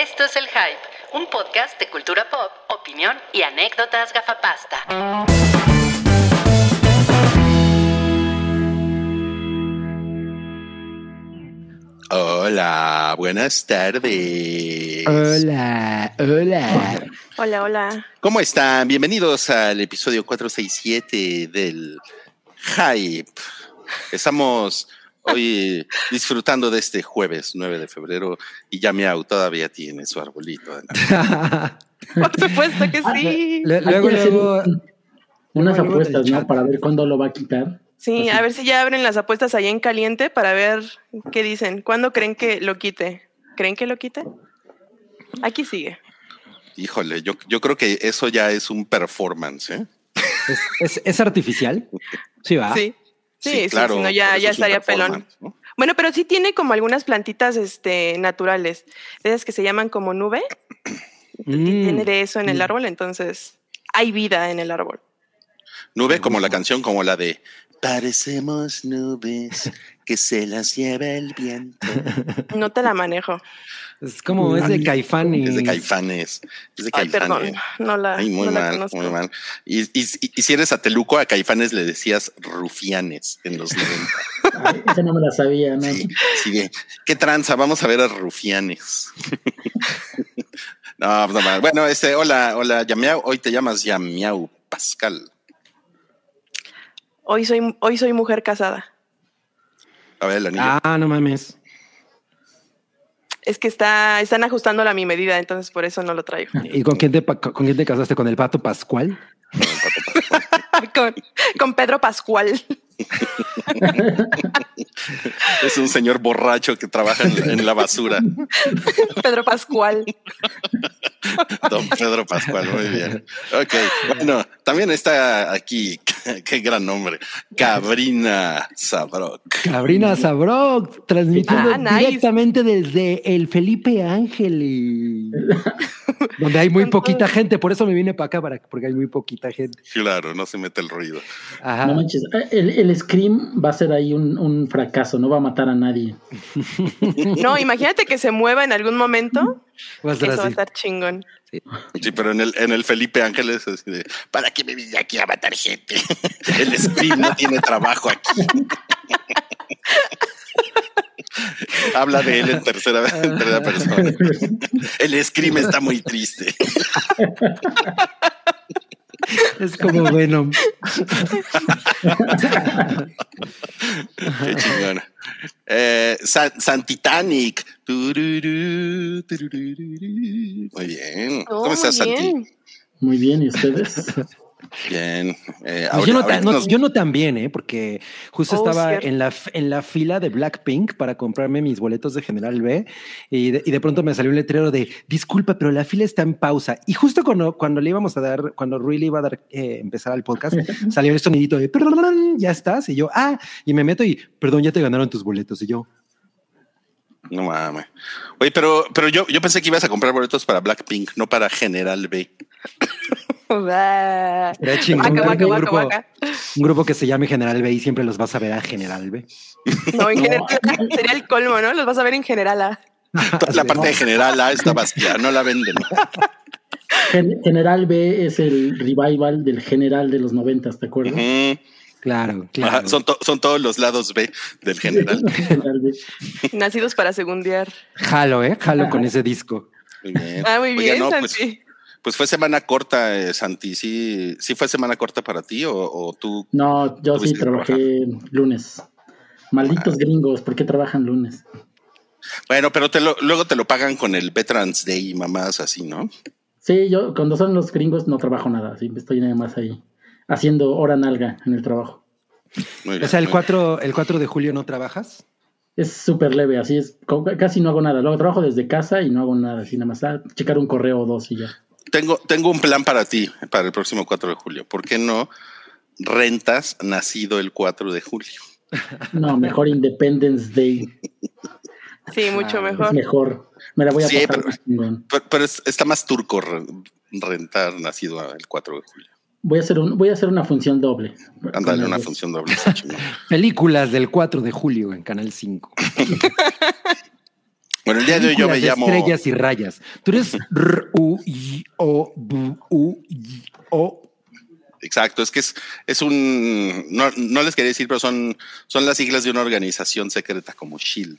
Esto es El Hype, un podcast de cultura pop, opinión y anécdotas gafapasta. Hola, buenas tardes. Hola, hola. Hola, hola. ¿Cómo están? Bienvenidos al episodio 467 del Hype. Estamos hoy disfrutando de este jueves 9 de febrero y ya Miau todavía tiene su arbolito. De Por supuesto que sí. Le, luego, unas apuestas, ¿no? Para ver cuándo lo va a quitar. Sí, a ver si ya abren las apuestas allá en caliente para ver qué dicen. ¿Cuándo creen que lo quite? ¿Creen que lo quite? Aquí sigue. Híjole, yo, yo creo que eso ya es un performance, ¿eh? ¿Es, ¿Es, artificial? Sí, va. Sí. Sí, sí, claro, sino ya, ya estaría pelón. Bueno, pero sí tiene como algunas plantitas este, naturales, esas que se llaman como nube. Y tiene mm. de eso en el mm. árbol, entonces hay vida en el árbol. Nube como la canción, como la de Parecemos nubes que se las lleva el viento. No te la manejo. Es como, mm, es de Caifanes. Es de Caifanes. Es de Ay, no la. Ay, muy mal, muy mal. Y, y, y, si eres a Teluco, a Caifanes le decías rufianes en los 90. Ay, esa no me la sabía, ¿no? Sí, sí, qué tranza, vamos a ver a rufianes. no, pues, no mal. Bueno, este, hola, hola, Yamiau. Hoy te llamas Yamiau Pascal. Hoy soy, hoy soy mujer casada. A ver, la niña. Ah, no mames es que está, están ajustándolo a mi medida, entonces por eso no lo traigo. Ah, ¿Y con quién te, con quién te casaste? ¿Con el pato Pascual? con, Pedro Pascual. es un señor borracho que trabaja en la basura. Pedro Pascual. Don Pedro Pascual, muy bien. Ok, bueno, también está aquí, qué gran nombre, Cabrina Sabroc. Cabrina Sabroc, transmitiendo ah, directamente desde el Felipe Ángel, donde hay muy poquita gente, por eso me vine para acá, para, porque hay muy poquita gente. Claro, no se mete el ruido. Ajá. No manches, eh, el, Scream va a ser ahí un fracaso, no va a matar a nadie. no, imagínate que se mueva en algún momento Va a estar Eso va a estar chingón. Sí, pero en el, en el, Felipe Ángeles, así de, ¿para qué me vine aquí a matar gente? El scream no tiene trabajo aquí. Habla de él en tercera persona. El scream está muy triste. Es como Venom. Qué chingona. Eh, San, San, Titanic. Muy bien. ¿Cómo oh, estás, Santi? Muy bien, ¿y ustedes? Bien. Eh, pues yo, no, tan, nos... no, yo no también, ¿eh? porque justo oh, estaba en la, en la fila de Blackpink para comprarme mis boletos de General B y de, y de, pronto me salió un letrero de disculpa, pero la fila está en pausa. Y justo cuando, cuando le íbamos a dar, cuando Rui le iba a dar, eh, empezar al podcast, salió el sonidito de ya estás. Y yo, ah, y me meto y perdón, ya te ganaron tus boletos. Y yo, no mames. Oye, pero, pero yo, yo pensé que ibas a comprar boletos para Blackpink, no para General B. Chingón, un, grupo, que se llame General B y siempre los vas a ver a General B. No, en general sería el colmo, ¿no? Los vas a ver en General A. La parte de General A está vacía, no la venden. General B es el revival del General de los 90, ¿te acuerdas? Uh. Claro, claro. Ajá, son, to- son todos los lados B del General. Nacidos para segundear. Jalo, ¿eh? Jalo con ese disco. Muy bien. Ah, muy Oiga, bien, no, pues, Santi. pues fue semana corta, eh, Santi. ¿Sí, ¿Sí fue semana corta para ti o, o tú? No, yo sí trabajé lunes. Malditos gringos, ¿por qué trabajan lunes? Bueno, pero te lo, luego te lo pagan con el Veterans Day y mamás así, ¿no? Sí, yo cuando son los gringos no trabajo nada, sí, estoy nada más ahí haciendo hora nalga en el trabajo. Muy O sea, el muy 4, el 4 de julio no trabajas. Es súper leve, así es, casi no hago nada. Luego trabajo desde casa y no hago nada, así nada más ah, checar un correo o dos y ya. Tengo, tengo un plan para ti para el próximo 4 de julio. ¿Por qué no rentas nacido el 4 de julio? No, mejor Independence Day, Sí, mucho Ah, es mejor. mejor. Me la voy a Sí, pasar pero-. Pero, pero es- está más turco re- rentar nacido el 4 de julio. Voy a hacer un, voy a hacer una función doble. Ándale, una función doble. Películas del 4 de julio en Canal 5. Bueno, el día de hoy yo me llamo. Estrellas y rayas. Tú eres R, U, Y, O, B, U, Y, O. Exacto, es que es, es un. No, no les quería decir, pero son, son las siglas de una organización secreta como SHIELD.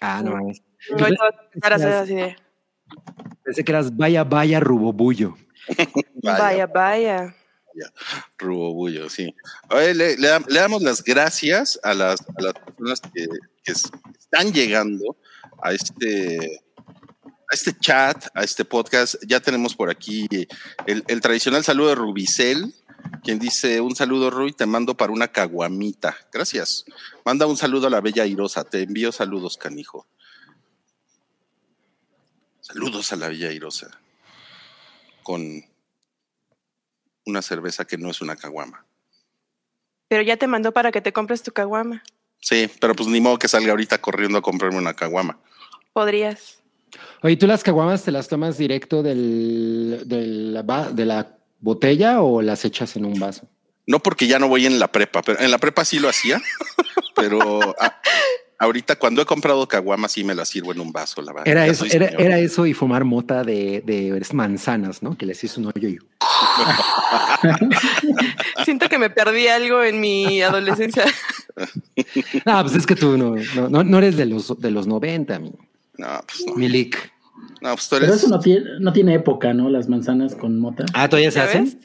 Ah, no mames. Ahorita vas a hacer así de, Pensé que eras vaya, vaya, rubobullo. vaya, vaya. Rubobullo, sí. Oye, le, le dam- le damos las gracias a las, a personas que, que es- están llegando a este, a este chat, a este podcast. Ya tenemos por aquí el, el tradicional saludo de Rubicel, quien dice: Un saludo, Rui, te mando para una caguamita. Gracias. Manda un saludo a la bella Irosa. Te envío saludos, canijo. Saludos a la bella Irosa. Con una cerveza que no es una caguama. Pero ya te mandó para que te compres tu caguama. Sí, pero pues ni modo que salga ahorita corriendo a comprarme una caguama. Podrías. Oye, ¿tú las caguamas te las tomas directo del, del de la botella o las echas en un vaso? No porque ya no voy en la prepa, pero en la prepa sí lo hacía, pero a- ahorita cuando he comprado caguamas sí me las sirvo en un vaso, la verdad. Era eso, era, era eso y fumar mota de, de manzanas, ¿no? Que les hizo un hoyo y Siento que me perdí algo en mi adolescencia. Ah, pues es que tú no, no, no, no eres de los, de los 90, mi, No, pues no. Milik. No, pues tú Pero eres. eso no tiene, no tiene época, ¿no? Las manzanas con mota. Ah, ¿todavía se ¿Ya hacen?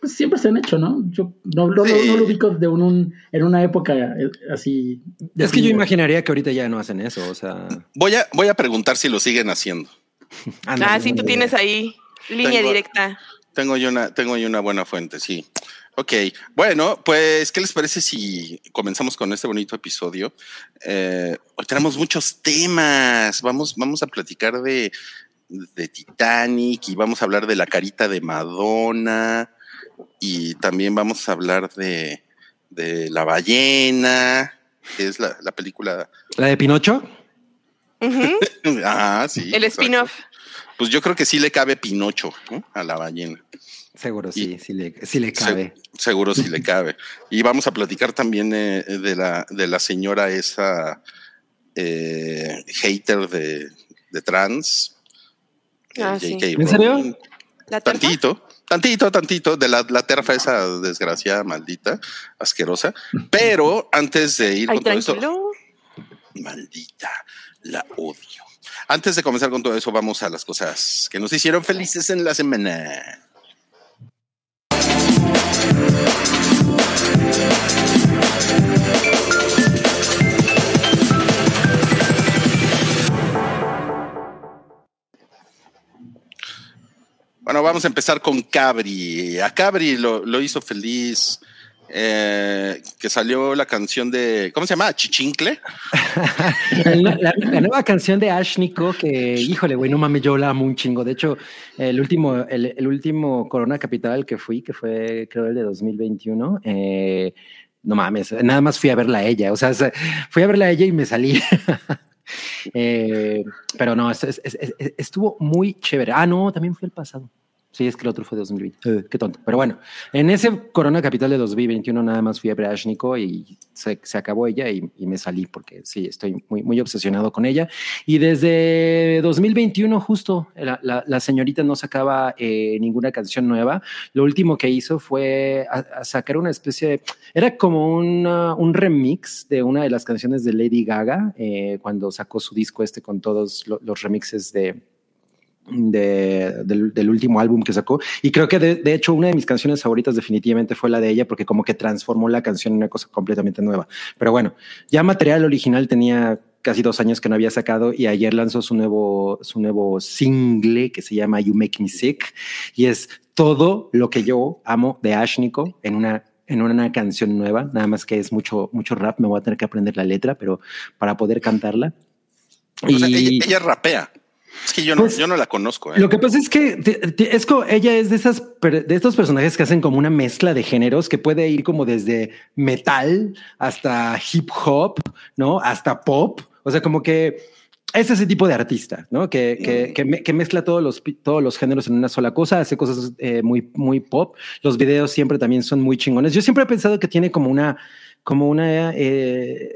Pues siempre se han hecho, ¿no? Yo no, no, no- Sí. no lo ubico de un, un- en una época eh, así. Es que yo imaginaría que ahorita ya no hacen eso, o sea... Voy a, voy a preguntar si lo siguen haciendo. Ah, sí, tú tienes ahí línea Tengo- directa. Tengo yo una, tengo yo una buena fuente, sí. Ok, bueno, pues, ¿qué les parece si comenzamos con este bonito episodio? Eh, hoy tenemos muchos temas. Vamos, vamos a platicar de, de Titanic y vamos a hablar de la carita de Madonna y también vamos a hablar de, de La ballena, que es la, la película. ¿La de Pinocho? Ah, sí. El spin-off. Pues yo creo que sí le cabe Pinocho ¿no? a la ballena. Seguro sí, Y- sí le, sí le cabe. Se- seguro si le cabe. Y vamos a platicar también eh, de, la, de la señora esa eh, hater de, de trans. eh, Ah, sí. J.K. ¿En serio? Tantito, tantito, tantito, de la, la terfa esa desgraciada, maldita, asquerosa. Pero antes de ir Ay, con todo esto, tranquilo. maldita, la odio. Antes de comenzar con todo eso, vamos a las cosas que nos hicieron felices en la semana. Bueno, vamos a empezar con Cabri. A Cabri lo, hizo feliz eh, que salió la canción de, ¿cómo se llama? Chichincle. la, nueva canción de Ash Nico, que híjole, güey, no mames, yo la amo un chingo. De hecho, el último, el, último Corona Capital que fui, que fue creo el de 2021, eh, no mames, nada más fui a verla a ella. O sea, se- fui a verla a ella y me salí. Eh, pero no, es- es- es- es- estuvo muy chévere. Ah, no, también fue el pasado. Sí, es que el otro fue 2020. Eh, qué tonto. Pero bueno, en ese Corona Capital de 2021 nada más fui a ver a Ash Nico y se, se acabó ella y, y me salí porque sí, estoy muy, muy obsesionado con ella. Y desde 2021 justo la, la- la señorita no sacaba eh, ninguna canción nueva. Lo último que hizo fue a- a sacar una especie de... Era como una- un remix de una de las canciones de Lady Gaga eh, cuando sacó su disco este con todos lo- los remixes de, de- del, del último álbum que sacó. Y creo que de, de hecho una de mis canciones favoritas definitivamente fue la de ella porque como que transformó la canción en una cosa completamente nueva. Pero bueno, ya material original tenía casi dos años que no había sacado y ayer lanzó su nuevo, su nuevo single que se llama You Make Me Sick y es todo lo que yo amo de Ashnico en una en una canción nueva, nada más que es mucho, mucho rap, me voy a tener que aprender la letra, pero para poder cantarla. O sea, Y- ella, ella rapea. Es que yo no, Pues, yo no la conozco. ¿eh? Lo que pasa es que te- te- es co- ella es de esas de estos personajes que hacen como una mezcla de géneros que puede ir como desde metal hasta hip hop, ¿no? Hasta pop. O sea, como que es ese tipo de artista, ¿no? Que, que, que me- que mezcla todos los, todos los géneros en una sola cosa, hace cosas eh, muy, muy pop. Los videos siempre también son muy chingones. Yo siempre he pensado que tiene como una, como una, eh,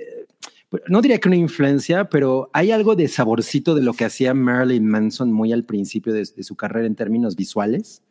no diría que una influencia, pero hay algo de saborcito de lo que hacía Marilyn Manson muy al principio de, de su carrera en términos visuales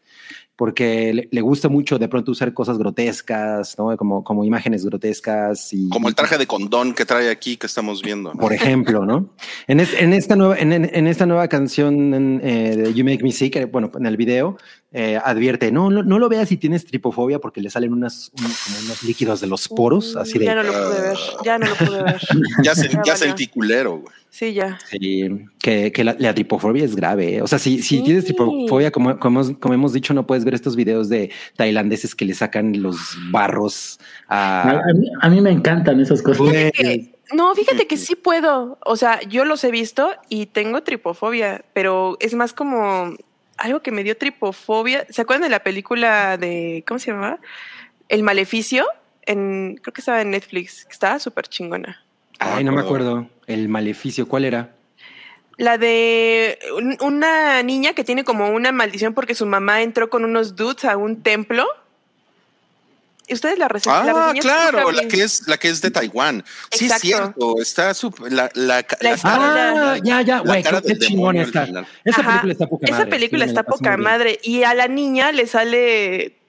porque le, le, gusta mucho de pronto usar cosas grotescas, ¿no? Como, como imágenes grotescas. Y, como el traje de condón que trae aquí que estamos viendo. ¿no? Por ejemplo, ¿no? En, es, en, esta nueva, en, en, esta nueva canción eh, de You Make Me Sick, bueno, en el video, eh, advierte, no, no, no, lo veas si tienes tripofobia porque le salen unas, un, como unos líquidos de los poros, así de... Ya no lo pude ver, ya no lo pude ver. ya, se, ya sentí culero, güey. Sí, ya. Sí, que, que la, la, tripofobia es grave. ¿eh? O sea, si, si sí. tienes tripofobia, como, como, hemos, como, hemos dicho, no puedes ver estos videos de tailandeses que le sacan los barros a... A, mí, a mí, me encantan esas cosas. Que, no, fíjate que sí puedo. O sea, yo los he visto y tengo tripofobia, pero es más como algo que me dio tripofobia. ¿Se acuerdan de la película de, ¿cómo se llamaba? El Maleficio. En, creo que estaba en Netflix, que estaba súper chingona. Ay, no me acuerdo. El maleficio, ¿cuál era? La de un, una niña que tiene como una maldición porque su mamá entró con unos dudes a un templo. ¿Y ustedes la reseñan? Ah, la claro, la que es la que es de Taiwán. Sí, es cierto. Está super, la, la, la, la Ah, ya, ya, güey, qué chingón está. Esa Ajá, película está poca esa madre. película Sí, está poca madre. Y a la niña le sale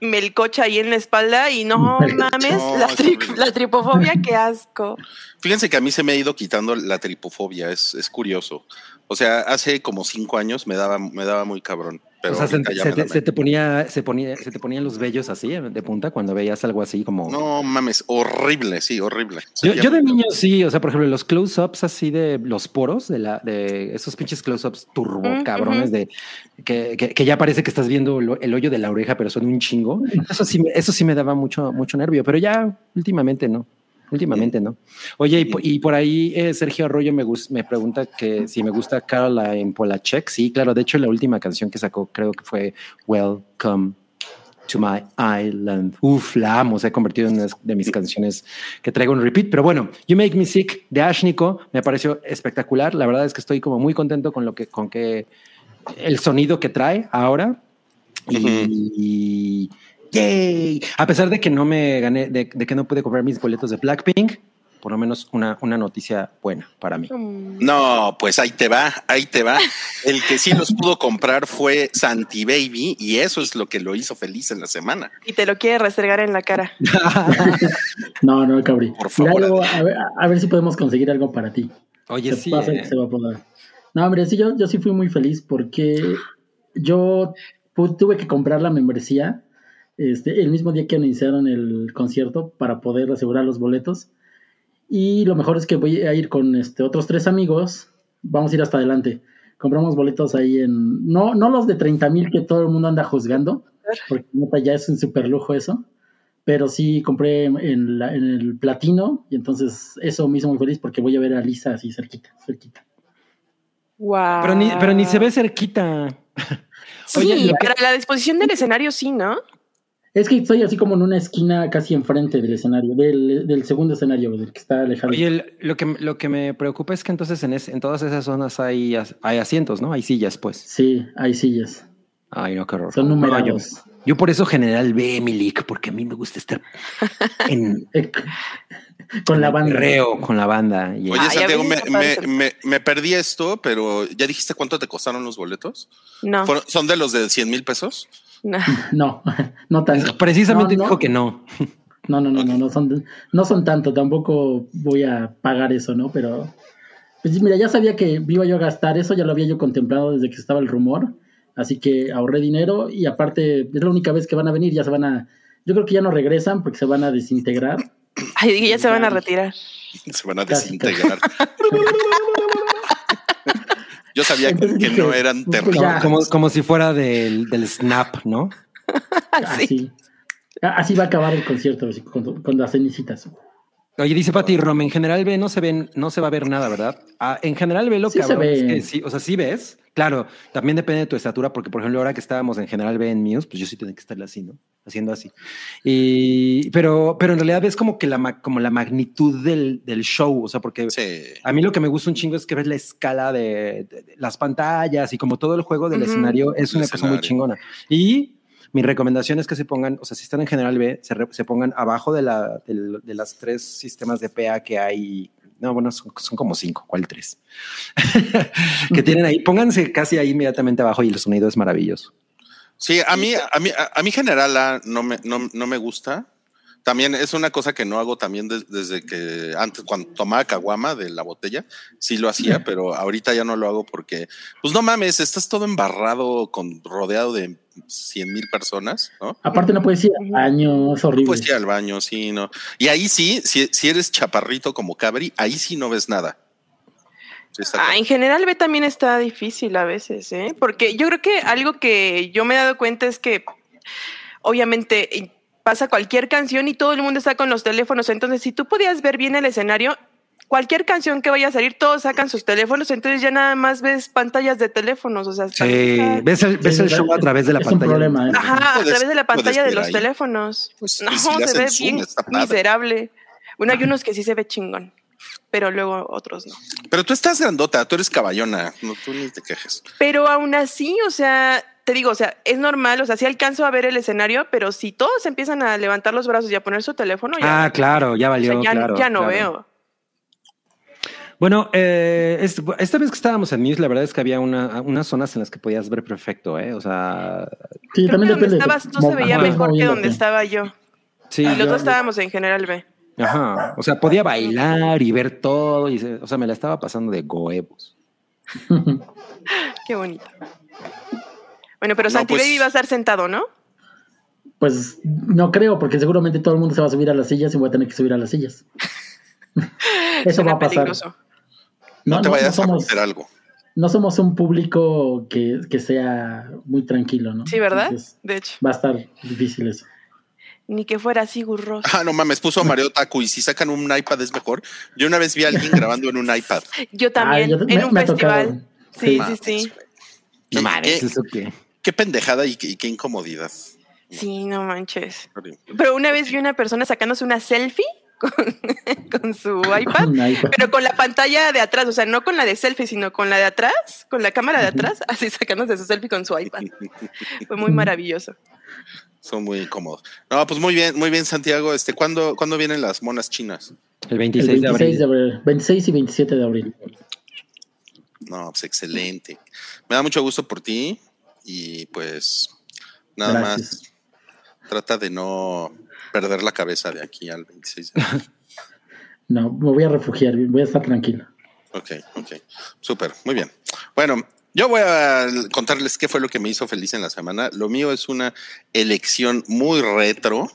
melcocha ahí en la espalda y no mames, No, la, es tri- la tripofobia, qué asco. Fíjense que a mí se me ha ido quitando la tripofobia, es, es curioso. O sea, hace como cinco años me daba, me daba muy cabrón. Pero o sea, se, te, da se te ponía, se ponía, se te ponían los vellos así de punta cuando veías algo así como. No mames, horrible, sí, horrible. Yo, de niño sí, o sea, por ejemplo, los close-ups así de los poros, de la, de esos pinches close-ups turbo Mm, cabrones de que, que, que ya parece que estás viendo lo- el hoyo de la oreja, pero son un chingo. Eso sí, me- eso sí me daba mucho, mucho nervio, pero ya últimamente no. Últimamente no. Oye, y, po- y por ahí eh, Sergio Arroyo me, me pregunta que si me gusta Caroline Polachek. Sí, claro. De hecho, la última canción que sacó creo que fue Welcome to my island. Uf, la amo. Se ha convertido en una de mis canciones que traigo en repeat. Pero bueno, You Make Me Sick de Ashnico me pareció espectacular. La verdad es que estoy como muy contento con lo que, con que el sonido que trae ahora. Y, y- yay. A pesar de que no me gané, de, de que no pude comprar mis boletos de Blackpink, por lo menos una, una noticia buena para mí. Mm. No, pues ahí te va, ahí te va. El que sí los pudo comprar fue Santi Baby y eso es lo que lo hizo feliz en la semana. Y te lo quiere restregar en la cara. No, no, cabrí. Por favor, Mira, luego, a, ver, a ver si podemos conseguir algo para ti. Oye, se sí. pasa eh. que se va a poder. No, hombre, sí, yo, yo sí fui muy feliz porque yo tuve que comprar la membresía este, el mismo día que anunciaron el concierto para poder asegurar los boletos. Y lo mejor es que voy a ir con este, otros tres amigos. Vamos a ir hasta adelante. Compramos boletos ahí en. No, no los de 30 mil que todo el mundo anda juzgando, porque ya es un super lujo eso. Pero sí compré en, la- en el platino y entonces eso me hizo muy feliz porque voy a ver a Lisa así cerquita, cerquita. Wow. Pero ni, pero ni se ve cerquita. Sí, Oye, lo que- pero la disposición del escenario sí, ¿no? Es que estoy así como en una esquina casi enfrente del escenario, del, del segundo escenario, del que está alejado. Oye, el- lo que, lo que me preocupa es que entonces en, es- en todas esas zonas hay, hay asientos, ¿no? Hay sillas, pues. Sí, hay sillas. Ay, no, qué horror. Son No, yo, numerados. yo por eso general ve mi leak, porque a mí me gusta estar en Con la banda. reo con la banda. Oye, Santiago, me, me- me- me perdí esto, pero ¿ya dijiste cuánto te costaron los boletos? No, ¿Fueron- ¿Son de los de 100 mil pesos? no. No, no tanto. precisamente No, no. dijo que no. No, no, no, no, no son, no son tanto, tampoco voy a pagar eso, ¿no? Pero, pues mira, ya sabía que iba yo a gastar eso, ya lo había yo contemplado desde que estaba el rumor, así que ahorré dinero y aparte es la única vez que van a venir, ya se van a, yo creo que ya no regresan porque se van a desintegrar. Ay, ya se van a retirar. Se van a desintegrar. Yo sabía que, Entonces que dije, no eran pues, terribles. ya. Como, como si fuera del, del snap, ¿no? Así. Así va a acabar el concierto, con, con las cenicitas. Oye, dice Pati Rom, en general B no se ven, no se va a ver nada, ¿verdad? Ah, en general B lo Sí que se ve. es que sí, o sea, sí ves. Claro, también depende de tu estatura, porque por ejemplo, ahora que estábamos en general B en Muse, pues yo sí tenía que estar así, ¿no? Haciendo así. Y, pero, pero en realidad ves como que la, como la magnitud del, del show, o sea, porque Sí. a mí lo que me gusta un chingo es que ves la escala de, de- de las pantallas y como todo el juego del Ujú. escenario es El una cosa muy escenario. chingona. Y Mi recomendación es que se pongan, o sea, si están en General B, se, re- se pongan abajo de, la, del- de las tres sistemas de PA que hay. No, bueno, son, son como cinco, ¿cuál tres? que tienen ahí. Pónganse casi ahí inmediatamente abajo y el sonido es maravilloso. Sí, a mí, a mí, a, a mí general A no me, no, no me gusta. También es una cosa que no hago también des- desde que antes, cuando tomaba caguama de la botella, sí lo hacía, pero ahorita ya no lo hago porque, pues no mames, estás todo embarrado con rodeado de cien mil personas, ¿no? Aparte no puedes ir al baño, es horrible. Pues ir al baño, sí, no. Y ahí sí, si, si eres chaparrito como Cabri, ahí sí no ves nada. Sí, Ah, en general B también está difícil a veces, ¿eh? Porque yo creo que algo que yo me he dado cuenta es que obviamente pasa cualquier canción y todo el mundo está con los teléfonos, entonces si tú podías ver bien el escenario, cualquier canción que vaya a salir, todos sacan sus teléfonos, entonces ya nada más ves pantallas de teléfonos, o sea, Sí, ves el, ves Sí, el show a través de la es pantalla. un problema. ¿eh? Ajá, a través de la pantalla de los ahí. teléfonos. Pues, no, si se ve zoom, bien miserable. Bueno, hay unos que sí se ve chingón, pero luego otros no. Pero tú estás grandota, tú eres caballona, no, tú ni te quejes. Pero aún así, o sea, te digo, o sea, es normal, o sea, sí alcanzo a ver el escenario, pero si todos empiezan a levantar los brazos y a poner su teléfono, ya, Ah, claro, ya o valió. sea, ya, claro, ya no claro. veo. Bueno, eh, es- esta vez que estábamos en News, la verdad es que había una, unas zonas en las que podías ver perfecto, ¿eh? O sea, Sí, Creo que también donde depende. estabas tú se veía ajá, mejor que donde estaba yo. sí, Y los yo- dos estábamos en General B. ajá. O sea, podía bailar y ver todo. Y o sea, me la estaba pasando de huevos. Qué bonito. Bueno, pero No, Santi pues- Baby va a estar sentado, ¿no? Pues no creo, porque seguramente todo el mundo se va a subir a las sillas y voy a tener que subir a las sillas. Eso Suena va a pasar. peligroso. No, te vayas a somos, hacer algo. no somos un público que, que sea muy tranquilo, ¿no? Sí, ¿verdad? Entonces, De hecho, va a estar difícil eso. ni que fuera así gurroso. Ah, no mames, puso Mario Taku y si sacan un iPad es mejor. Yo una vez vi a alguien grabando en un iPad. Yo también, Ah, yo- en me- un me festival. Sí, Sí. sí. No ¿Qué- mames, ¿eso qué? Qué pendejada y qué, y qué incomodidad. Sí, no manches. Pero una vez vi una persona sacándose una selfie con, con su iPad, pero con la pantalla de atrás, o sea, no con la de selfie, sino con la de atrás, con la cámara de atrás, así sacándose su selfie con su iPad. Fue muy maravilloso. Son muy incómodos. No, pues muy bien, muy bien, Santiago. Este, ¿cuándo, ¿cuándo vienen las monas chinas? El El 26, de 26 abril. de abril. 26 y 27 de abril. No, pues excelente. Me da mucho gusto por ti y pues nada Gracias. más trata de no perder la cabeza de aquí al 26. de abril. No, me voy a refugiar, voy a estar tranquilo. Ok, ok. Súper, muy bien. Bueno, yo voy a contarles qué fue lo que me hizo feliz en la semana. Lo mío es una elección muy retro.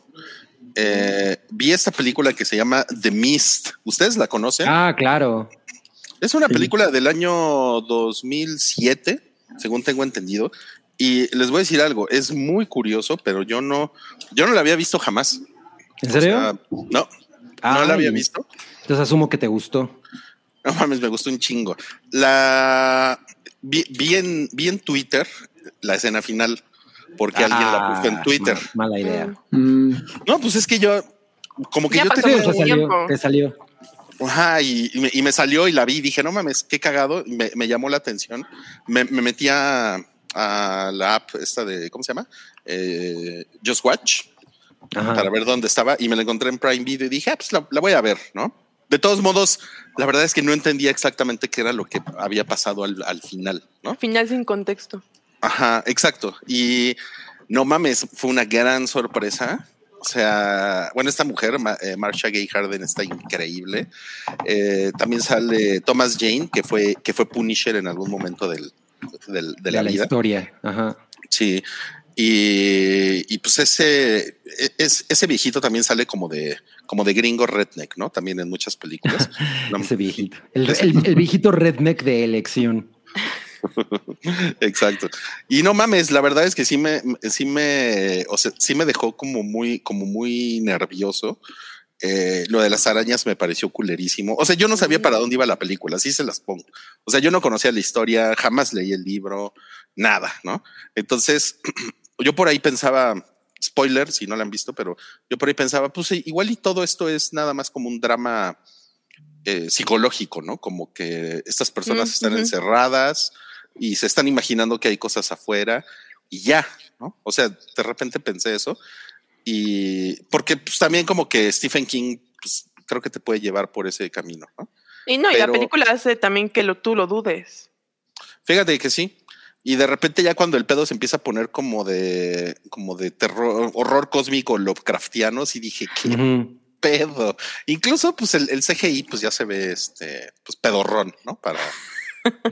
Eh, vi esta película que se llama The Mist. ¿Ustedes la conocen? Ah, claro. Es una Sí. película del año 2007, según tengo entendido. Y les voy a decir algo, es muy curioso, pero yo no, yo no la había visto jamás. ¿En O serio? sea, no, no la había visto. Entonces asumo que te gustó. No mames, me gustó un chingo. La vi, vi en, vi en Twitter la escena final, porque alguien la puso en Ah, Twitter. mal- mala idea. Mm, No, pues es que yo, como que Ya yo pasó tenía Sí, o sea, mucho un- salió, tiempo. te salió. Ajá, y, y me, y me salió y la vi y dije, no mames, qué cagado, me, me llamó la atención. Me, me metí a, a la app esta de, ¿cómo se llama? Eh, Just Watch, Ajá. para ver dónde estaba, y me la encontré en Prime Video y dije, ah, pues la, la voy a ver, ¿no? De todos modos, la verdad es que no entendía exactamente qué era lo que había pasado al, al final, ¿no? Final sin contexto. Ajá, exacto. Y no mames, fue una gran sorpresa. O sea, bueno, esta mujer, eh, Marsha Gay Harden, está increíble. Eh, también sale Thomas Jane, que fue, que fue Punisher en algún momento del, del- de la vida. historia. Ajá. Sí. Y, y pues ese, es, ese viejito también sale como de, como de gringo redneck, ¿no? También en muchas películas. Ese viejito. El, el- el viejito redneck de elección. Exacto. Y no mames, la verdad es que sí me, sí me, o sea, sí me dejó como muy, como muy nervioso. Eh, lo de las arañas me pareció culerísimo. O sea, yo no sabía para dónde iba la película, así se las pongo. O sea, yo no conocía la historia, jamás leí el libro, nada, ¿no? Entonces, yo por ahí pensaba, spoiler, si no la han visto, pero yo por ahí pensaba, pues igual y todo esto es nada más como un drama eh, psicológico, ¿no? Como que estas personas Mm, están encerradas y se están imaginando que hay cosas afuera y ya. ¿no? O sea, de repente pensé eso. Y porque pues, también como que Stephen King, pues, creo que te puede llevar por ese camino, ¿no? Y no, y la película hace también que lo, tú lo dudes. Fíjate que sí. Y de repente ya cuando el pedo se empieza a poner como de, como de terror, horror cósmico Lovecraftiano, sí dije, qué pedo. Incluso pues el, el CGI pues ya se ve este, pues pedorrón, ¿no? Para,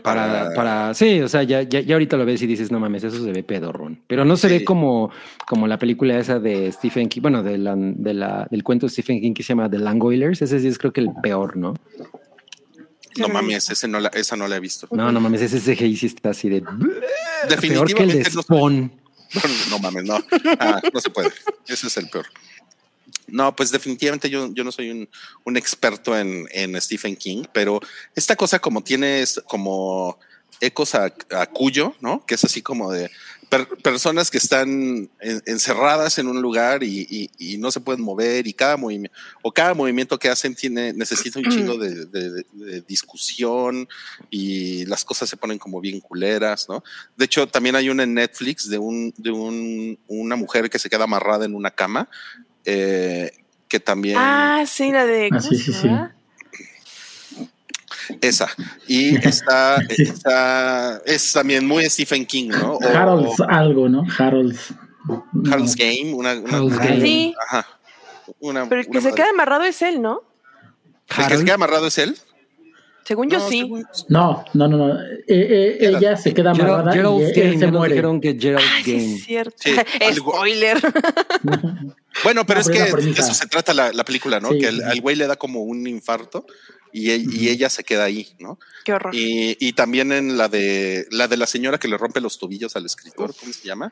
Para, para, sí, o sea, ya, ya, ya ahorita lo ves y dices, no mames, eso se ve pedorrón. Pero no se Sí. ve como, como la película esa de Stephen King, bueno, de la, de la, del cuento de Stephen King que se llama The Langoilers. Ese sí es creo que el peor, ¿no? no mames, ese no la, esa no la he visto. No, no mames, ese CGI sí está así de peor que el de Definitivamente no, Spawn. no mames, no. Ah, no se puede. Ese es el peor. No, pues definitivamente yo, yo no soy un, experto en, en Stephen King, pero esta cosa como tiene como ecos a, Cuyo, ¿no? Que es así como de per- personas que están en- encerradas en un lugar y, no se pueden mover y cada movimiento o cada movimiento que hacen tiene necesita un chingo de discusión y las cosas se ponen como bien culeras, ¿no? De hecho, también hay una en Netflix de un de un, una mujer que se queda amarrada en una cama eh, que también Ah, sí, la de. Ah, esa y está, está es también muy Stephen King, ¿no? O- Harold's algo, ¿no? Harold's. Harold's Game, una, una- Harold's una- Game. Sí. Ajá. Una, Pero el que una se madre. queda amarrado es él, ¿no? ¿El que se queda amarrado es él? Según yo No, sí. según- No, no, no, no. Eh, eh, Gerald- ella se queda Gerald- amarrada Gerald's y él se muere. dijeron que Gerald's Ah, sí, es cierto. Sí, Spoiler. Bueno, pero No, es que de eso se trata la, la película, ¿no? Sí, que el- al güey le da como un infarto y, e- y ella se queda ahí, ¿no? Qué horror. Y, y también en la de la de la señora que le rompe los tobillos al escritor, ¿cómo se llama?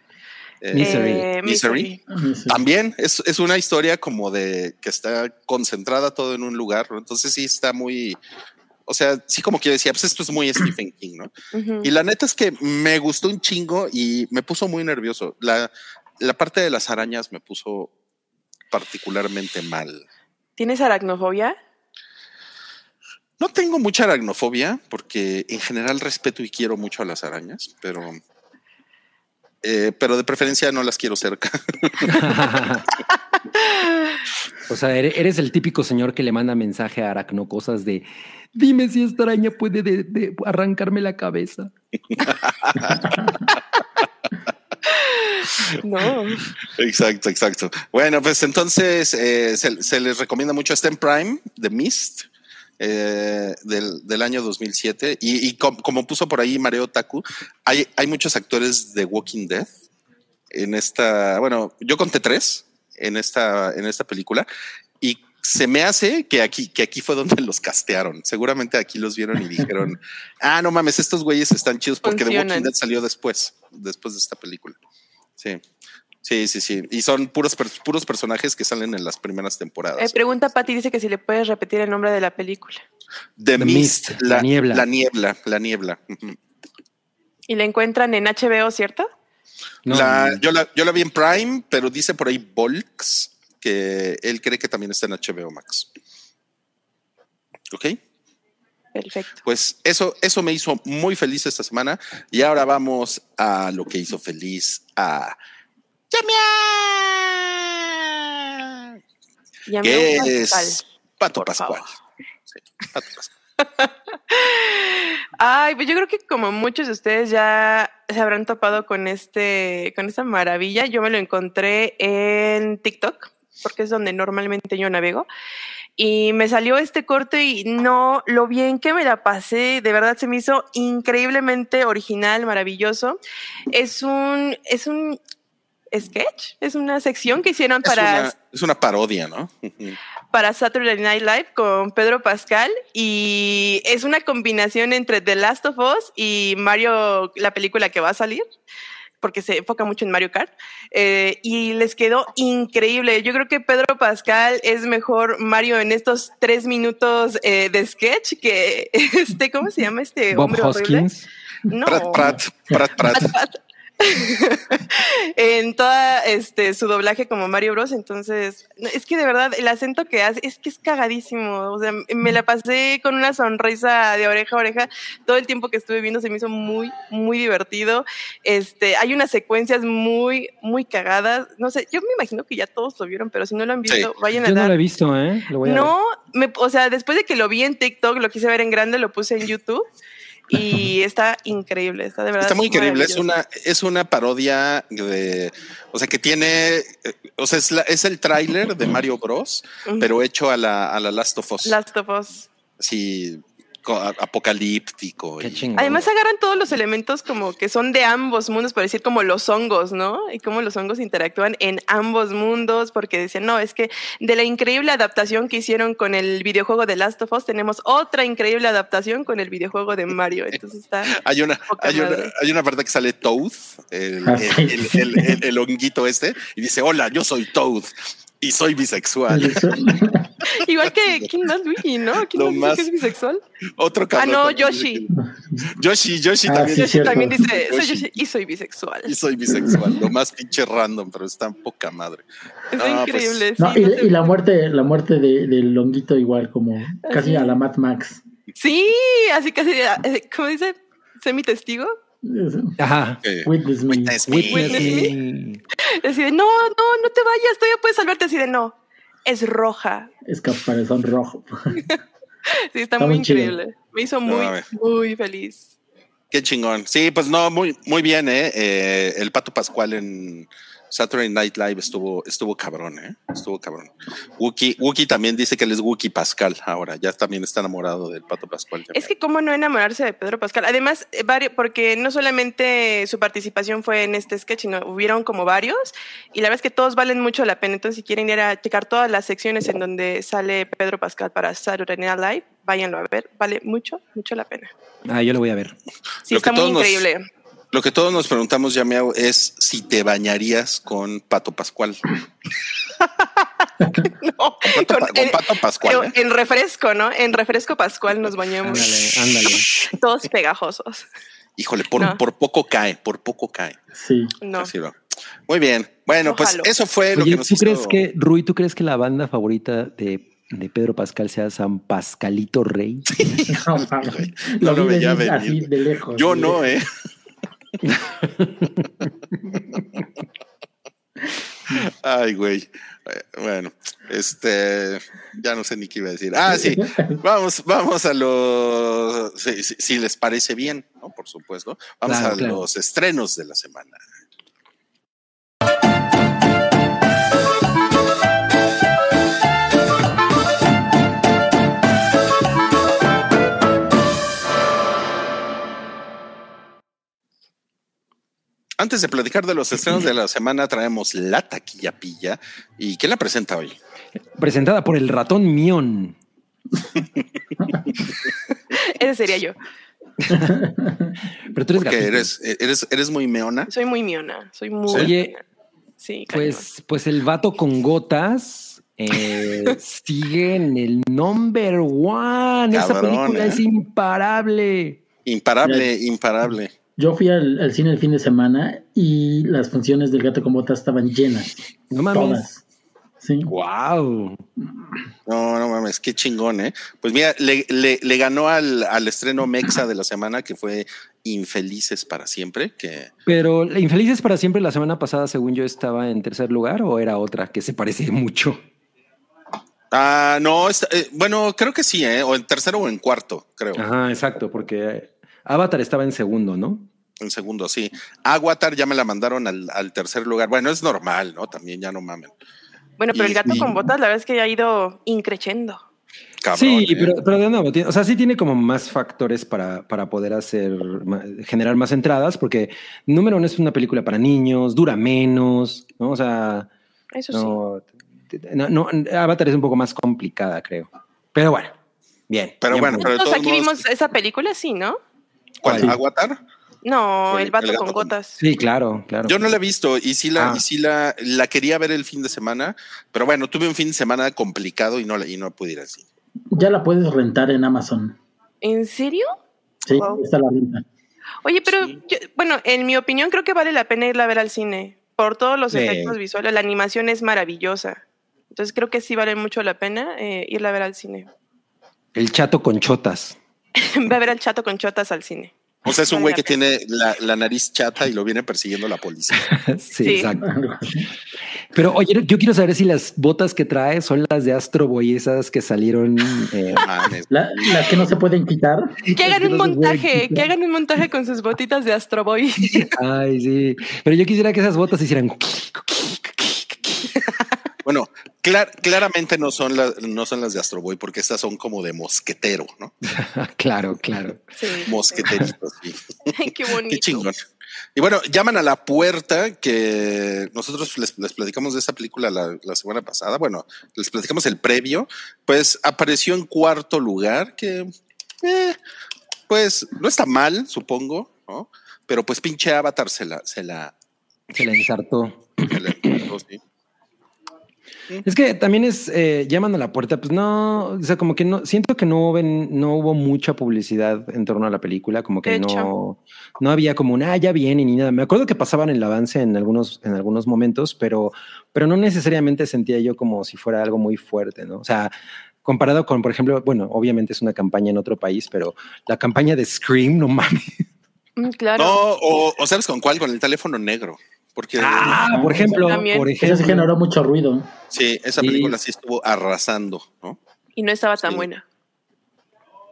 Eh, Misery. Eh, Misery. También es, es una historia como de que está concentrada todo en un lugar, ¿no? Entonces sí está muy, o sea, sí como que yo decía, pues esto es muy Stephen King, ¿no? Y la neta es que me gustó un chingo y me puso muy nervioso. La, la parte de las arañas me puso particularmente mal. ¿Tienes aracnofobia? No tengo mucha aracnofobia porque en general respeto y quiero mucho a las arañas, pero, eh, pero de preferencia no las quiero cerca. o sea, ere- eres el típico señor que le manda mensaje a Aracno cosas de dime si esta araña puede de- de arrancarme la cabeza. No. Exacto, exacto. Bueno, pues entonces eh, se, se les recomienda mucho. Está en Prime, The Mist, eh, del, del año 2007. Y, y com- como puso por ahí Mareo Taku, hay, hay muchos actores de Walking Dead en esta. Bueno, yo conté tres en esta, en esta película. Y se me hace que aquí, que aquí fue donde los castearon. Seguramente aquí los vieron y dijeron: Ah, no mames, estos güeyes están chidos porque The Walking. Dead salió después, después de esta película. Sí. Sí, sí, sí. Y son puros, puros personajes que salen en las primeras Eh, temporadas. pregunta Pati, dice que si le puedes repetir el nombre de la película. The, The Mist, Mist, la, la niebla. La niebla, la niebla. Y la encuentran en HBO, ¿cierto? No, La- yo, la, yo la vi en Prime, pero dice por ahí Volks que él cree que también está en HBO Max. Ok, Perfecto. pues eso, eso me hizo muy feliz esta semana. Y ahora vamos a lo que hizo feliz a Yamia. Ya me que es. Pato Pascual. Sí, Pato Pascual. Ay, pues yo creo que como muchos de ustedes ya se habrán topado con este, con esta maravilla. Yo me lo encontré en TikTok, porque es donde normalmente yo navego. Y me salió este corte y no lo bien que me la pasé, de verdad se me hizo increíblemente original, maravilloso. Es un, es un sketch, es una sección que hicieron Es para una, es una parodia, ¿no? Para Saturday Night Live con Pedro Pascal y es una combinación entre The Last of Us y Mario, la película que va a salir, porque se enfoca mucho en Mario Kart, eh, y les quedó increíble. Yo creo que Pedro Pascal es mejor Mario en estos tres minutos eh, de sketch que este, ¿cómo se llama este Bob hombre horrible? Hoskins. No. Prat, Prat, Prat, Prat. Pat, Pat. en toda este su doblaje como Mario Bros. Entonces, es que de verdad el acento que hace es que es cagadísimo. O sea, me la pasé con una sonrisa de oreja a oreja todo el tiempo que estuve viendo. Se me hizo muy, muy divertido. Este, hay unas secuencias muy, muy cagadas. No sé, yo me imagino que ya todos lo vieron, pero si no lo han visto, vayan a Yo no lo he visto, ¿eh? Lo voy a ver. No, me, o sea, después de que lo vi en TikTok, lo quise ver en grande, lo puse en YouTube y está increíble, está de verdad. Está muy increíble. Es una, es una parodia de, o sea, que tiene, o sea, es, la- es el tráiler de Mario Bros, pero hecho a la, a la Last of Us. Last of Us. A- apocalíptico. Qué y- chingón. Además agarran todos los elementos como que son de ambos mundos, por decir como los hongos, ¿no? Y cómo los hongos interactúan en ambos mundos, porque decían, no, es que de la increíble adaptación que hicieron con el videojuego de Last of Us, tenemos otra increíble adaptación con el videojuego de Mario. Entonces está... Hay una, hay, una, hay una parte que sale Toad, el, Ah, el, sí. el- el- el- el honguito este, y dice, hola, yo soy Toad y soy bisexual. Igual que, ¿quién más, Luigi, no? ¿Quién más, dice que es bisexual? Otro Ah, cabrón no, también Yoshi. Yoshi, Yoshi Ah, también sí, Yoshi también dice, soy Yoshi. Yoshi y soy bisexual. y soy bisexual, lo más pinche random, pero está en poca madre. Está Ah, pues, increíble. No, sí, y, no sé- y la muerte, la muerte de, del longuito igual, como casi sí. a la Mad Max. Sí, así casi, eh, ¿cómo dice? ¿Semi testigo? Ajá. Witness me. witness me. Witness Witness me. Así de, no, no, no te vayas, todavía puedes salvarte. Así de, no, es roja. Es caparazón rojo. Sí, está, Está muy muy chido. increíble. Me hizo muy, muy feliz. Qué chingón. Sí, pues no, muy, muy bien, ¿eh? Eh, El Pato Pascual en Saturday Night Live estuvo, estuvo cabrón, ¿eh? Estuvo cabrón. Wookie, Wookie también dice que él es Wookie Pascal ahora, ya también está enamorado del Pato Pascual. Es que cómo no enamorarse de Pedro Pascal. Además, eh, vari- porque no solamente su participación fue en este sketch, sino hubieron como varios. Y la verdad es que todos valen mucho la pena. Entonces, si quieren ir a checar todas las secciones en donde sale Pedro Pascal para Saturday Night Live, váyanlo a ver. Vale mucho, mucho la pena. Ah, yo lo voy a ver. Sí, Lo está muy todos nos- increíble. Lo que todos nos preguntamos, Yameao, es si te bañarías con Pato Pascual. No, Pato, con- Pato Pascual, ¿eh? en refresco, ¿no? En refresco Pascual nos bañamos. Ándale, ándale. Todos pegajosos. Híjole, por, No. por poco cae, por poco cae. Sí. No. Muy bien. Bueno, pues eso fue lo que nos ¿tú hizo- crees que, Rui, tú crees que la banda favorita de, de Pedro Pascal sea San Pascalito Rey? No, mames. No lo vi veía venir de lejos. Yo no, ¿eh? Ay, güey. Bueno, este, ya no sé ni qué iba a decir. Ah, sí. Vamos, vamos a los, si, si- si les parece bien, ¿no? Por supuesto. Vamos Claro, a claro. los estrenos de la semana. Antes de platicar de los estrenos de la semana, traemos la taquilla pilla. ¿Y quién la presenta hoy? Presentada por el ratón Mion. Ese sería yo. Pero tú eres Porque eres, eres, eres muy meona. Soy muy miona. Soy muy. Sí. Oye, miona. Sí. Pues, pues el vato con gotas eh, sigue en el number one. Esa película ¿eh? es imparable. Imparable, imparable. Yo fui al, al cine el fin de semana y las funciones del gato con botas estaban llenas. No mames. Todas. Sí. Wow. No, no mames, qué chingón, ¿eh? Pues mira, le, le- le ganó al, al estreno Mexa de la semana, que fue Infelices para siempre, que Pero Infelices para siempre la semana pasada, según yo, estaba en tercer lugar o era otra que se parece mucho. Ah, no, está- eh, bueno, creo que sí, ¿eh? O en tercero o en cuarto, creo. Ajá, exacto, porque Avatar estaba en segundo, ¿no? En segundo, sí. Avatar ya me la mandaron al, al tercer lugar. Bueno, es normal, ¿no? También ya no mamen. Bueno, pero y- el gato y- con botas, la verdad es que ha ido increchendo. Cabrón, sí, ¿eh? pero, pero de nuevo, tiene- o sea, sí tiene como más factores para, para poder hacer, generar más entradas, porque número uno es una película para niños, dura menos, ¿no? O sea, Eso sí. no, no, no, Avatar es un poco más complicada, creo. Pero bueno, bien. Pero bien bueno, pero de Nosotros todos aquí modos- vimos esa película, sí, ¿no? ¿Cuál? Sí. ¿Avatar? No, El- el vato el con gotas. Sí, claro, claro. Yo no la he visto y sí la, Ah. y sí la, la quería ver el fin de semana, pero bueno, tuve un fin de semana complicado y no, la- y no pude ir al cine. Ya la puedes rentar en Amazon. ¿En serio? Sí, Wow. está la renta. Oye, pero Sí. yo- bueno, en mi opinión creo que vale la pena irla a ver al cine por todos los Sí. efectos visuales. La animación es maravillosa. Entonces creo que sí vale mucho la pena eh, irla a ver al cine. El chato con chotas. Ve a ver al chato con chotas al cine. O sea, es un güey que tiene la, la nariz chata y lo viene persiguiendo la policía. sí, Sí. exacto. Pero oye, yo quiero saber si las botas que trae son las de Astro Boy, esas que salieron. eh. La- las que no se pueden quitar. Que hagan que un no montaje, que hagan un montaje con sus botitas de Astro Boy. Ay, sí. Pero yo quisiera que esas botas hicieran. Bueno, clar- claramente no son, las no son las de Astro Boy porque estas son como de mosquetero, ¿no? claro, claro. Sí. Mosqueteritos, sí. Ay, qué bonito. Qué chingón. Y bueno, llaman a la puerta que nosotros les, les platicamos de esta película la, la semana pasada. Bueno, les platicamos el previo. Pues apareció en cuarto lugar, que eh, pues no está mal, supongo, ¿no? Pero pues pinche Avatar se la, se la, Se la ensartó. se la encontró, sí. Es que también es eh, llaman a la puerta, pues no, o sea, como que no, siento que no hubo, no hubo mucha publicidad en torno a la película, como que no, no había como un ah, ya viene ni nada. Me acuerdo que pasaban el avance en algunos, en algunos momentos, pero, pero no necesariamente sentía yo como si fuera algo muy fuerte, ¿no? O sea, comparado con, por ejemplo, bueno, obviamente es una campaña en otro país, pero la campaña de Scream, no mames. Mm, Claro. No, o, o sabes con cuál, con el teléfono negro. Porque Ah, por ejemplo, También. por Eso sí ejemplo. generó mucho ruido. sí, esa Sí. película sí estuvo arrasando, ¿no? Y no estaba tan Sí. buena.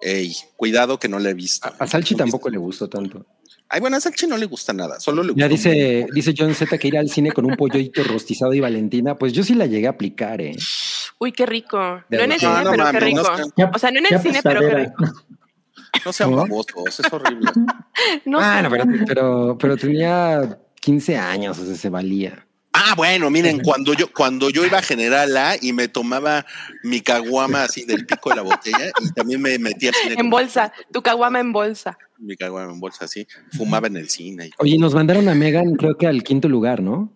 Ey, cuidado que no la he visto. A Salchi tampoco le gustó tanto. Ay, bueno, a Salchi no le gusta nada, solo le Ya gustó dice, dice John Z que ir al cine con un pollito rostizado y Valentina, pues yo sí la llegué a aplicar, ¿eh? Uy, qué rico. De No en el cine, No, pero qué rico. O sea, no en el cine, pero qué rico. No sean babosos, es horrible. No Ah, sé. no, pero, pero, pero tenía 15 años, o sea, se valía. Ah, bueno, miren, cuando yo, cuando yo iba a General A y me tomaba mi caguama así del pico de la botella y también me metía En bolsa, tu caguama en bolsa. Mi caguama en bolsa así, fumaba en el cine. y- Oye, nos mandaron a Megan, creo que al quinto lugar, ¿no?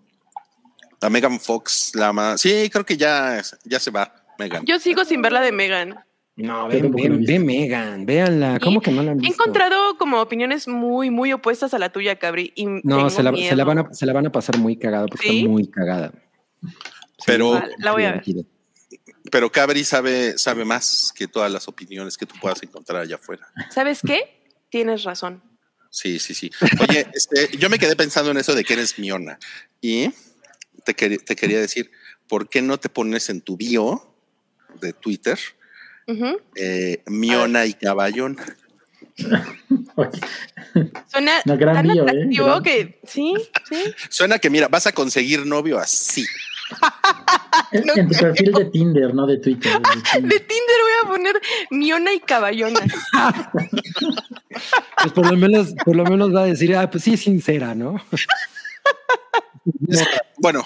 A Megan Fox, la más. Sí, creo que ya, ya se va, Megan. Yo sigo sin ver la de Megan. No, ve, ve, he ve Megan, véanla. ¿Cómo Y que no la han He visto? encontrado como opiniones muy, muy opuestas a la tuya, Cabri. Y No, tengo se la, se, miedo. la van a, se la van a pasar muy cagada, porque ¿Sí? está muy cagada. Pero- la voy a ver. Pero Cabri sabe, sabe más que todas las opiniones que tú puedas encontrar allá afuera. ¿Sabes qué? Tienes razón. Sí, sí, sí. Oye, este, yo me quedé pensando en eso de que eres miona y te, quer- te quería decir, ¿por qué no te pones en tu bio de Twitter Eh, miona y caballón? Suena No, gran tan ¿eh? atractivo Gran. que sí, sí. Suena que mira, vas a conseguir novio así. en, No en tu perfil de Tinder, no de Twitter. de De Tinder. Voy a poner Miona y Caballona. Pues por lo menos, por lo menos va a decir, ah, pues sí es sincera, ¿no? Bueno,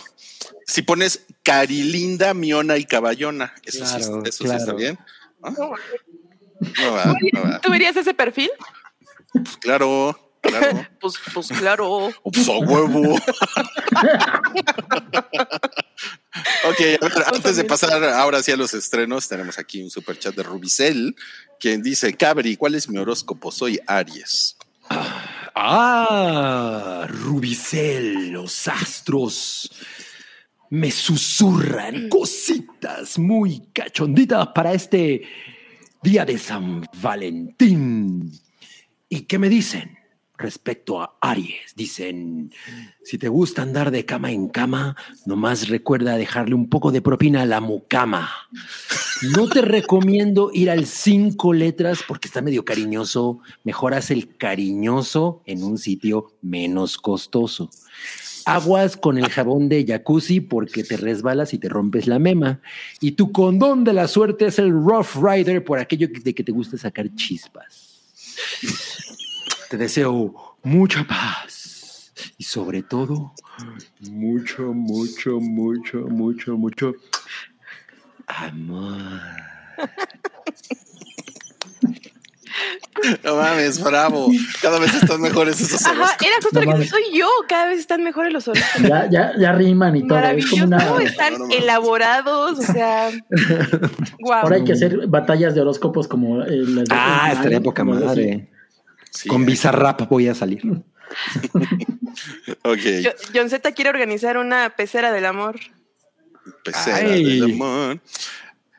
si pones Carilinda, Miona y Caballona, eso, sí, Claro, eso sí está bien. ¿No? No va, no va. ¿Tú verías ese perfil? Pues claro, claro. Pues, pues claro. Pues a huevo. ok, a ver, antes de pasar ahora sí a los estrenos, tenemos aquí un super chat de Rubicel, quien dice, Cabri, ¿cuál es mi horóscopo? Soy Aries. Ah, Rubicel, los astros me susurran cositas muy cachonditas para este día de San Valentín. ¿Y qué me dicen respecto a Aries? Dicen, si te gusta andar de cama en cama, nomás recuerda dejarle un poco de propina a la mucama. No te recomiendo ir al cinco letras porque está medio cariñoso. Mejor haz el cariñoso en un sitio menos costoso. Aguas con el jabón de jacuzzi porque te resbalas y te rompes la mema. Y tu condón de la suerte es el Rough Rider por aquello de que te gusta sacar chispas. Te deseo mucha paz y sobre todo mucho, mucho, mucho, mucho, mucho amor. No mames, bravo. Cada vez están mejores esos Ajá, horóscopos. era justo No lo que mames. soy yo. Cada vez están mejores los horóscopos. Ya, ya, ya riman y todo. Es Maravilloso. como una. Están No, no mames. elaborados. O sea, wow. Ahora hay que hacer batallas de horóscopos como. eh, las de- Ah, estaría poca madre. Sí, Con hay- Bizarrap voy a salir. Ok. Jo- John Z quiere organizar una pecera del amor. Pecera Ay. del amor.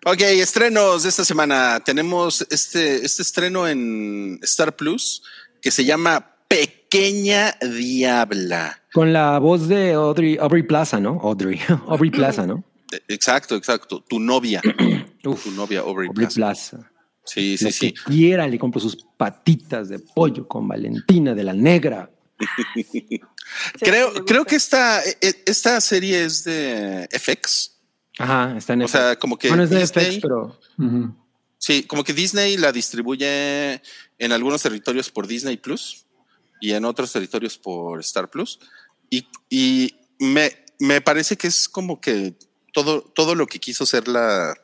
Ok, estrenos de esta semana. Tenemos este, este estreno en Star Plus que se llama Pequeña Diabla. Con la voz de Audrey, Aubrey Plaza, ¿no? Audrey, Aubrey Plaza, ¿no? Eh, Exacto, exacto. Tu novia. Uf, Tu novia, Aubrey Aubrey Plaza. Plaza. Sí, sí, Lo sí. que quiera, le compro sus patitas de pollo con Valentina de la Negra. Creo, creo que esta, eh, esta serie es de FX. Ajá, está en O sea, como que Bueno, es de Disney- FX, pero. Sí, como que Disney la distribuye en algunos territorios por Disney Plus y en otros territorios por Star Plus. Y, y me, me parece que es como que todo, todo lo que quiso ser la,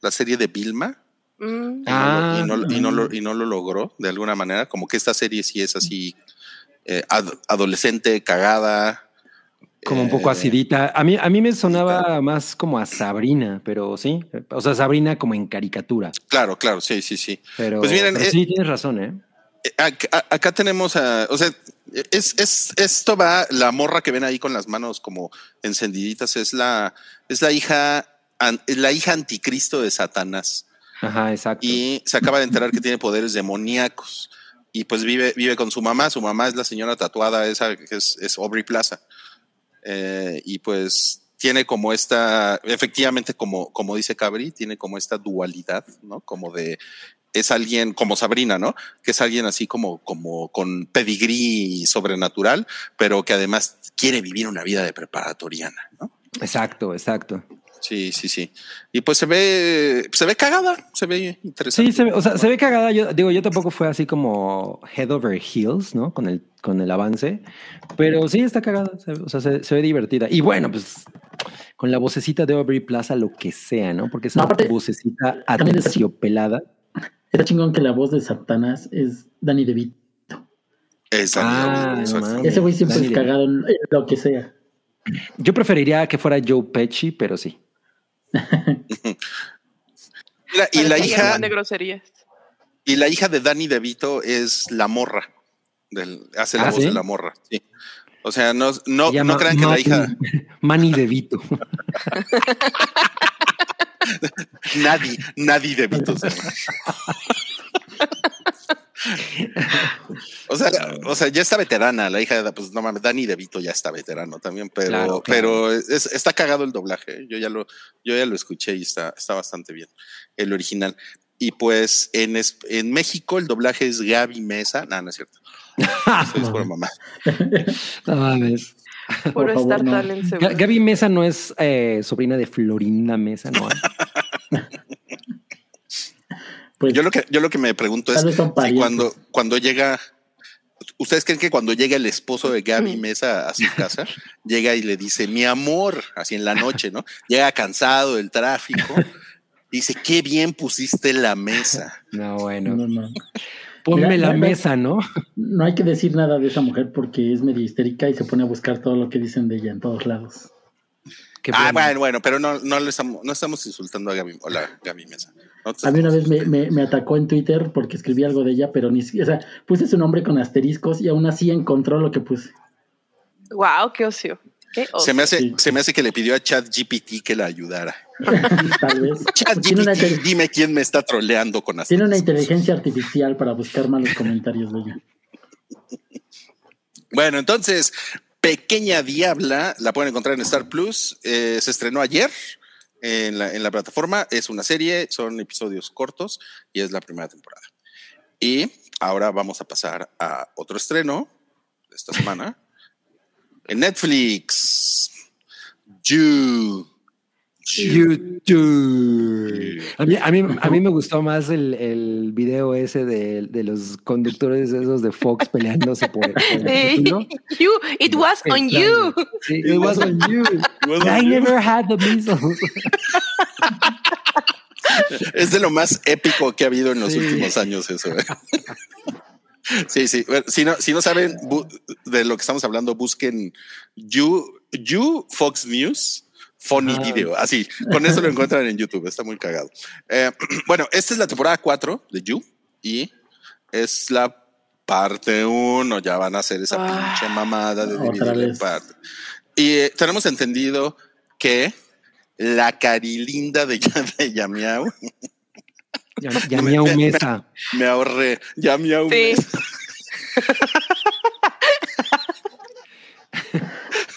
la serie de Vilma Mm, Ah, y, no, lo- y, no lo, y no lo logró de alguna manera. Como que esta serie sí es así eh, ad- adolescente, cagada. Como un poco eh, acidita. A mí, a mí me sonaba más como a Sabrina, pero sí. O sea, Sabrina como en caricatura. Claro, claro, sí, sí, sí. Pero, Pues miren, pero eh, sí, tienes razón, ¿eh? Eh, Acá, acá tenemos a, o sea, es, es, esto va, la morra que ven ahí con las manos como encendiditas, es la, es la hija, la hija anticristo de Satanás. Ajá, exacto. Y se acaba de enterar que tiene poderes demoníacos. Y pues vive, vive con su mamá. Su mamá es la señora tatuada, esa que es, es Aubrey Plaza. Eh, y pues tiene como esta, efectivamente, como, como dice Cabri, tiene como esta dualidad, ¿no? Como de, es alguien como Sabrina, ¿no? Que es alguien así como, como con pedigrí sobrenatural, pero que además quiere vivir una vida de preparatoriana, ¿no? Exacto, exacto. Sí, sí, sí. Y pues se ve, se ve cagada, se ve interesante. Sí, se ve, o sea, se ve cagada. Yo digo, yo tampoco fue así como head over heels, ¿no? Con el, con el avance, pero sí está cagada. se- o sea, se, se ve divertida. Y bueno, pues con la vocecita de Aubrey Plaza, lo que sea, ¿no? Porque esa No, aparte, vocecita aterciopelada. Está chingón que la voz de Satanás es Danny DeVito. Es Ah, no exacto. mames. Ese güey siempre Danny es cagado en en lo que sea. Yo preferiría que fuera Joe Pesci, pero sí. Y la hija de groserías. y la hija de Danny DeVito es la morra del, hace la ¿Ah, voz sí? de la morra sí o sea no no, no crean que la hija Manny DeVito. nadie nadie DeVito se llama. O sea o sea ya está veterana la hija de pues no mames Danny DeVito ya está veterano también pero Claro, claro. pero es- está cagado el doblaje yo ya lo yo ya lo escuché y está está bastante bien el original y pues en, es- en México el doblaje es Gaby Mesa. No, no es cierto. Eso es pura mamá. No mames. Por Puro favor, Star no. Gaby Mesa no es eh, sobrina de Florinda Mesa, ¿no? Pues Yo lo que, yo lo que me pregunto es si cuando, cuando llega, ¿ustedes creen que cuando llega el esposo de Gaby. Mesa a su casa, llega y le dice, mi amor, así en la noche, ¿no? Llega cansado del tráfico, dice, qué bien pusiste la mesa. No, bueno. no, no. Ponme Mira, la no, mesa, ¿no? No hay que decir nada de esa mujer porque es medio histérica y se pone a buscar todo lo que dicen de ella en todos lados. Ah, bueno. bueno, bueno, pero no, no, le estamos, no estamos insultando a Gaby, hola, Gaby Mesa. A mí una vez me, me- me atacó en Twitter porque escribí algo de ella, pero ni siquiera, o sea, puse su nombre con asteriscos y aún así encontró lo que puse. Wow, qué ocio. Qué ocio. Se me, hace, Sí. se me hace que le pidió a ChatGPT que la ayudara. Tal vez. ChatGPT, dime quién me está troleando con tiene una asteriscos. inteligencia artificial para buscar malos comentarios de ella. Bueno, entonces, Pequeña Diabla, la pueden encontrar en Star Plus. eh, se estrenó ayer en la, plataforma. Es una serie, son episodios cortos y es la primera temporada. Y ahora vamos a pasar a otro estreno de esta semana en Netflix. You. YouTube. A mí, a mí, a mí me gustó más el, el video ese de, de los conductores esos de Fox peleándose por, por el título. You, it was on you. Sí, it was on you. was on I you. never had the measles. Es de lo más épico que ha habido en los Sí. últimos años eso. ¿eh? Sí, sí. Bueno, si no, si no saben de lo que estamos hablando, busquen You, you Fox News. Funny video, así, con eso lo encuentran en YouTube, está muy cagado. Eh, bueno, esta es la temporada 4 de You y es la parte uno, ya van a hacer esa Ah. pinche mamada de dividir en parte. Y eh, tenemos entendido que la carilinda de, de Yamiau, Ya, ya mesa. me ahorré, Yamiau, Sí.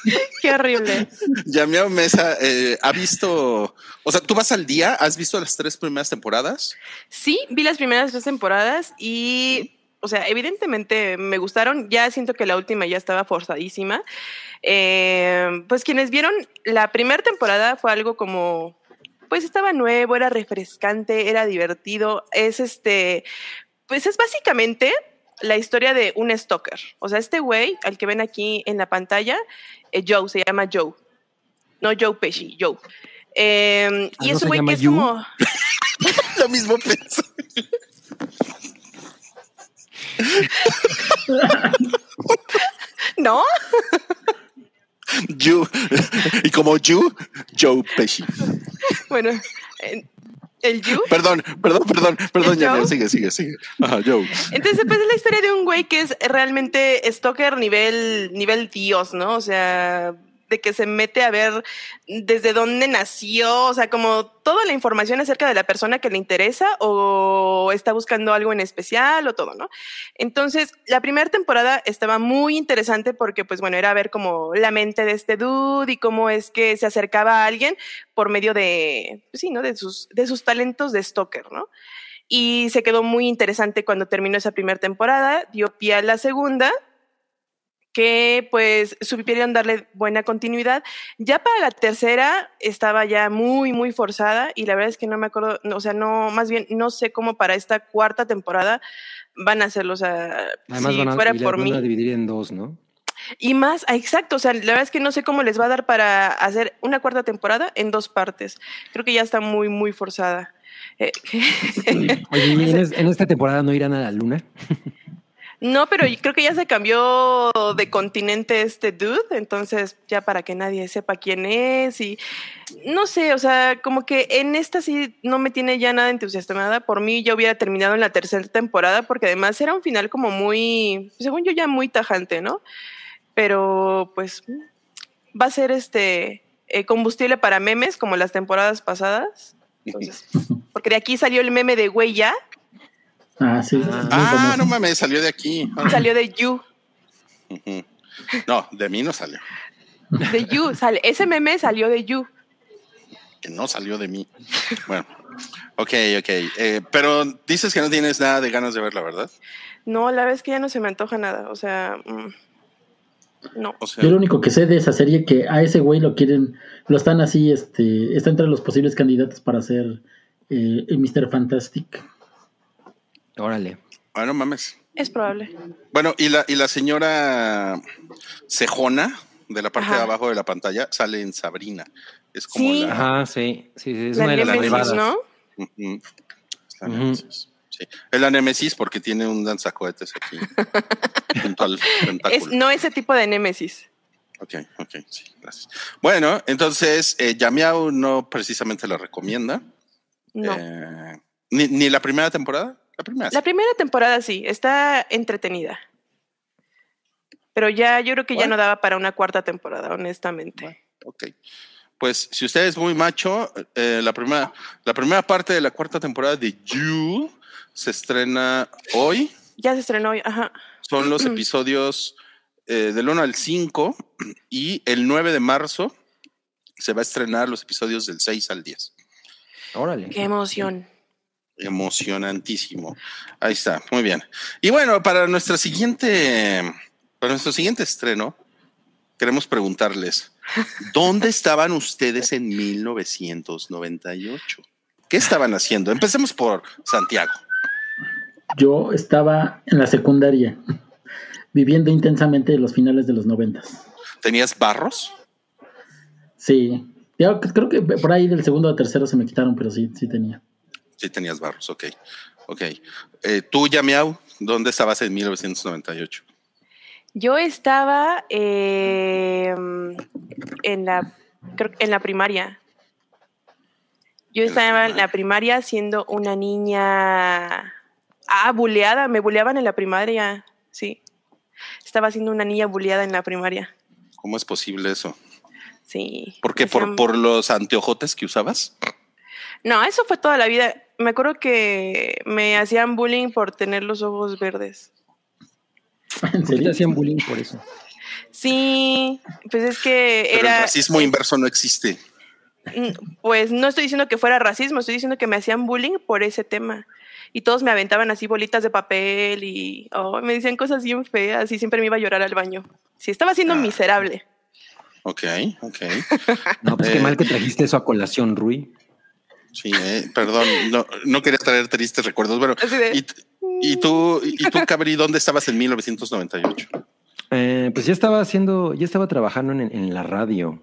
Qué horrible. Yamiau Mesa eh, ha visto, o sea, tú vas al día, has visto las tres primeras temporadas. Sí, vi las primeras dos temporadas y, o sea, evidentemente me gustaron. Ya siento que la última ya estaba forzadísima. Eh, pues quienes vieron la primera temporada fue algo como, pues estaba nuevo, era refrescante, era divertido. Es este, pues es básicamente la historia de un stalker. O sea, este güey, al que ven aquí en la pantalla, eh, Joe, se llama Joe. No Joe Pesci, Joe. Eh, Ah, y ¿no ese se güey que es You? como... Lo mismo pensé. ¿No? You. Y como You, Joe Pesci. Bueno, el You. Perdón, perdón, perdón, perdón, ¿El Yamiau, Joe? sigue, sigue, sigue. Ajá, Joe. Entonces, pues es la historia de un güey que es realmente stalker nivel, nivel Dios, ¿no? O sea, de que se mete a ver desde dónde nació, o sea, como toda la información acerca de la persona que le interesa o está buscando algo en especial o todo, ¿no? Entonces, la primera temporada estaba muy interesante porque, pues bueno, era ver como la mente de este dude y cómo es que se acercaba a alguien por medio de, pues sí, ¿no? De sus, de sus talentos de stalker, ¿no? y se quedó muy interesante cuando terminó esa primera temporada, dio pie a la segunda, que pues supieron darle buena continuidad. Ya para la tercera estaba ya muy, muy forzada y la verdad es que no me acuerdo, no, o sea, no, más bien no sé cómo para esta cuarta temporada van a hacerlo, o sea, Además si van, a, fuera por van mí. a dividir en dos, ¿no? Y más, ah, exacto, o sea, la verdad es que no sé cómo les va a dar para hacer una cuarta temporada en dos partes. Creo que ya está muy, muy forzada. Eh, Oye, ¿y en, es- en esta temporada no irán a la luna? No, pero creo que ya se cambió de continente este dude, entonces ya para que nadie sepa quién es y no sé, o sea, como que en esta sí no me tiene ya nada entusiasmada. Por mí ya hubiera terminado en la tercera temporada porque además era un final como muy, según yo ya muy tajante, ¿no? Pero pues va a ser este eh, combustible para memes como las temporadas pasadas. Entonces, porque de aquí salió el meme de güey ya, Ah, sí. Ah, famoso. no mames, salió de aquí. Ah, salió de You. No, de mí no salió. De You, sale, ese meme salió de You. Que no salió de mí. Bueno, ok, ok. Eh, pero dices que no tienes nada de ganas de verla, ¿verdad? No, la verdad es que ya no se me antoja nada. O sea, mm, no. O sea, Yo lo único que sé de esa serie que a ese güey lo quieren, lo están así, este, está entre los posibles candidatos para ser eh, el Mr. Fantastic. Órale. bueno, mames. Es probable. Bueno, y la, y la señora Cejona, de la parte Ajá. de abajo de la pantalla, sale en Sabrina. Es como Sí. la. Ajá, sí. Sí, sí, es La una de las. ¿no? Es la. Sí. Es la Némesis porque tiene un danzacohetes aquí. junto al tentáculo. Es, no ese tipo de Némesis. Ok, ok, sí, gracias. Bueno, entonces, eh, Yamiao no precisamente la recomienda. No. Eh, ni, ni la primera temporada. La primera. sí. La primera temporada sí, está entretenida. Pero ya, yo creo que ya Bueno. no daba para una cuarta temporada, honestamente. Ok. Pues si usted es muy macho, eh, la, primera, la primera parte de la cuarta temporada de You se estrena hoy. Ya se estrenó hoy, ajá. Son los episodios eh, del 1 al 5 y el 9 de marzo se va a estrenar los episodios del 6 al 10. Órale. Qué emoción. Emocionantísimo. Ahí está, muy bien. Y bueno, para nuestra siguiente, para nuestro siguiente estreno, queremos preguntarles, ¿dónde estaban ustedes en 1998? ¿Qué estaban haciendo? Empecemos por Santiago. Yo estaba en la secundaria, viviendo intensamente los finales de los noventas. ¿Tenías barros? Sí, yo creo que por ahí del segundo a tercero se me quitaron, pero sí, sí tenía. Sí, tenías barros, ok. Ok. Eh, Tú, Yamiau, ¿dónde estabas en 1998? Yo estaba eh, en la creo en la primaria. Yo En la estaba en la primaria siendo una niña ah, buleada, me buleaban en la primaria. Sí. Estaba siendo una niña bulliada en la primaria. ¿Cómo es posible eso? Sí. ¿Por qué? ¿Por, por los anteojotes que usabas? No, eso fue toda la vida. Me acuerdo que me hacían bullying por tener los ojos verdes. ¿En ¿Por qué te serio? hacían bullying por eso? Sí, pues es que Pero era. el racismo inverso no existe. Mm, Pues no estoy diciendo que fuera racismo, estoy diciendo que me hacían bullying por ese tema. Y todos me aventaban así bolitas de papel y oh, me decían cosas bien feas y siempre me iba a llorar al baño. Sí, estaba siendo Ah. miserable. Ok, ok. No, pues qué Eh. mal que trajiste eso a colación, Rui. Sí, eh, perdón, no, no quería traer tristes recuerdos. De- y, y tú, y tú, Cabri, ¿dónde estabas en 1998? Eh, pues ya estaba haciendo, ya estaba trabajando en, en la radio,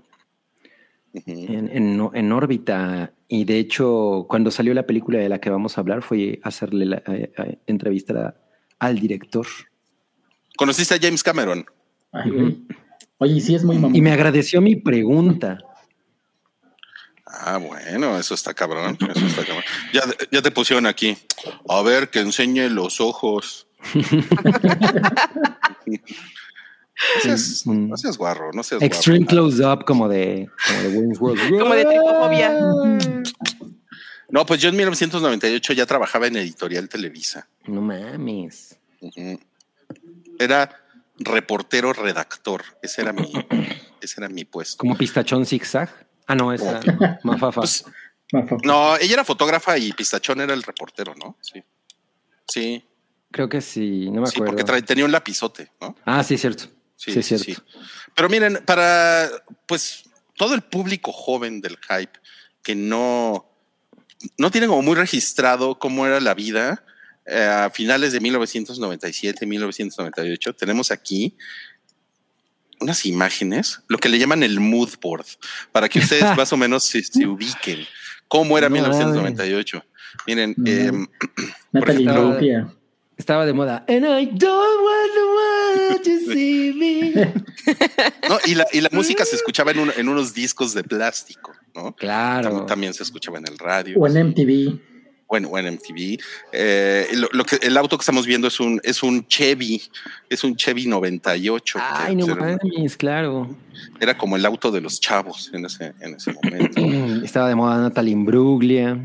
en, en, en órbita. Y de hecho, cuando salió la película de la que vamos a hablar, fue hacerle la eh, eh, entrevista a- al director. ¿Conociste a James Cameron? Oye, sí es muy mamón. Y me agradeció mi pregunta. Ah, bueno, eso está cabrón. Eso está cabrón. Ya, ya te pusieron aquí. A ver, que enseñe los ojos. No seas, Mm. no seas guarro, no seas Extreme guarro. close up como de, como de Wayne's World. Como de tripofobia. No, pues yo en 1998 ya trabajaba en Editorial Televisa. No mames. Era reportero redactor. Ese era mi, ese era mi puesto. Como pistachón zigzag. Ah, no, esa mafafa. Pues, Ma, fa- no, ella era fotógrafa y Pistachón era el reportero, ¿no? Sí. Sí, Creo que sí, no me sí, acuerdo. porque trae- tenía un lapizote, ¿no? Ah, sí, es cierto. Sí, es cierto. Pero miren, para pues todo el público joven del hype que no, no tiene como muy registrado cómo era la vida eh, a finales de 1997, 1998, tenemos aquí unas imágenes, lo que le llaman el mood board, para que ustedes más o menos se, se ubiquen cómo era No, 1998. Miren, No. em, ejemplo- Imbruglia. Estaba de moda. And I don't want the world to see me. no, y, la, y la música se escuchaba en, un- en unos discos de plástico, ¿no? Claro. Tam- También se escuchaba en el radio. O en MTV. Bueno, o en MTV. Eh, lo, lo que, el auto que estamos viendo es un, es un Chevy, es un Chevy 98. que, Ay, no era, mames, claro. era como el auto de los chavos en ese, en ese momento. Estaba de moda Natalie Imbruglia.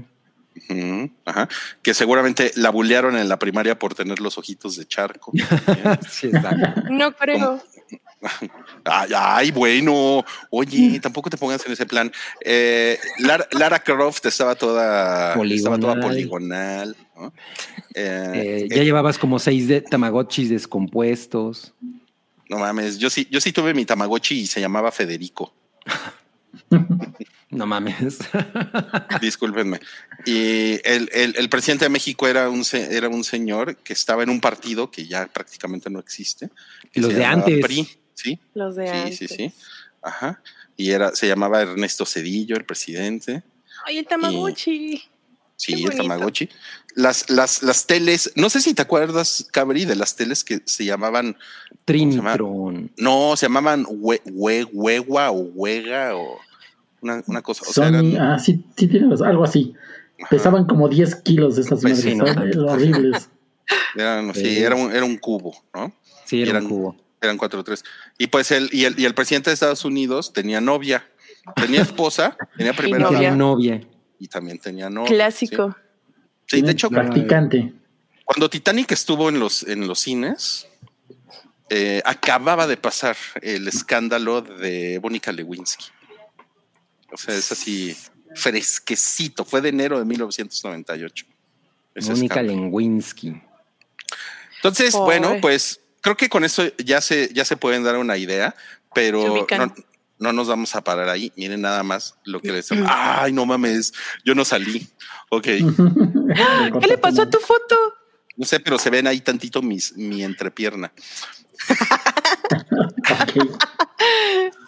Ujú, ajá. Que seguramente la bullearon en la primaria por tener los ojitos de charco. sí, exacto. No creo. Ay, ay, bueno, oye, tampoco te pongas en ese plan. Eh, Lara, Lara Croft estaba toda estaba toda Poligonal. poligonal. ¿no? Eh, Eh, ya llevabas como seis de Tamagotchis descompuestos. No mames, yo sí, yo sí tuve mi Tamagotchi y se llamaba Federico. No mames. Discúlpenme. Y el, el- el presidente de México era un, se- era un señor que estaba en un partido que ya prácticamente no existe. Los se de antes. PRI, sí, Los de sí, antes. sí, sí. Ajá. Y era, se llamaba Ernesto Cedillo, el presidente. Ay, el Tamagotchi. Sí, el. Tamagotchi. Las, las, las teles, no sé si te acuerdas, Cabri, de las teles que se llamaban, Trinitron. no, se llamaban hue, hue- huegua o huega o una, una cosa. O sea, Sony, eran, ah, sí, sí tiene razón, algo así. Pesaban como 10 kilos de esas Pues madres, sí, ¿no? ¿sabes? horribles. eran- sí, Sí. era un, era un cubo, ¿no? Sí, era Eran- un cubo. Eran cuatro o tres. Y pues el y, el, y el presidente de Estados Unidos tenía novia, tenía esposa, tenía primera novia. Novia. y también tenía novia. Clásico. Sí, Sí, de hecho, Practicante. cuando Titanic estuvo en los, en los cines, eh, acababa de pasar el escándalo de Mónica Lewinsky. O sea, es así fresquecito. Fue de enero de 1998. ese Mónica escándalo. Lewinsky. Entonces, Pobre. bueno, pues creo que con eso ya se, ya se pueden dar una idea, pero no, no nos vamos a parar ahí. Miren nada más lo que les... Ay, no mames, yo no salí. Ok, ¿Qué le pasó a tu foto? no sé, pero se ven ahí tantito mis, mi entrepierna. Ok.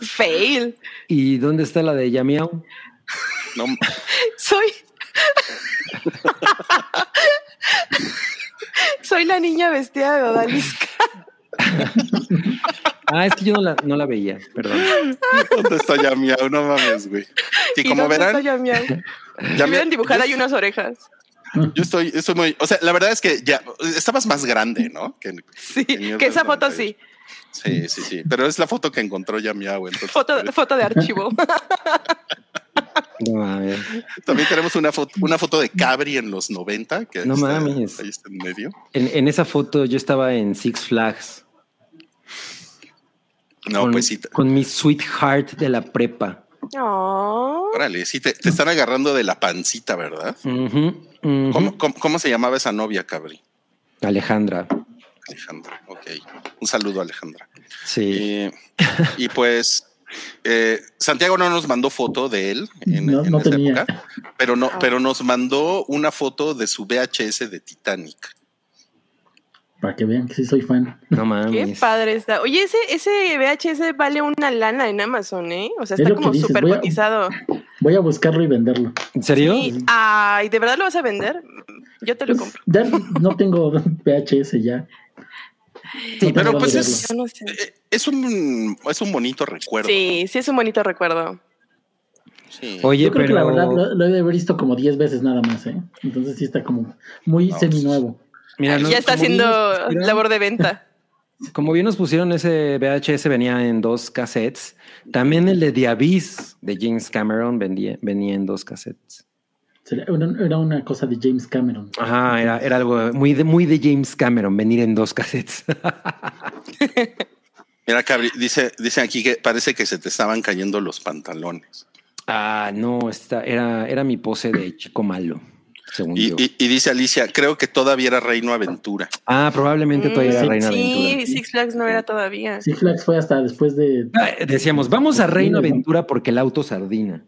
Fail. ¿Y dónde está la de Yamiao? No, Soy. Soy la niña vestida de odalisca. Ah, es que yo no la, no la veía, perdón. ¿dónde está Yamiao? No mames, güey. Sí, ¿Y como dónde verán, está Yamiao? Yamiao- dibujar ahí unas orejas. Yo estoy, estoy muy, o sea, la verdad es que ya estabas más grande, ¿no? Que, Sí, que esa foto sí. sí. sí, sí. Pero es la foto que encontró ya Miau. Entonces, Foto, foto de archivo. No mames. También tenemos una foto, una foto de Cabri en los 90, que No está- mames. ahí está en medio. En, en esa foto yo estaba en Six Flags. No, con, pues sí. Con mi sweetheart de la prepa. Oh, Órale, sí, te, te están agarrando de la pancita, ¿verdad? ¿Cómo, cómo, cómo se llamaba esa novia, Cabri? Alejandra. Alejandra, ok. Un saludo, Alejandra. Sí. Eh, y pues eh, Santiago no nos mandó foto de él en, No- en no esa tenía. época, pero no, Ah. pero nos mandó una foto de su VHS de Titanic. Para que vean que sí soy fan. No qué mames. padre está. Oye, ese, ese VHS vale una lana en Amazon, ¿eh? O sea, Es está como súper cotizado. Voy a buscarlo y venderlo. ¿En serio? Sí. Ay, ¿de verdad lo vas a vender? Yo te lo Pues, compro. ya no tengo VHS ya. Sí, No pero pues es- Yo no sé. Eh, Es un, es un bonito recuerdo. Sí, sí es un bonito recuerdo. Sí. Oye, Yo creo pero que la verdad lo, lo he de haber visto como 10 veces nada más, ¿eh? Entonces sí está como muy No, seminuevo. Mira, no- ya está haciendo pusieron- labor de venta. Como bien nos pusieron ese VHS venía en dos cassettes. También el de The Abyss de James Cameron venía, venía en dos cassettes. Era, era una cosa de James Cameron. Ajá, era, era algo muy de, muy de James Cameron venir en dos cassettes. Mira, Cabri, dice, dicen aquí que parece que se te estaban cayendo los pantalones. ah, no, esta era, era mi pose de chico malo, según Y, yo. y- y dice Alicia, creo que todavía era Reino Aventura. ah, probablemente todavía era Mm, Reina sí, Aventura. Six Flags no era todavía. Six Flags fue hasta después de. Ah, Decíamos, vamos a Reino Aventura porque el auto sardina.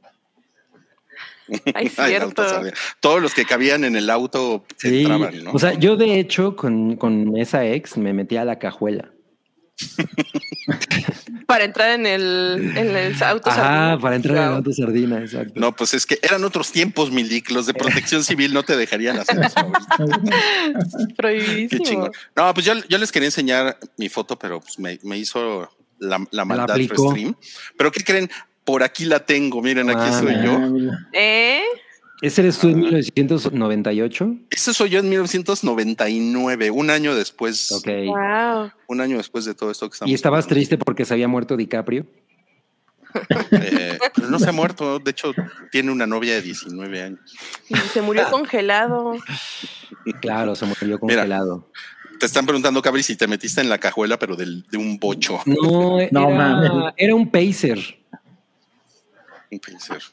Ay, Ay, cierto. auto. Todos los que cabían en el auto Sí, entraban, ¿no? o sea, yo de hecho con, con esa ex me metí a la cajuela. Para entrar en el, en el auto. Ajá, sardina. para entrar en el auto sardina, exacto. no, pues es que eran otros tiempos, Milik. Los de protección civil no te dejarían hacer eso. Prohibidísimo. chingón. No, pues yo, yo les quería enseñar mi foto, pero pues me, me hizo la, la maldad aplicó. stream. Pero ¿qué creen? Por aquí la tengo. Miren, aquí Ah, soy Ah, yo. mira. ¿Eh? ¿Ese eres tú en 1998? Ese soy yo en 1999, un año después. Ok. Wow. Un año después de todo esto que estamos ¿Y estabas hablando. triste porque se había muerto DiCaprio? Eh, pero no se ha muerto. De hecho, tiene una novia de 19 años. Y se murió congelado. Claro, se murió Mira. congelado. Te están preguntando, Cabri, si te metiste en la cajuela, pero del, de un bocho. No, era, No, mames. era un pacer. Un Pacer.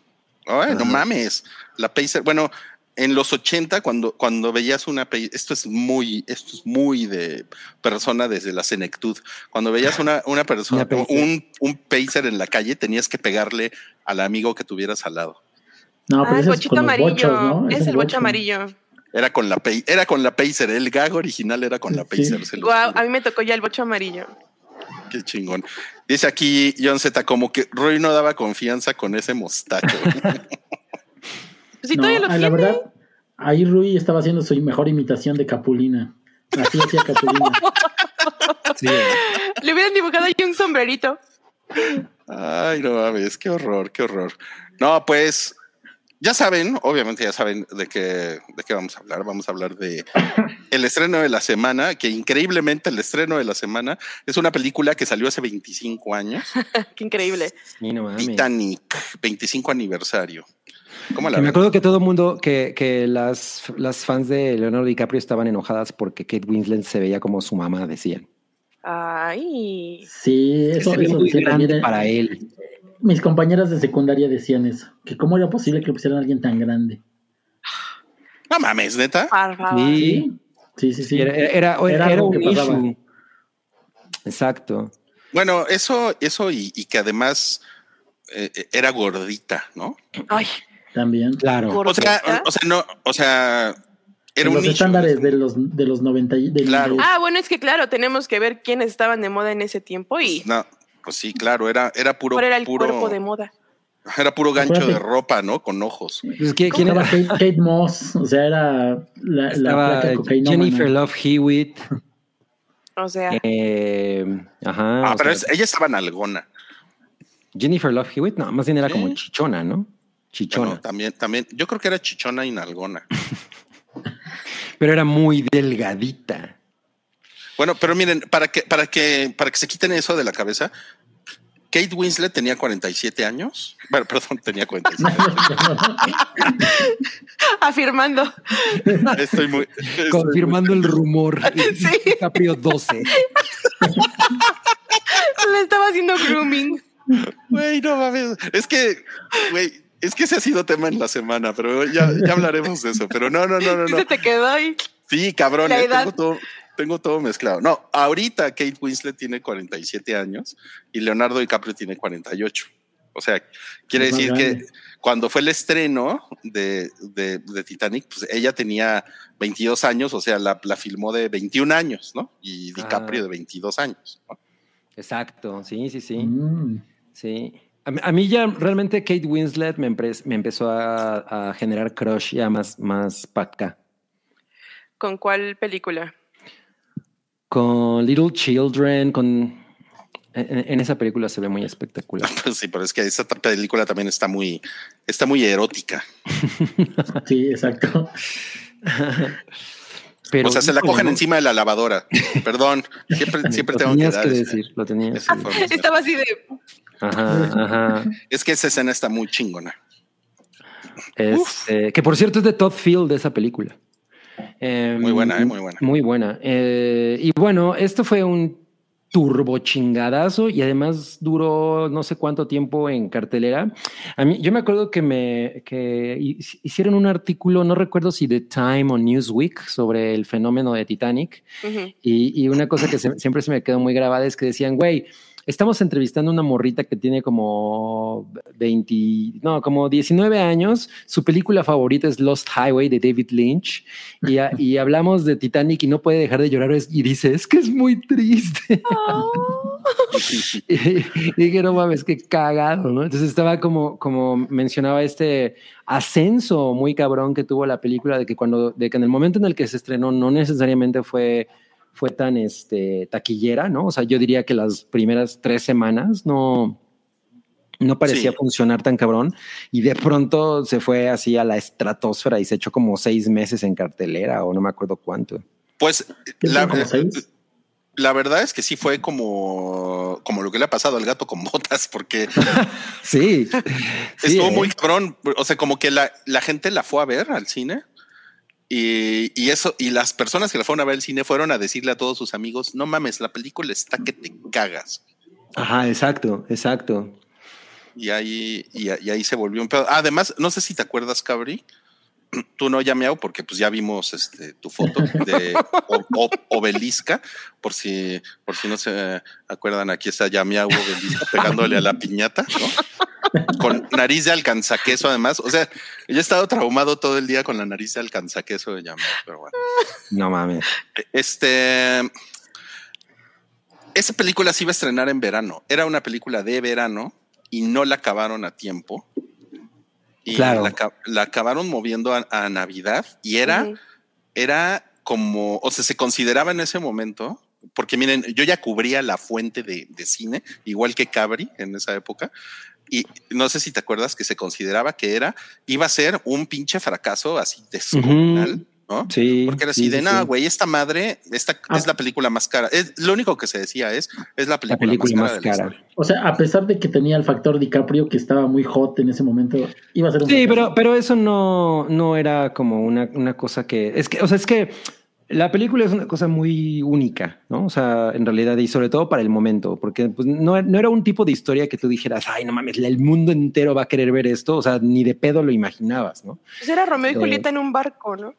Ay, no mames. La Pacer. Bueno, en los 80, cuando, cuando veías una Pacer, esto es muy, esto es muy de persona desde la senectud. Cuando veías una, una persona, Una Pacer. un, un Pacer en la calle, tenías que pegarle al amigo que tuvieras al lado. No, ah, pero el ese es bochito amarillo. bochos, ¿no? Es Ese el bocho bocho. amarillo. Era con la, era con la Pacer. El gag original era con la Sí. Pacer. se los Wow, a mí me tocó ya el bocho amarillo. Qué chingón. Dice aquí John Z, como que Roy no daba confianza con ese mostacho. Si No, todavía lo ah, tiene. la verdad, ahí Rui estaba haciendo su mejor imitación de Capulina. Así hacía Capulina. Sí. Le hubieran dibujado ahí un sombrerito. Ay, no mames, qué horror, qué horror. No, pues ya saben, obviamente ya saben de qué, de qué vamos a hablar. Vamos a hablar de el estreno de la semana, que increíblemente el estreno de la semana es una película que salió hace 25 años, Qué increíble. No. Titanic, 25 aniversario. ¿Cómo la Que me acuerdo que todo el mundo, que, que las, las fans de Leonardo DiCaprio estaban enojadas porque Kate Winslet se veía como su mamá, decían. Ay. Sí, eso, se eso muy decía grande también. eh, para él. Mis compañeras de secundaria decían eso. Que cómo era posible que pusieran a alguien tan grande. No mames, neta. Sí, Sí, sí, sí. era, era, era- Era era algo un issue. Exacto. Bueno, eso, eso y, y que además eh, era gordita, ¿no? Ay, También. Claro. O sea, o sea, no, o sea, era En un los nicho. estándares de los, de los 90 y del- Claro. Ah, bueno, es que claro, tenemos que ver quiénes estaban de moda en ese tiempo y No, pues sí, claro, era, era puro, era el puro, cuerpo de moda. era puro gancho de ropa, ¿no? Con ojos. Pues, ¿quién, quién era? Kate, Kate Moss, o sea, era la, la placa. Jennifer Love Hewitt. O sea, eh, ajá. Ah, pero sea, es- ella estaba nalgona. Jennifer Love Hewitt, no, más bien era Sí. como chichona, ¿no? Chichona. Bueno, también, también, yo creo que era chichona y nalgona. pero era muy delgadita. Bueno, pero miren, para que, para que, para que se quiten eso de la cabeza, Kate Winslet tenía 47 años. Bueno, perdón, tenía 47. Afirmando. Estoy muy. estoy Confirmando el rumor. Sí. Caprio 12. Le estaba haciendo grooming. Güey, no mames. Es que, güey, es que ese ha sido tema en la semana, pero ya, ya hablaremos de eso. Pero no, no, no, no, no. se te quedó ahí. Sí, cabrón, La eh, edad. tengo todo, tengo todo mezclado. No, ahorita Kate Winslet tiene 47 años y Leonardo DiCaprio tiene 48. O sea, quiere decir que cuando fue el estreno de, de- de Titanic, pues ella tenía 22 años, o sea, la, la filmó de 21 años, ¿no? Y DiCaprio Ah. de 22 años. ¿no? Exacto, sí, sí, sí. Mm. Sí. A, mí- ya realmente Kate Winslet me, empezó a, a generar crush ya más, más acá. ¿Con cuál película? Con Little Children, con... En, en esa película se ve muy espectacular. Pues sí, pero es que esa película también está muy, está muy erótica. Sí, exacto. Pero, o sea, se la cogen ¿no? encima de la lavadora. Perdón, siempre, siempre tengo que dar que decir, lo tenías esa. Estaba así de. Ajá, ajá. Es que esa escena está muy chingona. Este, que por cierto es de Todd Field de esa película. Em, Muy buena, eh, muy buena. Muy buena. Eh, y bueno, esto fue un turbo chingadazo y además duró no sé cuánto tiempo en cartelera. A mí, yo me acuerdo que me que hi- hicieron un artículo, no recuerdo si The Time o Newsweek, sobre el fenómeno de Titanic. Y, y una cosa que se- siempre se me quedó muy grabada es que decían, güey, estamos entrevistando a una morrita que tiene como 20, no, como 19 años. Su película favorita es Lost Highway de David Lynch. Y, a- y hablamos de Titanic y no puede dejar de llorar y dice, es que es muy triste. Oh. y, y dije, no mames, qué cagado, ¿no? Entonces estaba como, como mencionaba este ascenso muy cabrón que tuvo la película de que cuando, de que en el momento en el que se estrenó no necesariamente fue fue tan este, taquillera, ¿no? O sea, yo diría que las primeras tres semanas no, no parecía Sí. funcionar tan cabrón y de pronto se fue así a la estratosfera y se echó como seis meses en cartelera o no me acuerdo cuánto. Pues ¿Qué la, verdad es que sí fue como, como lo que le ha pasado al gato con botas, porque Sí. Sí, estuvo ¿eh? muy cabrón. O sea, como que la, la gente la fue a ver al cine. Y, y eso, y las personas que la fueron a ver al cine fueron a decirle a todos sus amigos: No mames, la película está que te cagas. Ajá, exacto, exacto. Y ahí, y, y ahí se volvió un pedo. Además, no sé si te acuerdas, Cabri. Tú no llameado porque pues ya vimos este tu foto de o- o- obelisca, por si, por si no se acuerdan, aquí está Yameau obelisca pegándole a la piñata, ¿no? Con nariz de alcanzaqueso, además. O sea, yo he estado traumado todo el día con la nariz de alcanzaqueso de Yameau, pero bueno. No mames. Este. Esa película se iba a estrenar en verano. Era una película de verano y no la acabaron a tiempo. Y Claro. la, aca- la acabaron moviendo a, a Navidad y era, era como, o sea, se consideraba en ese momento, porque miren, yo ya cubría la fuente de, de cine, igual que Cabri en esa época. Y no sé si te acuerdas que se consideraba que era, iba a ser un pinche fracaso así descomunal, ¿no? Sí. Porque era así sí, de sí, nada, sí. güey, esta madre, esta Ah. es la película más cara. Es, lo único que se decía es, es la película, La película más más cara. de la. O sea, a pesar de que tenía el factor DiCaprio que estaba muy hot en ese momento, iba a ser un Sí, fracaso. pero, pero eso no, no era como una, una cosa que. Es que, o sea, es que la película es una cosa muy única, ¿no? O sea, en realidad, y sobre todo para el momento, porque pues, no, no era un tipo de historia que tú dijeras, ay, no mames, el mundo entero va a querer ver esto. O sea, ni de pedo lo imaginabas, ¿no? Pues era Romeo y Sí. Julieta en un barco, ¿no?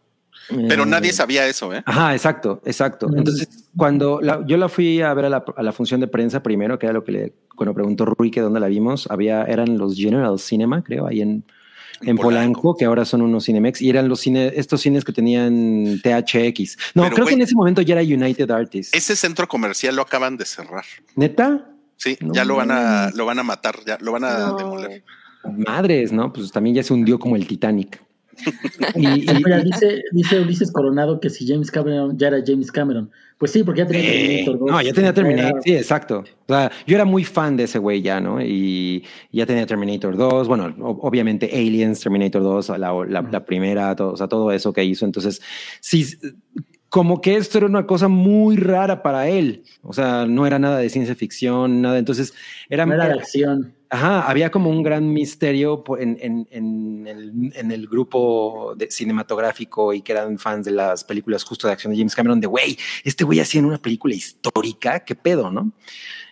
Pero Eh, nadie sabía eso, ¿eh? Ajá, exacto, exacto. Mm. Entonces, cuando la- yo la fui a ver a la, a la función de prensa primero, que era lo que le, cuando preguntó Rui que dónde la vimos, había, eran los General Cinema, creo, ahí en, en Polanco, que ahora son unos Cinemex, y eran los cines, estos cines que tenían THX. No, Pero, creo que en ese momento ya era United Artists. Ese centro comercial lo acaban de cerrar. ¿Neta? Sí, No ya lo van a, lo van a matar, ya lo van a No. demoler. Madres, ¿no? Pues también ya se hundió como el Titanic. Y, y- Mira, dice, dice Ulises Coronado que si James Cameron ya era James Cameron. Pues sí, porque ya tenía Eh, Terminator 2. no, ya tenía Terminator, Era- sí, exacto. O sea, yo era muy fan de ese güey ya, ¿no? Y ya tenía Terminator 2, bueno, obviamente Aliens, Terminator 2, la, la- la primera, todo, o sea, todo eso que hizo. Entonces, sí, como que esto era una cosa muy rara para él. O sea, no era nada de ciencia ficción, nada. Entonces, era, No era de acción. Ajá, había como un gran misterio en, en- en el, grupo de cinematográfico y que eran fans de las películas justo de acción de James Cameron, de güey, este güey hacía una película histórica, qué pedo, ¿no?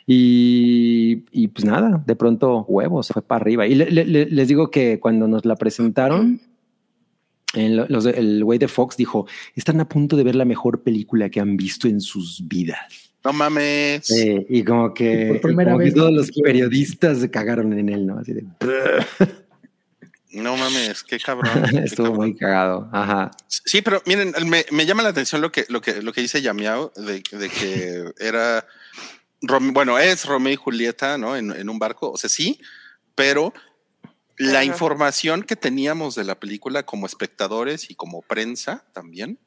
Y, y pues nada, de pronto huevos, fue para arriba. Y le- le- le- les digo que cuando nos la presentaron, los el güey de Fox dijo, están a punto de ver la mejor película que han visto en sus vidas. No mames. Y como que, Por primera como que vez, todos ¿no? los periodistas se cagaron en él, ¿no? Así de No mames, qué cabrón. qué estuvo cabrón. muy cagado. Ajá. Sí, pero miren, me, me llama la atención lo que, lo que, lo que dice Yamiao de, de que era, Rom- bueno, es Romeo y Julieta, ¿no? En, en un barco, o sea, sí, pero la Ajá. información que teníamos de la película como espectadores y como prensa también,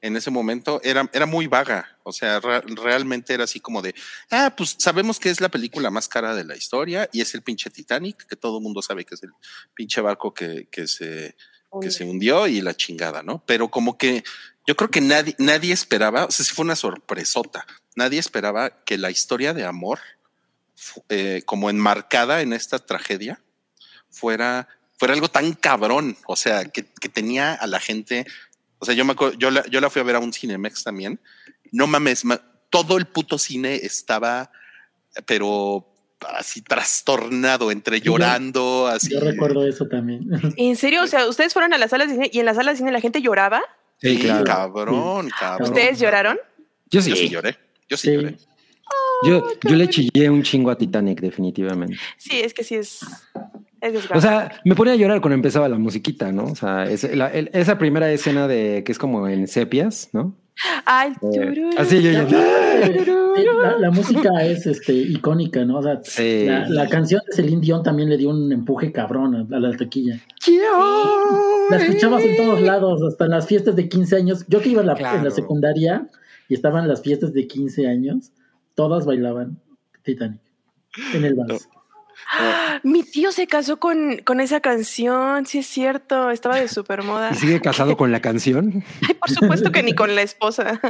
en ese momento era, era muy vaga, o sea, realmente era así como de, ah, pues sabemos que es la película más cara de la historia y es el pinche Titanic, que todo el mundo sabe que es el pinche barco que, que se que se hundió y la chingada, ¿no? Pero como que yo creo que nadie, nadie esperaba, o sea, sí fue una sorpresota. Nadie esperaba que la historia de amor, eh, como enmarcada en esta tragedia, fuera, fuera algo tan cabrón. O sea, que, que tenía a la gente. O sea, yo me acuerdo, yo la, yo la fui a ver a un Cinemex también. No mames, ma- todo el puto cine estaba, pero así trastornado, entre yo- llorando, así. Yo recuerdo eso también. ¿En serio? O sea, ¿ustedes fueron a las salas de cine y en las salas de cine la gente lloraba? Sí, Sí, claro. cabrón, cabrón. ¿Ustedes lloraron? Yo sí. Yo sí lloré. Yo sí, Sí. lloré. Yo, yo le chillé un chingo a Titanic, definitivamente. Sí, es que sí es. O sea, me ponía a llorar cuando empezaba la musiquita, ¿no? O sea, es- la- el- esa primera escena de que es como en sepias, ¿no? Ay, Eh, así yo ya. Sí, la, la música es este, icónica, ¿no? O sea, Sí. la, la canción de Celine Dion también le dio un empuje cabrón a, a la taquilla. La escuchabas en todos lados, hasta en las fiestas de 15 años. Yo que iba en la, Claro. en la secundaria y estaban las fiestas de 15 años, todas bailaban Titanic en el vals. Mi tío se casó con, con esa canción, sí es cierto, estaba de super moda. ¿Y sigue casado con la canción? Ay, por supuesto que ni con la esposa.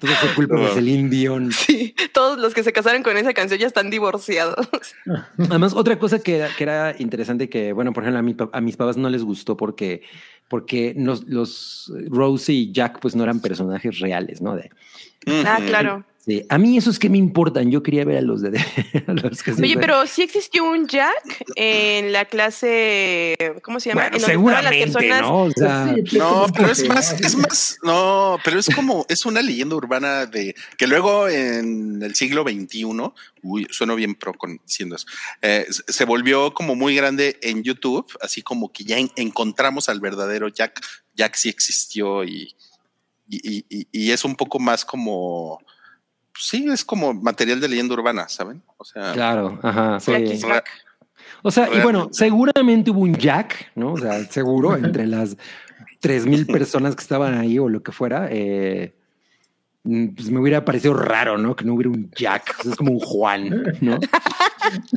Todo fue culpa de. Celine Dion. Sí, todos los que se casaron con esa canción ya están divorciados. Además, otra cosa que era, que era interesante que, bueno, por ejemplo, a, mi a mis papás no les gustó porque, porque nos- los Rose y Jack pues no eran personajes reales, ¿no? De, Ah, claro. sí. A mí esos que me importan, yo quería ver a los de... a los que Oye, pero sí existió un Jack en la clase, ¿cómo se llama? Bueno, En estaban las seguramente, personas- ¿no? O sea, No, pero es más, es más, no, pero es como, es una leyenda urbana de que luego en el siglo XXI, uy, sueno bien pro con diciendo eso, eh, se se volvió como muy grande en YouTube, así como que ya en- encontramos al verdadero Jack, Jack sí existió y, y, y- y es un poco más como, pues sí, es como material de leyenda urbana, ¿saben? O sea, claro, ajá. sí. O sea, y bueno, seguramente hubo un Jack, ¿no? O sea, seguro entre las tres mil personas que estaban ahí o lo que fuera. eh, pues me hubiera parecido raro, ¿no? Que no hubiera un Jack. O sea, es como un Juan, ¿no?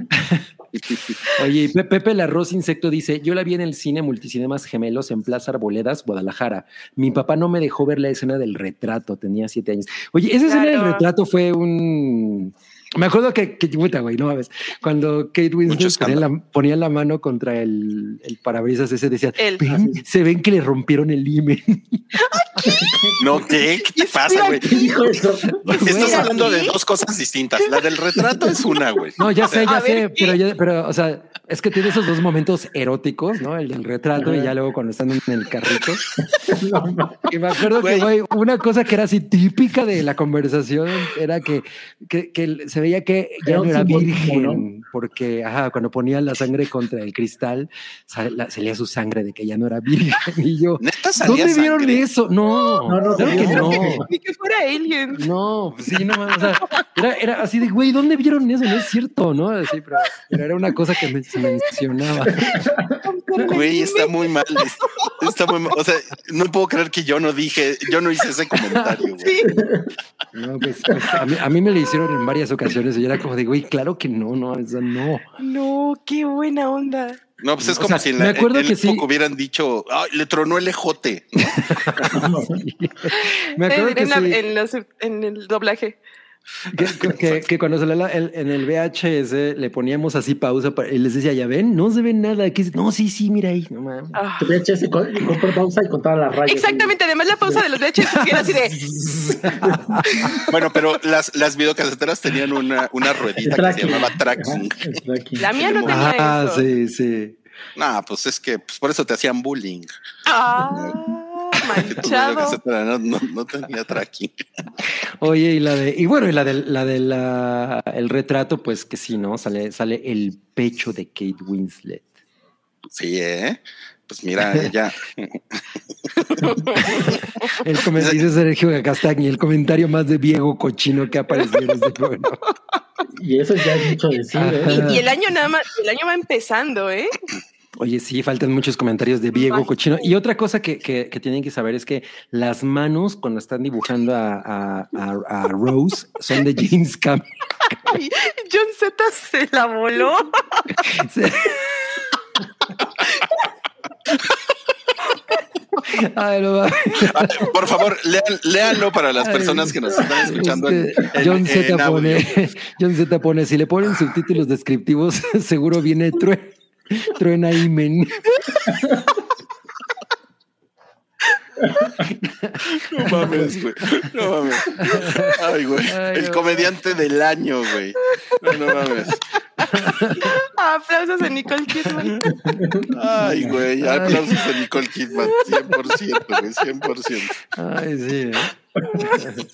Oye, Pepe el arroz insecto dice: Yo la vi en el cine Multicinemas Gemelos en Plaza Arboledas, Guadalajara. Mi papá no me dejó ver la escena del retrato, tenía siete años. Oye, esa escena del retrato fue un. Me acuerdo que, que puta, güey, no mames. Cuando Kate Winslet ponía la, ponía la mano contra el, el parabrisas ese, decía. "Ven, se ven que le rompieron el himen. no, ¿qué? ¿Qué te pasa, güey? Estás hablando de dos cosas distintas. La del retrato es una, güey. No, ya sé, ya A sé, pero, ya- pero, o sea, es que tiene esos dos momentos eróticos, ¿no? El del retrato y ya luego cuando están en el carrito. Y me acuerdo que, Güey. güey, una cosa que era así típica de la conversación era que, que, que se creía que ya no era virgen, porque ajá, cuando ponía la sangre contra el cristal, sal- la- salía su sangre de que ya no era virgen. Y yo, ¿dónde vieron sangre? eso? No, No, no, claro no, que no. no. Ni que fuera alien. No, pues sí, no o sea, era, era así de, güey, ¿dónde vieron eso? No es cierto, ¿no? Así, pero, pero era una cosa que me, se mencionaba. Güey, está muy mal. Está muy mal. O sea, no puedo creer que yo no dije, yo no hice ese comentario, güey. Sí. No, pues, pues, a, mí, a mí me lo hicieron en varias ocasiones y yo era como de, güey, claro que no, no, o sea, no. No, qué buena onda. No, pues es O como sea, si en me la, acuerdo en que el sí. hubieran dicho, "Ay, le tronó el ejote. Me acuerdo en, que, la- sí, en los- en el doblaje. que, que- que cuando salió la- el- en el VHS le poníamos así pausa para- y les decía, ya ven, no se ve nada. Aquí, no, sí, sí, mira ahí, no mames. Ah. VHS con, con pausa y contaba las rayas. Exactamente, además la pausa de los VHS era así de. Bueno, pero las, las videocaseteras tenían una, una ruedita que se llamaba tracking. La mía no tenía Ah, eso. sí, sí. Nah, pues es que pues por eso te hacían bullying. Ah, manchado. no, no, no tenía tracking. Oye, y la de, y bueno, y la de la de la el retrato, pues que sí, ¿no? Sale, sale el pecho de Kate Winslet. Sí, ¿eh? Pues mira, ella. El comentario dice Sergio Castañi, el comentario más de Diego cochino que ha aparecido en este programa. Y eso ya es mucho decir, ¿eh? Y el año nada más, el año va empezando, ¿eh? Oye, sí, faltan muchos comentarios de Diego Ay. Cochino. Y otra cosa que, que- que tienen que saber es que las manos, cuando están dibujando a, a- a- a Rose, son de James Cameron. Ay, John Z se la voló. Sí. Ay, no. Ah, Por favor, lean- léanlo para las personas que nos están escuchando. Este, en- John Z en audio. pone, John Z pone, si le ponen subtítulos descriptivos, seguro viene true, truena Imen. No mames, güey. No mames. Ay, güey. El comediante del año, güey. No, no mames. Aplausos a Nicole Kidman. Ay, güey. Aplausos a Nicole Kidman. 100%, güey. 100%. Ay, sí. ¿eh?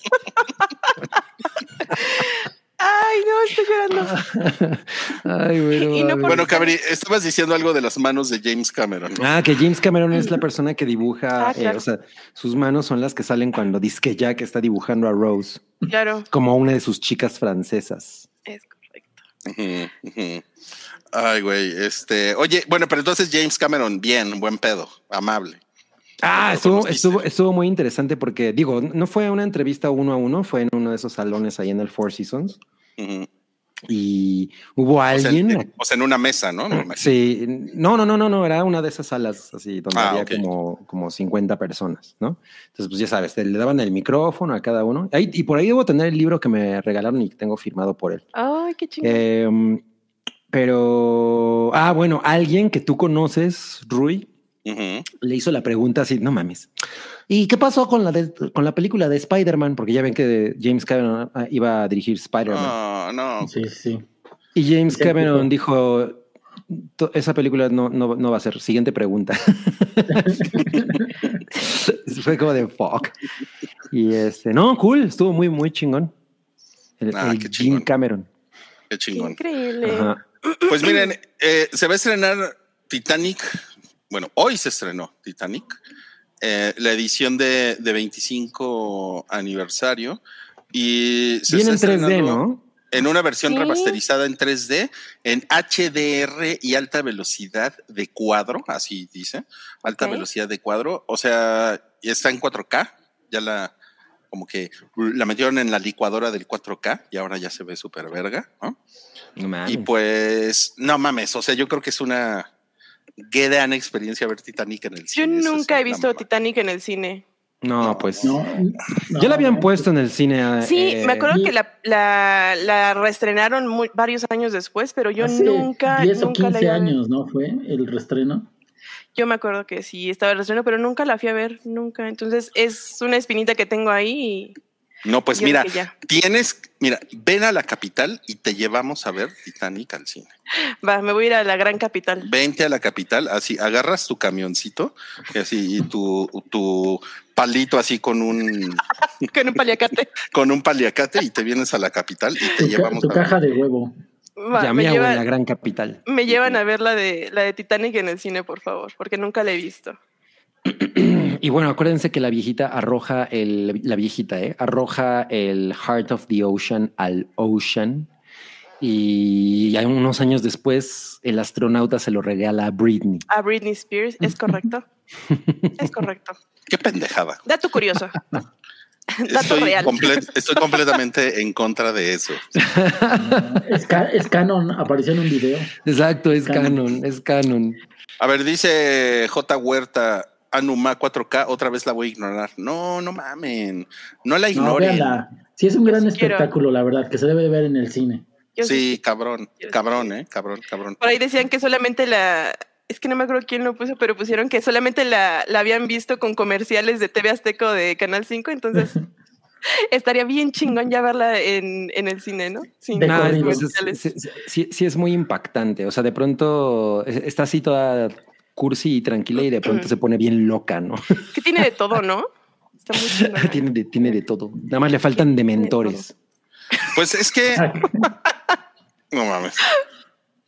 Ay, no, estoy llorando. Ay, bueno. Y no por- Bueno, Cabri, estabas diciendo algo de las manos de James Cameron. Ah, que James Cameron es la persona que dibuja, Ah, eh, o sea, sus manos son las que salen cuando Disque Jack está dibujando a Rose Claro, como una de sus chicas francesas. es correcto. Ay, güey. Este, oye, bueno, pero entonces James Cameron, bien, buen pedo, amable. Ah, estuvo, estuvo, estuvo muy interesante porque, digo, no fue una entrevista uno a uno, fue en uno de esos salones ahí en el Four Seasons Ujú. y hubo O sea, alguien. en, o sea, en una mesa, ¿no? Me. Sí, no, no, no, no, no, era una de esas salas así donde Ah, había ok. como, como 50 personas, ¿no? Entonces, pues ya sabes, te- le daban el micrófono a cada uno. Ahí- y por ahí debo tener el libro que me regalaron y tengo firmado por él. Ay, qué chingón. Em, pero, ah, bueno, alguien que tú conoces, Rui, Le hizo la pregunta así, no mames. ¿Y qué pasó con la, de- con la película de Spider-Man? Porque ya ven que James Cameron ah, iba a dirigir Spider-Man. No, no. Sí, sí. Y James Cameron dijo. dijo, "To- esa película no, no, no va a ser. Siguiente pregunta. Fue como de fuck. Y este, no, cool, estuvo muy, muy chingón. El, Ah, el qué Jim. Cameron. Qué Qué chingón. increíble. Ajá. Pues miren, eh, se va a estrenar Titanic. Bueno, hoy se estrenó Titanic. eh, la edición de, de 25 aniversario. Y se Viene en está 3D, estrenando ¿no? En una versión Sí. remasterizada en 3D, en HDR y alta velocidad de cuadro, así dice, alta velocidad de cuadro. O sea, está en 4K, ya la, como que la metieron en la licuadora del 4K y ahora ya se ve súper verga, ¿no? No mames. Y pues, no mames, o sea, yo creo que es una gran experiencia ver Titanic en el Yo cine. eso nunca es he visto. Titanic en el cine. No, pues. No, Ya la habían puesto en el cine. Sí, eh, me acuerdo que la, la, la reestrenaron muy- varios años después, pero yo Hace nunca, 10 o nunca la 15 iba a ver. años, ¿no? Fue el restreno. Yo me acuerdo que sí estaba el reestreno, pero nunca la fui a ver, nunca. Entonces es una espinita que tengo ahí y No, pues yo mira, tienes, mira, ven a la capital y te llevamos a ver Titanic al cine. Va, me voy a ir a la gran capital. Vente a la capital, así agarras tu camioncito y así y tu, tu palito así con un Con un paliacate. con un paliacate y te vienes a la capital y te Tu, ca- llevamos tu a caja de huevo. Va, Ya me, hago en la llevan, gran capital. me llevan a ver la de, la de Titanic en el cine, por favor, porque nunca la he visto. Y bueno, acuérdense que la viejita arroja el, la viejita, ¿eh? Arroja el Heart of the Ocean al Ocean. Y ya unos años después, el astronauta se lo regala a Britney. A Britney Spears, ¿es correcto? es correcto. Qué pendejada. Dato curioso. Dato Estoy, real. comple- estoy completamente en contra de eso. Es, ca- es canon, apareció en un video. Exacto, es Canon. canon, es canon. A ver, dice J. Huerta, Anuma 4K, otra vez la voy a ignorar. No, no mamen. No la No, ignoren. véanla. Sí, es un gran sí quiero. espectáculo, la verdad, que se debe de ver en el cine. Yo sí, cabrón, sí cabrón, eh, cabrón, cabrón. Por ahí decían que solamente la. Es que no me acuerdo quién lo puso, pero pusieron que solamente la, la habían visto con comerciales de TV Azteca o de Canal 5, entonces estaría bien chingón ya verla en, en el cine, ¿no? Sin De No, es- es- sí, sí es muy impactante. O sea, de pronto es- está así toda cursi y tranquila y de pronto se pone bien loca, ¿no? Que tiene de todo, ¿no? Está muy chingón. tiene, de, tiene de todo. Nada más le faltan dementores. Pues es que, no mames.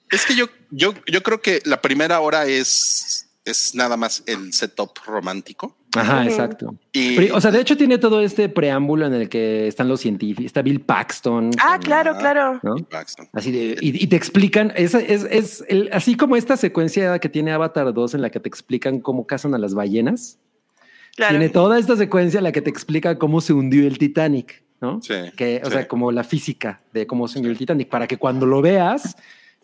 Es que yo, yo, yo creo que la primera hora es, es nada más el setup romántico. Ajá, exacto. Y o sea, de hecho tiene todo este preámbulo en el que están los científicos, está Bill Paxton. Ah, con- claro, Ah. claro. ¿no? Paxton. Así de, y, y te explican, es, es, es el- así como esta secuencia que tiene Avatar 2 en la que te explican cómo cazan a las ballenas. Claro. Tiene toda esta secuencia en la que te explica cómo se hundió el Titanic, ¿no? Sí, Que, o sí. sea, como la física de cómo se hundió el Titanic, para que cuando lo veas,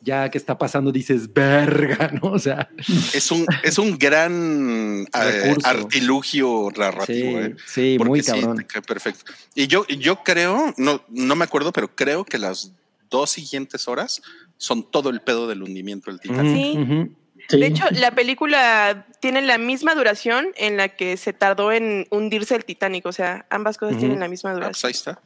ya que está pasando, dices, verga, ¿no? O sea, Es un, es un gran eh, artilugio narrativo. sí, eh. sí, Porque muy sí, cabrón. te cae perfecto. Y yo, yo creo, no, no me acuerdo, pero creo que las dos siguientes horas son todo el pedo del hundimiento del Titanic. Sí. Sí. De hecho, la película tiene la misma duración en la que se tardó en hundirse el Titanic. O sea, ambas cosas tienen la misma Ah, pues duración. ahí está.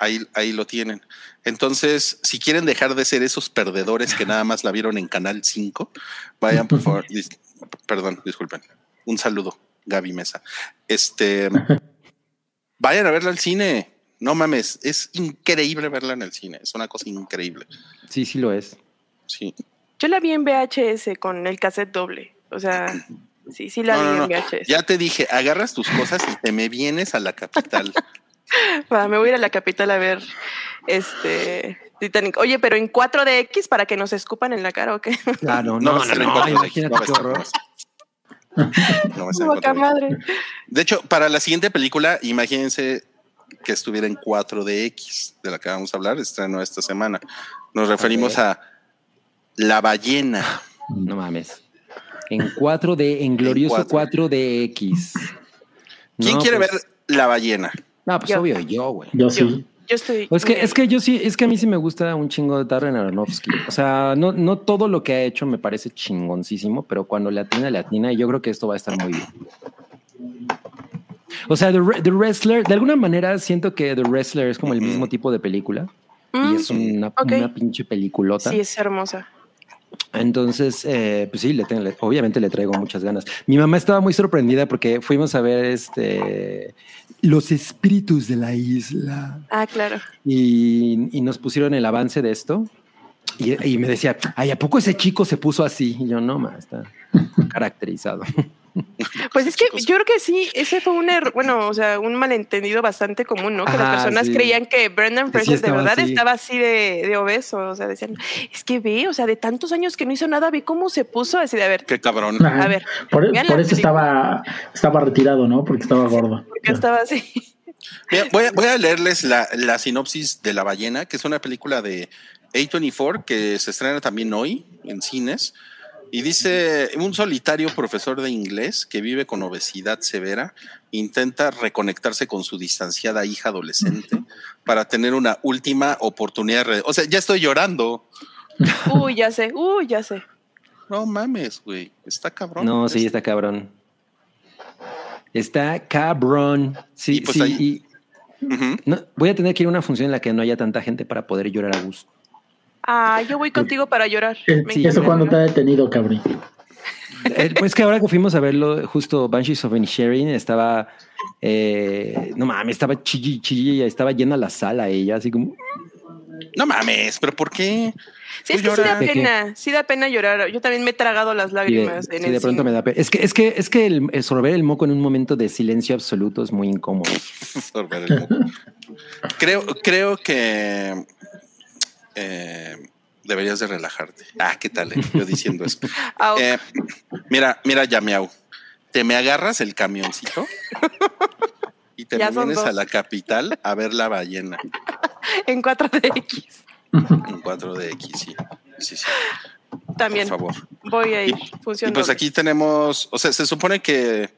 Ahí, ahí lo tienen. Entonces, si quieren dejar de ser esos perdedores que nada más la vieron en Canal 5, vayan, por favor. Dis- perdón, disculpen. Un saludo, Gaby Mesa. Este, vayan a verla al cine. No mames, es increíble verla en el cine. Es una cosa increíble. Sí, sí lo es. Sí. Yo la vi en VHS con el cassette doble. O sea, sí, sí la No, vi no, en. VHS. Ya te dije, agarras tus cosas y te me vienes a la capital. Va, me voy a ir a la capital a ver este Titanic. Oye, pero en 4DX para que nos escupan en la cara o qué? Claro, No, no, no, no, imagínate qué horror. madre. De hecho, para la siguiente película, imagínense que estuviera en 4DX, de la que vamos a hablar, estrenó esta semana. Nos referimos a La ballena. No mames. En 4D, en glorioso 4. 4DX. ¿Quién No, quiere pues- ver La ballena? No, pues Yo. obvio, yo, güey. Yo Yo, sí. yo estoy. Es que, es que yo sí, es que a mí sí me gusta un chingo de Darren Aronofsky. O sea, no, no todo lo que ha hecho me parece chingoncísimo, pero cuando le atina, le atina, y yo creo que esto va a estar muy bien. O sea, The, Re- The Wrestler, de alguna manera siento que The Wrestler es como el mismo tipo de película. Mm, Y es una, una pinche peliculota. Sí, es hermosa. Entonces, eh, pues sí, le tengo- le- obviamente le traigo muchas ganas. Mi mamá estaba muy sorprendida porque fuimos a ver este Los espíritus de la isla Ah, claro. y, y nos pusieron el avance de esto. Y, y me decía, ay, ¿a poco ese chico se puso así? Y yo, no, ma, está caracterizado. Pues es que Chicos. yo creo que sí, ese fue un error, bueno, o sea, un malentendido bastante común, ¿no? Que las personas sí. creían que Brendan sí Fraser de verdad así. estaba así de, de obeso, o sea, decían, es que ve, o sea, de tantos años que no hizo nada, ve cómo se puso así de, a ver, Qué cabrón. Ajá. A ver, por, eso estaba, estaba retirado, ¿no? Porque estaba gordo. ¿por qué estaba así? Mira, voy, a, voy a leerles la, la sinopsis de La ballena, que es una película de A24 que se estrena también hoy en cines. Y dice, un solitario profesor de inglés que vive con obesidad severa intenta reconectarse con su distanciada hija adolescente para tener una última oportunidad. O sea, ya estoy llorando. Uy, ya sé, uy, ya sé. No mames, güey. Está cabrón. No, sí, está cabrón. Está cabrón. Sí, Y pues sí. ahí- y Ujú. no, voy a tener que ir a una función en la que no haya tanta gente para poder llorar a gusto. Ah, yo voy contigo para llorar. Eh, Sí, ¿Eso cuando te ha detenido, Cabri? Eh, pues que ahora que fuimos a verlo, justo Banshees of Inisherin estaba, eh, no mames, estaba chilli, chilli, estaba llena la sala ella, así como, No mames, pero ¿por qué? Sí, es que sí da pena, sí da pena llorar. Yo también me he tragado las sí, de, lágrimas en sí, el de pronto cine. me da pena. Es que, es que, es que el, el sorber el moco en un momento de silencio absoluto es muy incómodo. Sorber el moco. creo, creo que eh, deberías de relajarte. Ah, ¿qué tal? eh? Yo diciendo eso. Eh, mira, mira, Yameau. Te me agarras el camioncito y te me vienes a la capital a ver la ballena en 4DX. en 4DX. Sí, sí, sí. También Por favor. voy a ir. Y pues aquí tenemos, o sea, se supone que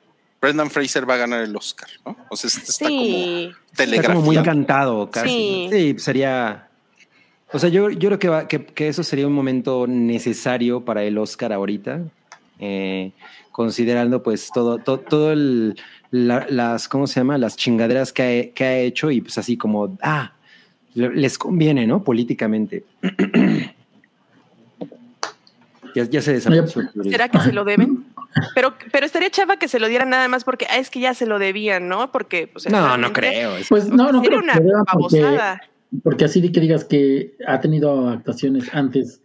Brendan Fraser va a ganar el Oscar, ¿no? O sea, este está como. Está como muy encantado casi. Sí. Sí, sería. O sea, yo, yo creo que, va- que, que eso sería un momento necesario para el Oscar ahorita, eh, considerando pues todo, todo, todo el, la- las, ¿cómo se llama? Las chingaderas que ha, que ha hecho y pues así como, ah, le- les conviene, ¿no? Políticamente. ya, ya se desapareció. ¿Será que se lo deben? Pero, pero estaría chava que se lo dieran nada más porque ah, es que ya se lo debían, ¿no? Porque pues No, no creo. es- Pues no, no Sería creo una porque, babosada. Porque así de que digas que ha tenido actuaciones antes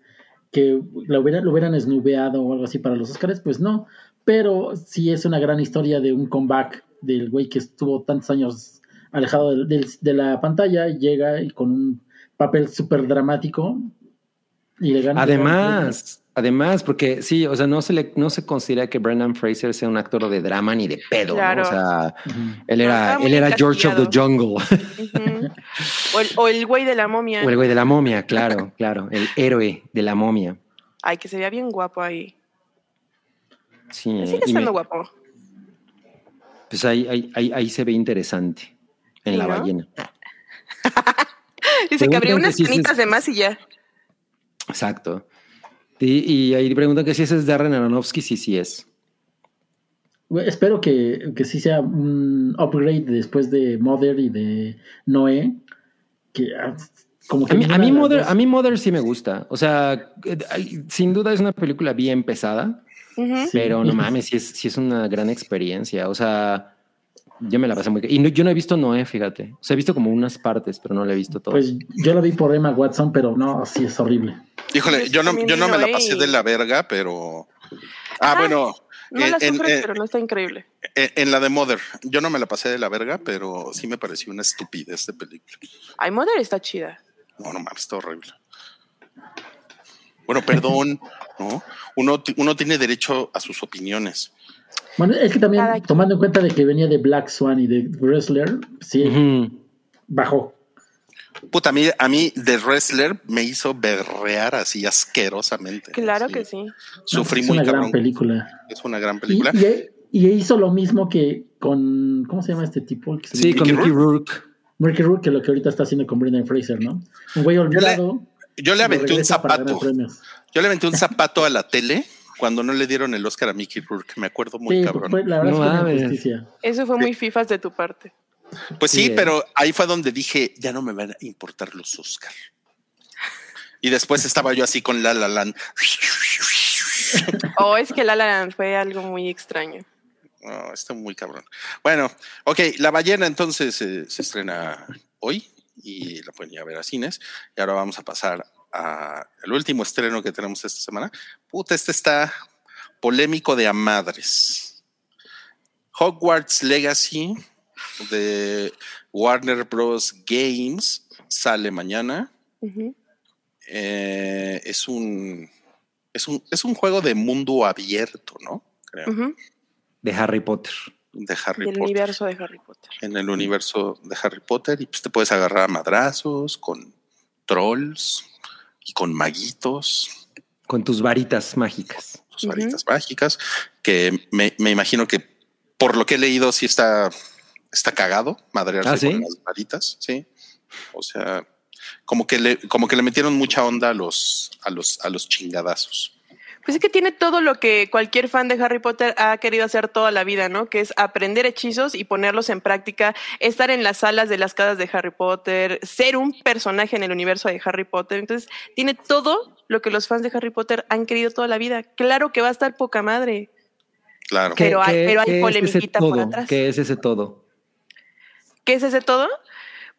que lo hubieran, lo hubieran esnubeado o algo así para los Oscars, pues no. Pero sí es una gran historia de un comeback del güey que estuvo tantos años alejado del- de la pantalla, llega y con un papel súper dramático y le gana. Además, además, porque sí, o sea, no se le, no se considera que Brendan Fraser sea un actor de drama ni de pedo, ¿no? Claro. O sea, él era, él era George of the. Jungle. O, el, o el güey de la momia. o el güey de la momia, claro, claro. El héroe de la momia. Ay, que se veía bien guapo ahí. Sí, Sigue y me- estando guapo. pues ahí, ahí, ahí, ahí se ve interesante en Sí, la ¿no? ballena. Dice que que unas es- de más y ya. Exacto. Y, y ahí preguntan que si ese es Darren Aronofsky, sí, sí es. Espero que, que sí sea un upgrade después de Mother y de Noé. Que ah, como que A mí, a Mother, a mí Mother sí me gusta. O sea, eh, sin duda es una película bien pesada. Pero no mames, sí es, sí es una gran experiencia. O sea, yo me la pasé muy... Y no- yo no he visto Noé, fíjate. O sea, he visto como unas partes, pero no la he visto todo. Pues yo la vi por Emma Watson, pero no, sí es horrible. Híjole, Pues yo no, yo no me la pasé de la verga, pero. Ah, Ajá. bueno, No en- la en- sufres, en- pero no está increíble. en, en la de Mother, yo no me la pasé de la verga, pero sí me pareció una estupidez de película. Ay, Mother está chida. No, no mames, está horrible. Bueno, perdón, ¿no? Uno, uno tiene derecho a sus opiniones. Bueno, es que también, tomando en cuenta de que venía de Black Swan y de Wrestler, sí, bajó. Puta, a mí, a mí The Wrestler me hizo berrear así asquerosamente. Claro Así, que sí. Sufrí es muy una gran cabrón. película. Es una gran película. y- y hizo lo mismo que con, ¿cómo se llama este tipo? Que Sí, con Mickey Rourke. Mickey Rourke, que lo que ahorita está haciendo con Brendan Fraser, ¿no? Un güey olvidado. Yo le lo aventé un zapato. Yo le aventé un zapato a la tele cuando no le dieron el Oscar a Mickey Rourke. Me acuerdo muy Sí, cabrón. fue- la verdad No es que fue. Eso fue muy fifas de tu parte. Pues sí, Sí, eh. pero ahí fue donde dije, ya no me van a importar los Oscar. Y después estaba yo así con La La Land. O es que La La Land fue algo muy extraño. No, está muy cabrón. Bueno, ok, La Ballena entonces eh, se estrena hoy y la pueden ir a ver a cines. Y ahora vamos a pasar al último estreno que tenemos esta semana. Puta, este está polémico de a madres. Hogwarts Legacy de Warner Bros. Games sale mañana. Eh, es un es un es un juego de mundo abierto, ¿no? Creo, de Harry Potter. de Harry Potter. universo de Harry Potter. En el universo de Harry Potter y pues te puedes agarrar a madrazos con trolls y con maguitos, Con tus varitas mágicas. tus Ujú. varitas mágicas, que me, me imagino que por lo que he leído sí está está cagado madrearse ¿Ah, sí? con las varitas, sí. O sea, como que le como que le metieron mucha onda a los a los a los chingadazos. Pues es que tiene todo lo que cualquier fan de Harry Potter ha querido hacer toda la vida, ¿no? Que es aprender hechizos y ponerlos en práctica, estar en las salas de las casas de Harry Potter, ser un personaje en el universo de Harry Potter. Entonces, tiene todo lo que los fans de Harry Potter han querido toda la vida. Claro que va a estar poca madre. Claro. ¿Qué- Pero hay- pero hay es polemiquita por atrás. ¿Qué es ese todo? ¿Qué es ese todo?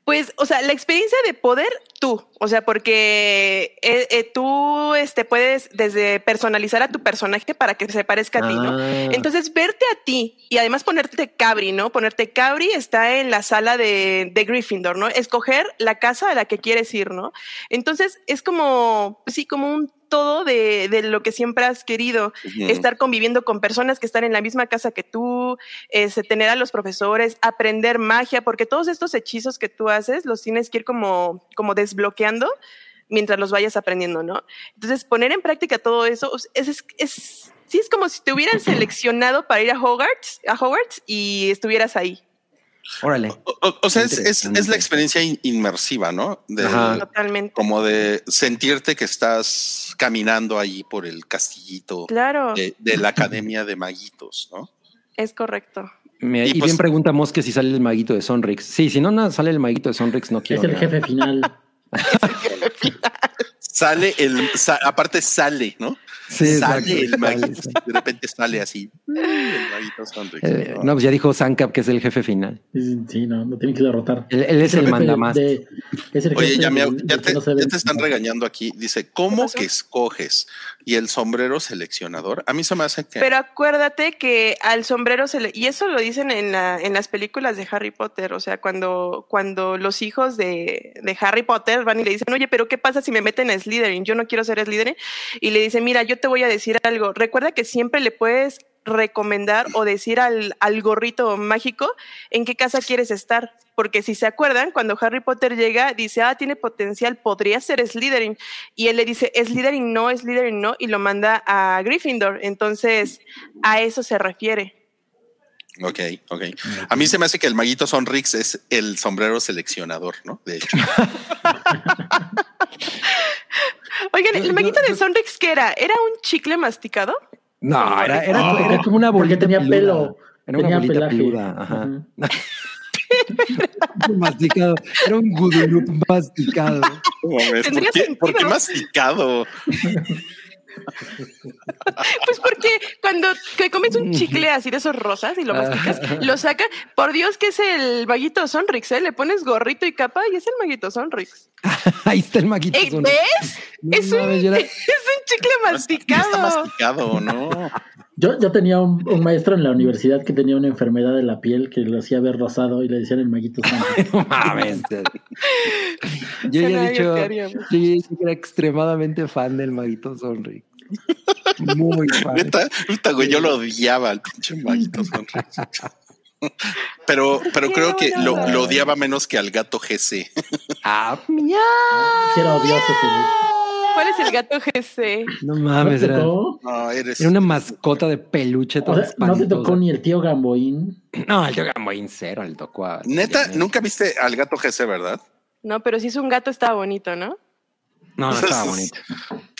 Pues, o sea, la experiencia de poder tú, o sea, porque eh, eh, tú este, puedes desde personalizar a tu personaje para que se parezca a ti, ¿no? Ah, Entonces, verte a ti y además ponerte Cabri, ¿no? Ponerte Cabri está en la sala de, de Gryffindor, ¿no? Escoger la casa a la que quieres ir, ¿no? Entonces, es como, sí, como un todo de, de lo que siempre has querido, estar conviviendo con personas que están en la misma casa que tú, este, tener a los profesores, aprender magia, porque todos estos hechizos que tú haces los tienes que ir como, como desbloqueando mientras los vayas aprendiendo, ¿no? Entonces, poner en práctica todo eso es, es, es- sí es como si te hubieran seleccionado para ir a Hogwarts, a Hogwarts y estuvieras ahí. Órale. O, o- o sea, es, es- la experiencia in- inmersiva, ¿no? De- Ajá. Totalmente. Como de sentirte que estás caminando ahí por el castillito Claro, de, de la Academia de Maguitos, ¿no? es correcto. Me- Y y pues- bien preguntamos que si sale el maguito de Sonrix. Sí, si no, no sale el maguito de Sonrix, no quiero. Es el jefe final. Sale el, sa- aparte sale, ¿no? Sí, exacto, sale el maguito, de repente sale así. El maguito Sonrix, Eh, ¿no? no, pues ya dijo Sankap que es el jefe final. Sí, sí, no, lo tienen que derrotar. Él, él es el mandamás. de- es el Oye, ya, me- ya te, no ya están regañando aquí. Dice, ¿cómo que escoges? Y el sombrero seleccionador. A mí se me hace que. Pero acuérdate que al sombrero se le, y eso lo dicen en, la, en las películas de Harry Potter, o sea, cuando, cuando los hijos de, de Harry Potter van y le dicen, oye, pero ¿qué pasa si me meten a Slytherin? Yo no quiero ser Slytherin. Y le dicen, mira, yo te voy a decir algo. Recuerda que siempre le puedes recomendar o decir al, al gorrito mágico en qué casa quieres estar. Porque si se acuerdan, cuando Harry Potter llega, dice, ah, tiene potencial, podría ser Slytherin. Y él le dice, Slytherin no, Slytherin no, y lo manda a Gryffindor. Entonces, a eso se refiere. Ok, ok. A mí se me hace que el maguito Sonrix es el sombrero seleccionador, ¿no? De hecho. Oigan, Yo- ¿el maguito de Sonrix qué era? ¿Era un chicle masticado? No, era, era, No, era como una porque bolita tenía peluda. pelo. Era una bolita pelaje. peluda. Ajá. Ujú. masticado. Era un gudurup masticado. No ¿Por qué, sentido. por qué masticado? Pues porque cuando que comes un chicle así de esos rosas y lo masticas, lo saca. Por Dios que es el maguito Sonrix, ¿eh? Le pones gorrito y capa y es el maguito Sonrix. Ahí está el maguito. Ey, Sonrix. ¿Ves? No es, un, es un chicle Está masticado. masticado, ¿no? Yo, yo tenía un, un maestro en la universidad que tenía una enfermedad de la piel que lo hacía ver rosado y le decían el maguito santo. No mames. Yo ya he dicho, yo ya he dicho que era extremadamente fan del maguito Sonrix. Muy fan. Neta, puta, güey, yo lo odiaba al pinche maguito Sonrix. Pero, pero creo que lo, lo odiaba menos que al gato GC. Ah, Sí, era odioso ese güey. ¿Cuál es el gato GC? no ¿No mames, era? No, eres. era una mascota de peluche O toda sea, no te tocó ni el tío Gamboín. No, el tío Gamboín cero, le tocó a... Neta, nunca viste al gato GC, ¿verdad? No, pero si es un gato estaba bonito, ¿no? No, no estaba bonito.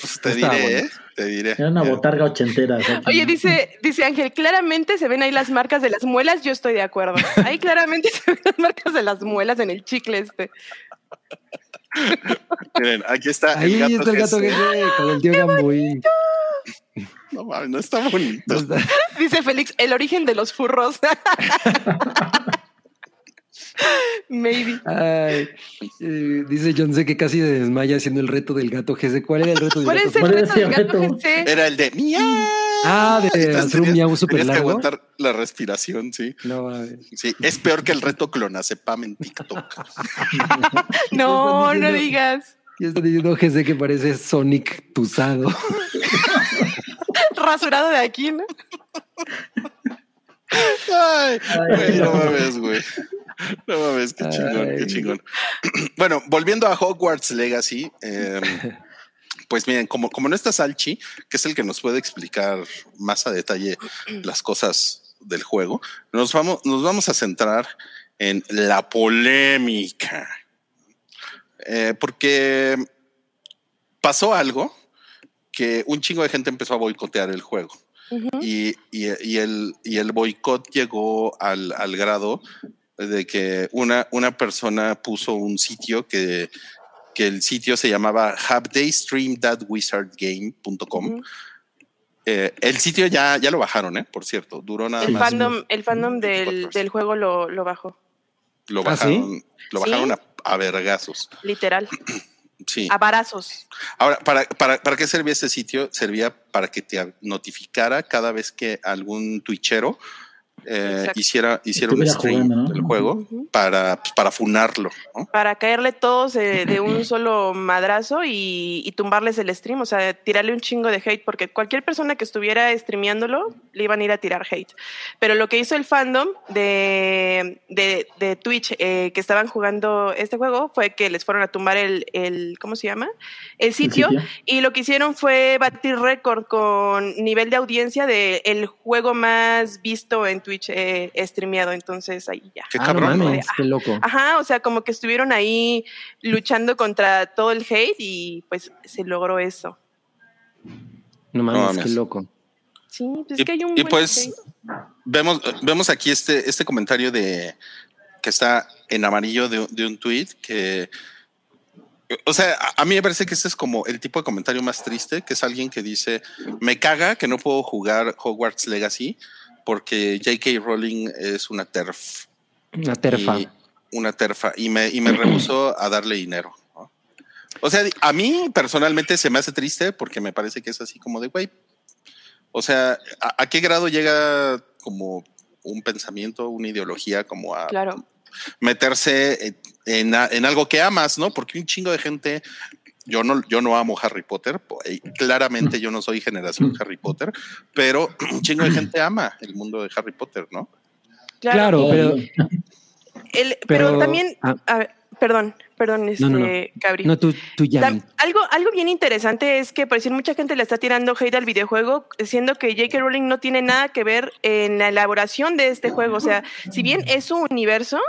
Pues te Estaba diré. ¿eh? Te diré. Era una botarga ochentera. Oye, dice, dice Ángel, claramente se ven ahí las marcas de las muelas, yo estoy de acuerdo. Ahí claramente se ven las marcas de las muelas en el chicle este. Miren, aquí está Ahí el gato está el gato que con el tío Gamboín. No mames, no está bonito. No está- Dice Félix, el origen de los furros. Maybe. Ay, eh, dice John C que casi se desmaya haciendo el reto del gato GC. ¿Cuál era el reto del ¿Cuál gato es el ¿Cuál reto del el gato? GC? Era el de miau. Ah, de hacer un miau súper tenías que largo. aguantar la respiración, sí. No, mames. Sí, es peor que el reto clonazepam en TikTok. No, no digas. Ya está diciendo GC que parece Sonic Tusado. Rasurado de aquí, ¿no? Ay, güey, no mames, güey. No mames, qué chingón, qué chingón. Bueno, volviendo a Hogwarts Legacy, eh, pues miren, como, como no está Salchi, que es el que nos puede explicar más a detalle las cosas del juego, nos vamos, nos vamos a centrar en la polémica. Eh, porque pasó algo que un chingo de gente empezó a boicotear el juego. Y, y- y el, y el boicot llegó al, al grado de que una, una persona puso un sitio que, que el sitio se llamaba havedaystreamthatwizardgame.com. Ujú. Eh, el sitio ya, ya lo bajaron, ¿eh? Por cierto, duró nada El más. fandom, el fandom del, 24 horas. del juego lo, lo bajó, Lo ¿Ah, sí? bajaron, lo Sí. bajaron a, a vergazos. literal, Sí. a barazos. Ahora, ¿para, para, ¿para qué servía este sitio? Servía para que te notificara cada vez que algún twitchero eh, hiciera, hiciera un stream jugando, ¿no? del juego Ujú. para, pues, para funarlo. ¿no? Para caerle todos eh, de un solo madrazo y, y tumbarles el stream, o sea, tirarle un chingo de hate, porque cualquier persona que estuviera streameándolo le iban a ir a tirar hate. Pero lo que hizo el fandom de, de, de Twitch eh, que estaban jugando este juego fue que les fueron a tumbar el, el ¿cómo se llama? El El sitio. Y lo que hicieron fue batir récord con nivel de audiencia del el juego más visto en Twitch eh, streameado. Entonces ahí ya. Qué Ah, no cabrón, ¿no? mames, qué loco. Ajá, o sea, como que estuvieron ahí luchando contra todo el hate y pues se logró eso. No mames, mames. qué loco. Sí, pues Y- es que hay un y buen pues, hate. Vemos, vemos aquí este, este comentario de que está en amarillo de, de un tweet que. O sea, a, a mí me parece que este es como el tipo de comentario más triste, que es alguien que dice, me caga que no puedo jugar Hogwarts Legacy porque J.K. Rowling es una TERF. Una terfa. y una terfa y me, y me rehusó a darle dinero. ¿no? O sea, a mí personalmente se me hace triste porque me parece que es así como de, güey, o sea, ¿a, a qué grado llega como un pensamiento, una ideología como a Claro. meterse en, en algo que amas, ¿no? Porque un chingo de gente, yo no, yo no amo Harry Potter, claramente yo no soy generación Harry Potter, pero un chingo de gente ama el mundo de Harry Potter, ¿no? Claro. Claro, pero El- pero, pero- también, ah. a ver, perdón, perdón, este, No, no, no. Cabri. no tú, tú ya. Algo, algo bien interesante es que por decir mucha gente le está tirando hate al videojuego, siendo que J.K. Rowling no tiene nada que ver en la elaboración de este juego. O sea, si bien es su universo,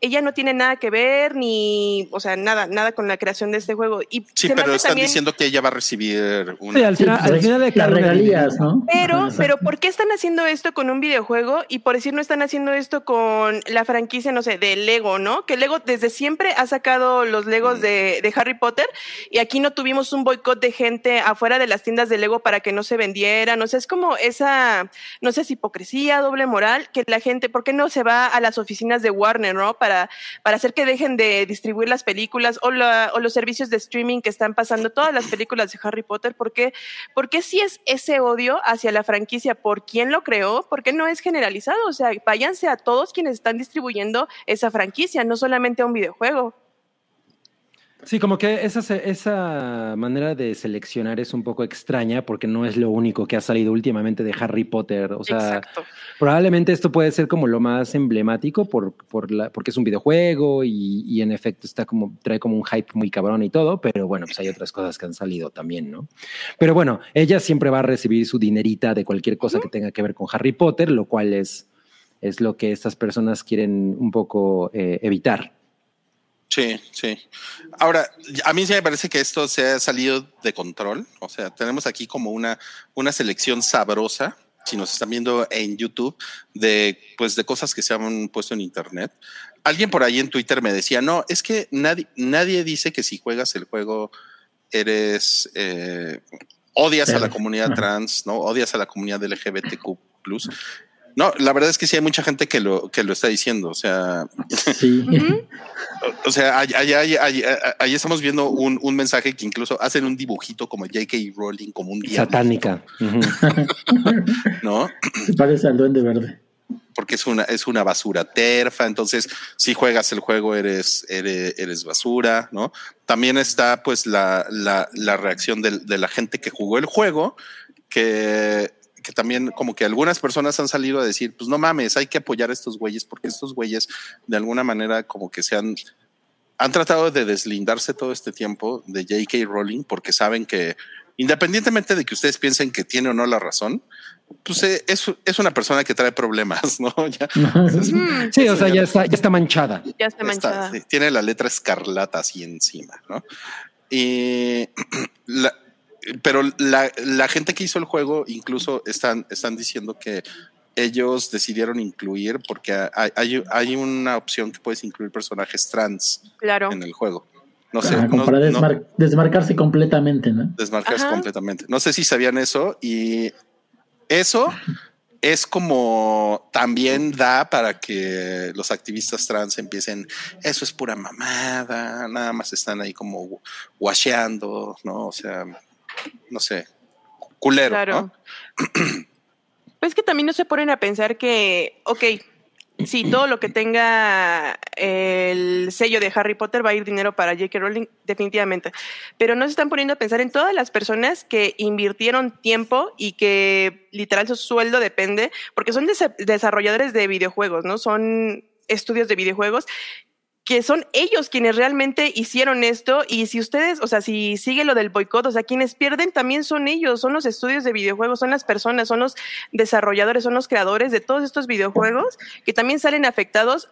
ella no tiene nada que ver ni, o sea, nada, nada con la creación de este juego. Y Sí, pero están también- diciendo que ella va a recibir un... Sí, al final, al final de las una regalías, ¿no? Pero, Ajá, pero. ¿por qué están haciendo esto con un videojuego? Y por decir, no están haciendo esto con la franquicia, no sé, de Lego, ¿no? Que Lego desde siempre ha sacado los Legos de, de Harry Potter y aquí no tuvimos un boicot de gente afuera de las tiendas de Lego para que no se vendieran. O sea, es como esa, no sé, hipocresía, doble moral, que la gente, ¿por qué no se va a las oficinas de Warner, ¿no? Para, para hacer que dejen de distribuir las películas o, la- o los servicios de streaming que están pasando todas las películas de Harry Potter. ¿Por qué? ¿Por qué si es ese odio hacia la franquicia por quién lo creó? ¿Por qué no es generalizado? O sea, váyanse a todos quienes están distribuyendo esa franquicia, no solamente a un videojuego. Sí, como que esa, esa manera de seleccionar es un poco extraña porque no es lo único que ha salido últimamente de Harry Potter. O sea, Exacto. probablemente esto puede ser como lo más emblemático por, por la, porque es un videojuego y, y en efecto está como, trae como un hype muy cabrón y todo, pero bueno, pues hay otras cosas que han salido también, ¿no? Pero bueno, ella siempre va a recibir su dinerita de cualquier cosa que tenga que ver con Harry Potter, lo cual es, es lo que estas personas quieren un poco eh, evitar. Sí, sí. Ahora, a mí sí me parece que esto se ha salido de control. O sea, tenemos aquí como una, una selección sabrosa, si nos están viendo en YouTube, de, pues, de cosas que se han puesto en Internet. Alguien por ahí en Twitter me decía, no, es que nadie, nadie dice que si juegas el juego eres, eh, odias a la comunidad trans, ¿no? Odias a la comunidad LGBTQ+. No, la verdad es que sí hay mucha gente que lo, que lo está diciendo. O sea, Sí. O sea, allá, allá, allá- allá- allá estamos viendo un, un mensaje que incluso hacen un dibujito como J.K. Rowling, como un diablo, Satánica. ¿no? Se parece al duende verde. Porque es una, es una basura terfa. Entonces, si juegas el juego, eres, eres, eres basura, ¿no? También está, pues, la, la, la reacción del- de, la gente que jugó el juego, que, que también, como que algunas personas han salido a decir, pues no mames, hay que apoyar a estos güeyes, porque estos güeyes, de alguna manera, como que se han han tratado de deslindarse todo este tiempo de J.K. Rowling porque saben que independientemente de que ustedes piensen que tiene o no la razón, pues eh, es, es una persona que trae problemas, ¿no? Ya Ujú. Sí, o sea, ya está, ya está manchada. Ya está está, manchada. sí, tiene la letra escarlata así encima, ¿no? Y la- pero la, la gente que hizo el juego incluso están, están diciendo que ellos decidieron incluir porque hay, hay, hay una opción que puedes incluir personajes trans Claro. en el juego. No sé. Ajá, como no- para no- desmar- desmarcarse completamente, ¿no? desmarcarse Ajá. completamente. No sé si sabían eso y eso es como también da para que los activistas trans empiecen, eso es pura mamada, nada más están ahí como washeando, ¿no? O sea, no sé, culero, Claro. Pues que también no se ponen a pensar que, ok, sí, todo lo que tenga el sello de Harry Potter va a ir dinero para J.K. Rowling, definitivamente. Pero no se están poniendo a pensar en todas las personas que invirtieron tiempo y que literal su sueldo depende, porque son desa- desarrolladores de videojuegos, ¿no? Son estudios de videojuegos que son ellos quienes realmente hicieron esto y si ustedes, o sea, si sigue lo del boicot, o sea, quienes pierden también son ellos, son los estudios de videojuegos, son las personas, son los desarrolladores, son los creadores de todos estos videojuegos que también salen afectados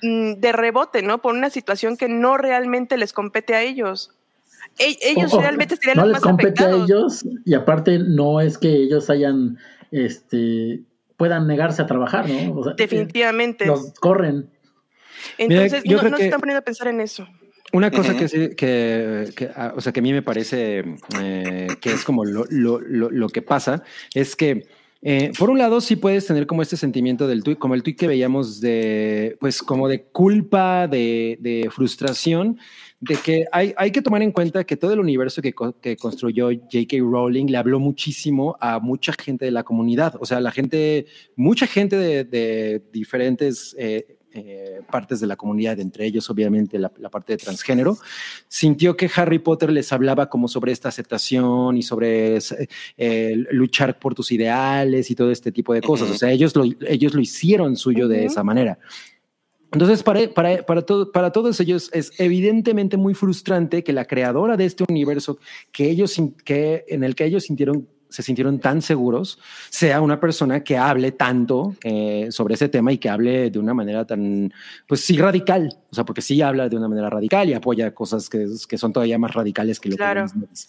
mm, de rebote, ¿no? Por una situación que no realmente les compete a ellos. E- ellos realmente serían no los les más compete afectados. a ellos y aparte no es que ellos hayan, este, puedan negarse a trabajar, ¿no? O sea, Definitivamente. Los corren. Mira, Entonces, yo no, creo no que- se están poniendo a pensar en eso. Una cosa que sí, que, que, ah, o sea, que a mí me parece eh, que es como lo, lo, lo, lo que pasa es que, eh, por un lado, sí puedes tener como este sentimiento del tuit, como el tuit que veíamos de, pues, como de culpa, de, de frustración, de que hay, hay que tomar en cuenta que todo el universo que, que construyó J.K. Rowling le habló muchísimo a mucha gente de la comunidad. O sea, la gente, mucha gente de, de diferentes eh, eh, partes de la comunidad, entre ellos, obviamente, la, la parte de transgénero, sintió que Harry Potter les hablaba como sobre esta aceptación y sobre eh, luchar por tus ideales y todo este tipo de cosas. O sea, ellos lo, ellos lo hicieron suyo de esa manera. Entonces, para, para, para, todo, para todos ellos es evidentemente muy frustrante que la creadora de este universo que ellos, que, en el que ellos sintieron, se sintieron tan seguros sea una persona que hable tanto eh, sobre ese tema y que hable de una manera tan, pues sí, radical. O sea, porque sí habla de una manera radical y apoya cosas que, que son todavía más radicales que lo Claro. que dice.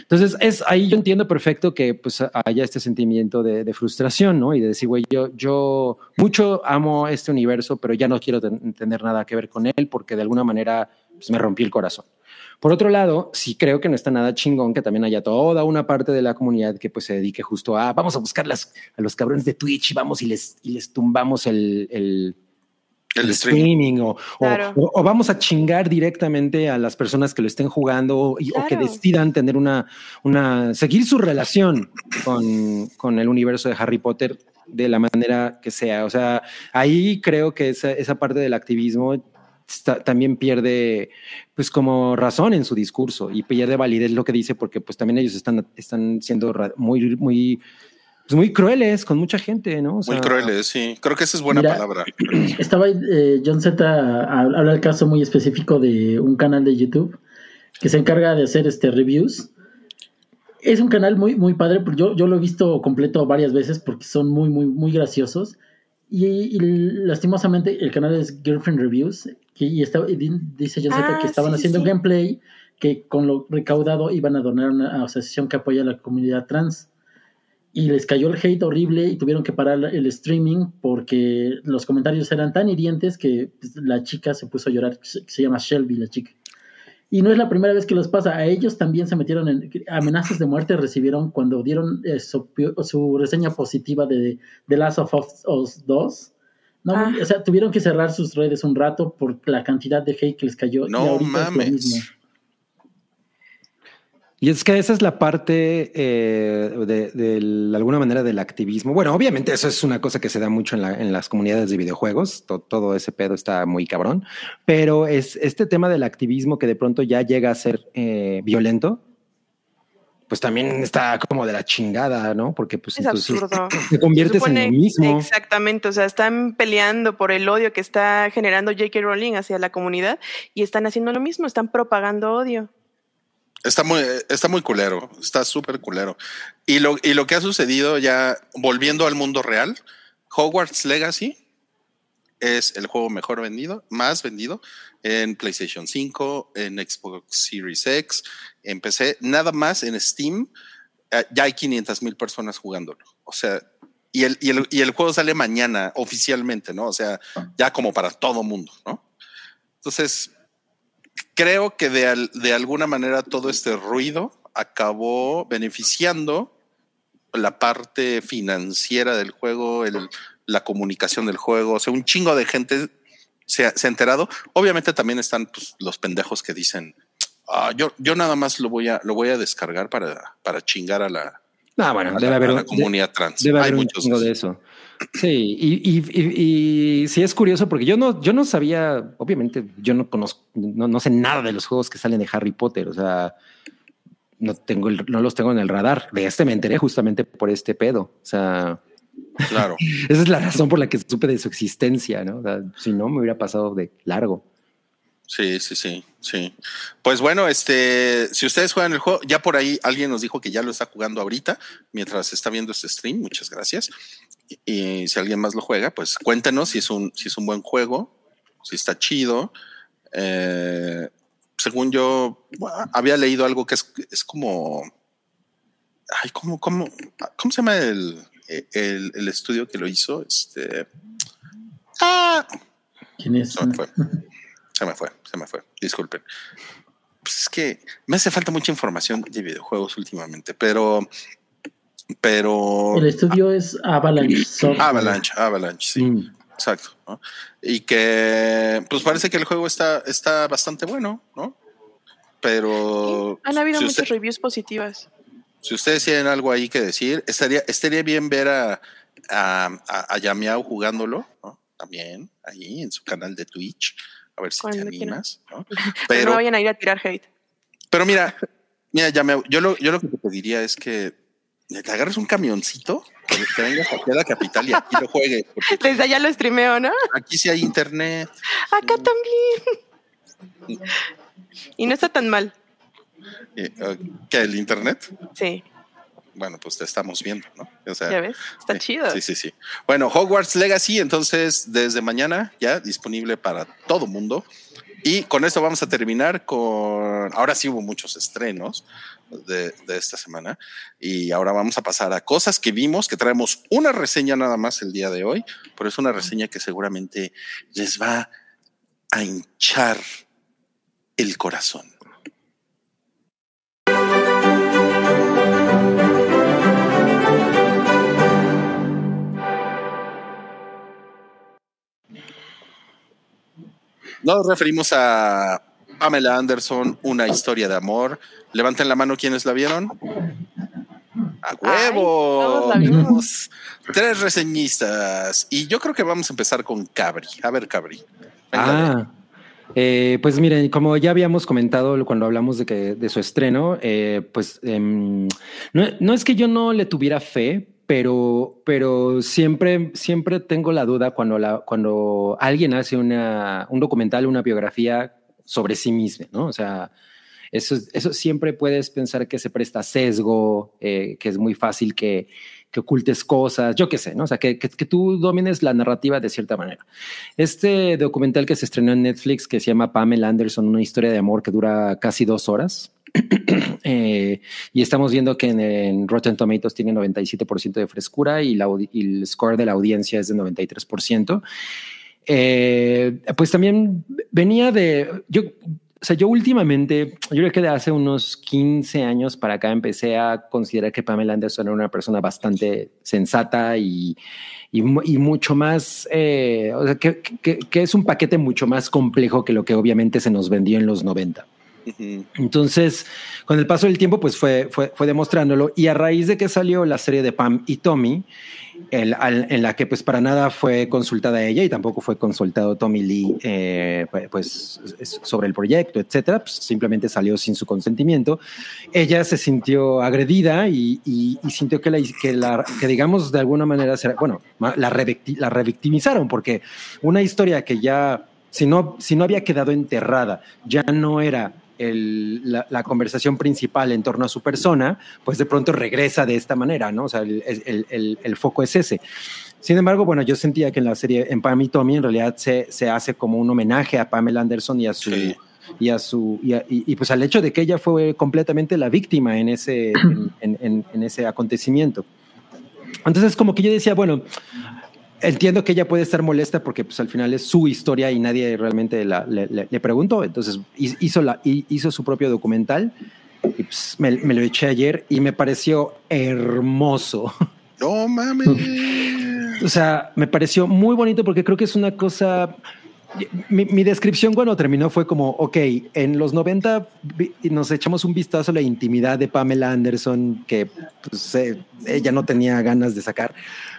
Entonces, es ahí yo entiendo perfecto que pues haya este sentimiento de, de frustración, ¿no? Y de decir, güey, yo, yo mucho amo este universo, pero ya no quiero ten- tener nada que ver con él porque de alguna manera pues, me rompí el corazón. Por otro lado, sí creo que no está nada chingón que también haya toda una parte de la comunidad que pues se dedique justo a vamos a buscar las, a los cabrones de Twitch y vamos y les, y les tumbamos el, el, El el stream. streaming o, o- Claro. o- o vamos a chingar directamente a las personas que lo estén jugando y- o que decidan tener una, una, seguir su relación con, con el universo de Harry Potter de la manera que sea. O sea, ahí creo que esa, esa parte del activismo también pierde pues como razón en su discurso y pierde validez lo que dice porque pues también ellos están, están siendo muy, muy, pues, muy crueles con mucha gente, ¿no? O Muy crueles, sí. Creo que esa es buena Mira, palabra. Estaba eh, John Z a- habla el caso muy específico de un canal de YouTube que se encarga de hacer este reviews. Es un canal muy, muy padre, porque yo, yo lo he visto completo varias veces porque son muy, muy, muy graciosos. Y, y lastimosamente el canal es Girlfriend Reviews, que, y, está, y di- dice John Ah, que estaban sí, haciendo un sí. gameplay que con lo recaudado iban a donar a una asociación que apoya a la comunidad trans. Y les cayó el hate horrible y tuvieron que parar el streaming porque los comentarios eran tan hirientes que pues, la chica se puso a llorar. Se, se llama Shelby, la chica. Y no es la primera vez que les pasa. A ellos también se metieron en amenazas de muerte. Recibieron cuando dieron eh, su, su reseña positiva de The Last of Us 2. No, Ah. o sea, tuvieron que cerrar sus redes un rato por la cantidad de hate que les cayó. y No ahorita es lo mames. mismo. Y es que esa es la parte eh, de, de alguna manera del activismo. Bueno, obviamente eso es una cosa que se da mucho en, la- en las comunidades de videojuegos. To- todo ese pedo está muy cabrón. Pero es este tema del activismo que de pronto ya llega a ser eh, violento. Pues también está como de la chingada, ¿no? Porque pues Es entonces absurdo. te conviertes Se supone- en lo mismo. Exactamente, o sea, están peleando por el odio que está generando J.K. Rowling hacia la comunidad y están haciendo lo mismo, están propagando odio. Está muy, está muy culero, está súper culero. Y lo, y lo que ha sucedido ya, volviendo al mundo real, Hogwarts Legacy es el juego mejor vendido, más vendido en PlayStation 5, en Xbox Series X, en PC, nada más en Steam. eh, ya hay 500 mil personas jugándolo. O sea, y el, y, el, y el juego sale mañana oficialmente, ¿no? O sea, ya como para todo mundo, ¿no? Entonces, creo que de, de alguna manera todo este ruido acabó beneficiando la parte financiera del juego, el- la comunicación del juego. O sea, un chingo de gente se ha, se ha enterado. Obviamente también están pues, los pendejos que dicen, "Ah, yo, yo nada más lo voy a, lo voy a descargar para, para chingar a la, No, bueno, a debe la- haber, comunidad trans. debe Hay haber muchos de eso. Sí, y, y, y, y sí es curioso porque yo no, yo no sabía, obviamente, yo no conozco, no, no sé nada de los juegos que salen de Harry Potter. O sea, no tengo el- no los tengo en el radar. De este me enteré justamente por este pedo. O sea, Claro. esa es la razón por la que supe de su existencia, ¿no? O sea, si no, me hubiera pasado de largo. Sí, sí, sí, sí. Pues bueno, este, si ustedes juegan el juego, ya por ahí alguien nos dijo que ya lo está jugando ahorita mientras está viendo este stream. Muchas gracias. Y, y si alguien más lo juega, pues cuéntenos si es un, si es un buen juego, si está chido. Eh, según yo había leído algo que es, es como, ay, ¿cómo, cómo, cómo se llama el, el, el estudio que lo hizo? Este, ah, ¿Quién es? se me fue. Se me fue, se me fue. Disculpen. Pues es que me hace falta mucha información de videojuegos últimamente, pero. Pero. El estudio es Avalanche Software. Avalanche, Avalanche, sí, Mm. exacto. ¿no? Y que, pues parece que el juego está, está bastante bueno, ¿no? Pero. Han habido si muchas usted- reviews positivas. Si ustedes tienen algo ahí que decir, estaría, estaría bien ver a, a, a, a Yamiao jugándolo, ¿no? También ahí en su canal de Twitch, a ver si te Cuando animas, ¿no? Pero no vayan a ir a tirar hate. pero mira, mira, Yamiao, yo lo, yo lo que te pediría es que te agarres un camioncito, que que vengas aquí a la capital y aquí lo juegues, Desde allá lo streameo, ¿no? aquí sí hay internet. Acá también. Y no está tan mal. Eh, eh, ¿Qué? ¿El internet? Sí, Bueno, pues te estamos viendo, ¿no? O sea, ya ves. Está Sí, chido. Sí, sí, sí. Bueno, Hogwarts Legacy, entonces, desde mañana ya disponible para todo mundo. Y con esto vamos a terminar con. Ahora sí hubo muchos estrenos de, de esta semana. Y ahora vamos a pasar a cosas que vimos, que traemos una reseña nada más el día de hoy, pero es una reseña que seguramente les va a hinchar el corazón. Nos referimos a Pamela Anderson, una historia de amor. Levanten la mano quienes la vieron. ¡A Ay, huevo! todos la vimos. Tres reseñistas. Y yo creo que vamos a empezar con Cabri. A ver, Cabri. Venga, Ah, eh, pues miren, como ya habíamos comentado cuando hablamos de que de su estreno, eh, pues em, no, no es que yo no le tuviera fe, pero, pero siempre, siempre tengo la duda cuando, cuando alguien hace una, un documental, una biografía sobre sí mismo, ¿no? O sea, eso, eso siempre puedes pensar que se presta sesgo, eh, que es muy fácil que, que ocultes cosas, yo qué sé, ¿no? O sea, que, que, que tú domines la narrativa de cierta manera. Este documental que se estrenó en Netflix, que se llama Pamela Anderson, una historia de amor que dura casi dos horas. eh, y estamos viendo que en, en Rotten Tomatoes tiene 97% de frescura y, la, el score de la audiencia es de 93%. Eh, pues también venía de. Yo, o sea, yo últimamente, yo creo que de hace unos 15 años para acá empecé a considerar que Pamela Anderson era una persona bastante sensata y, y, mu- y mucho más, eh, o sea, que es un paquete mucho más complejo que lo que obviamente se nos vendió en los 90. Entonces, con el paso del tiempo, pues fue, fue, fue demostrándolo. Y a raíz de que salió la serie de Pam y Tommy, el- al- en la que pues para nada fue consultada ella y tampoco fue consultado Tommy Lee eh, pues, pues, es- sobre el proyecto, etcétera, pues, simplemente salió sin su consentimiento. Ella se sintió agredida y, y- y sintió que, la, que, la, que digamos de alguna manera, bueno, la, revicti- la revictimizaron porque una historia que ya, si no, si no había quedado enterrada, ya no era el- la, la conversación principal en torno a su persona, pues de pronto regresa de esta manera, ¿no? O sea, el, el- el- foco es ese. Sin embargo, bueno, yo sentía que en la serie, en Pam y Tommy, en realidad se, se hace como un homenaje a Pamela Anderson y a su... Sí. Y, a su, y, a- y- y, pues al hecho de que ella fue completamente la víctima en ese, en- en- en ese acontecimiento. Entonces como que yo decía, bueno, entiendo que ella puede estar molesta porque pues al final es su historia y nadie realmente la, le, le- le preguntó. Entonces hizo, la, hizo su propio documental y pues me, me lo eché ayer y me pareció hermoso. No mames. O sea, me pareció muy bonito porque creo que es una cosa. Mi, mi descripción cuando terminó fue como, ok, en los 90 vi- nos echamos un vistazo a la intimidad de Pamela Anderson que pues, eh, ella no tenía ganas de sacar.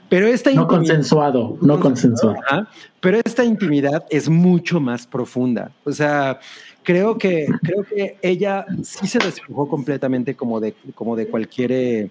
Pero esta No intimidad- consensuado, no consensuado. Ajá. Pero esta intimidad es mucho más profunda. O sea, creo que, creo que ella sí se despojó completamente como de, como de cualquier eh,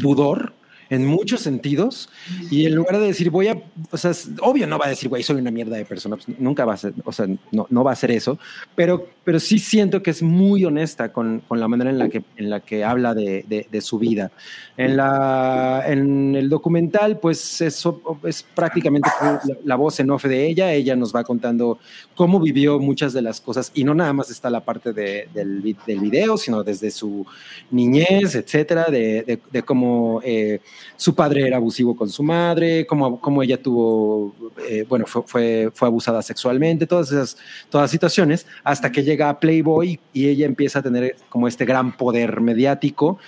pudor en muchos sentidos y en lugar de decir voy a, o sea, obvio no va a decir güey soy una mierda de persona, pues, nunca va a ser, o sea, no, no va a ser eso, pero, pero sí siento que es muy honesta con, con la manera en la que, en la que habla de, de, de su vida. En, la, en el documental, pues eso es prácticamente la, la voz en off de ella. Ella nos va contando cómo vivió muchas de las cosas y no nada más está la parte de, del, del video, sino desde su niñez, etcétera, de, de, de cómo eh, su padre era abusivo con su madre, cómo, cómo ella tuvo, eh, bueno, fue, fue, fue abusada sexualmente, todas esas todas situaciones, hasta que llega a Playboy y ella empieza a tener como este gran poder mediático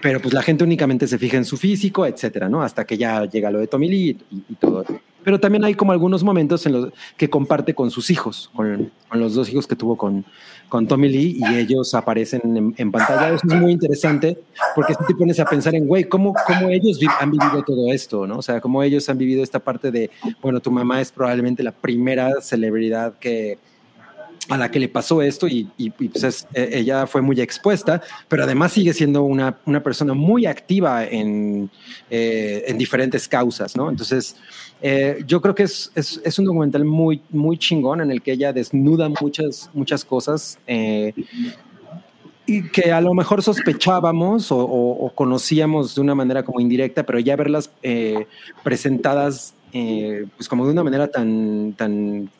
pero pues la gente únicamente se fija en su físico, etcétera, ¿no? Hasta que ya llega lo de Tommy Lee y, todo. Pero también hay como algunos momentos en los que comparte con sus hijos, con, con los dos hijos que tuvo con, con Tommy Lee y ellos aparecen en, en pantalla. Eso es muy interesante porque si te pones a pensar en, güey, ¿cómo, cómo ellos han vivido todo esto, ¿no? O sea, cómo ellos han vivido esta parte de, bueno, tu mamá es probablemente la primera celebridad que a la que le pasó esto y, y- y, pues es- eh, ella fue muy expuesta, pero además sigue siendo una, una persona muy activa en, eh, en diferentes causas, ¿no? Entonces, eh, yo creo que es, es, es un documental muy, muy chingón en el que ella desnuda muchas, muchas cosas. eh, y que a lo mejor sospechábamos o, o- o conocíamos de una manera como indirecta, pero ya verlas eh, presentadas eh, pues como de una manera tan, tan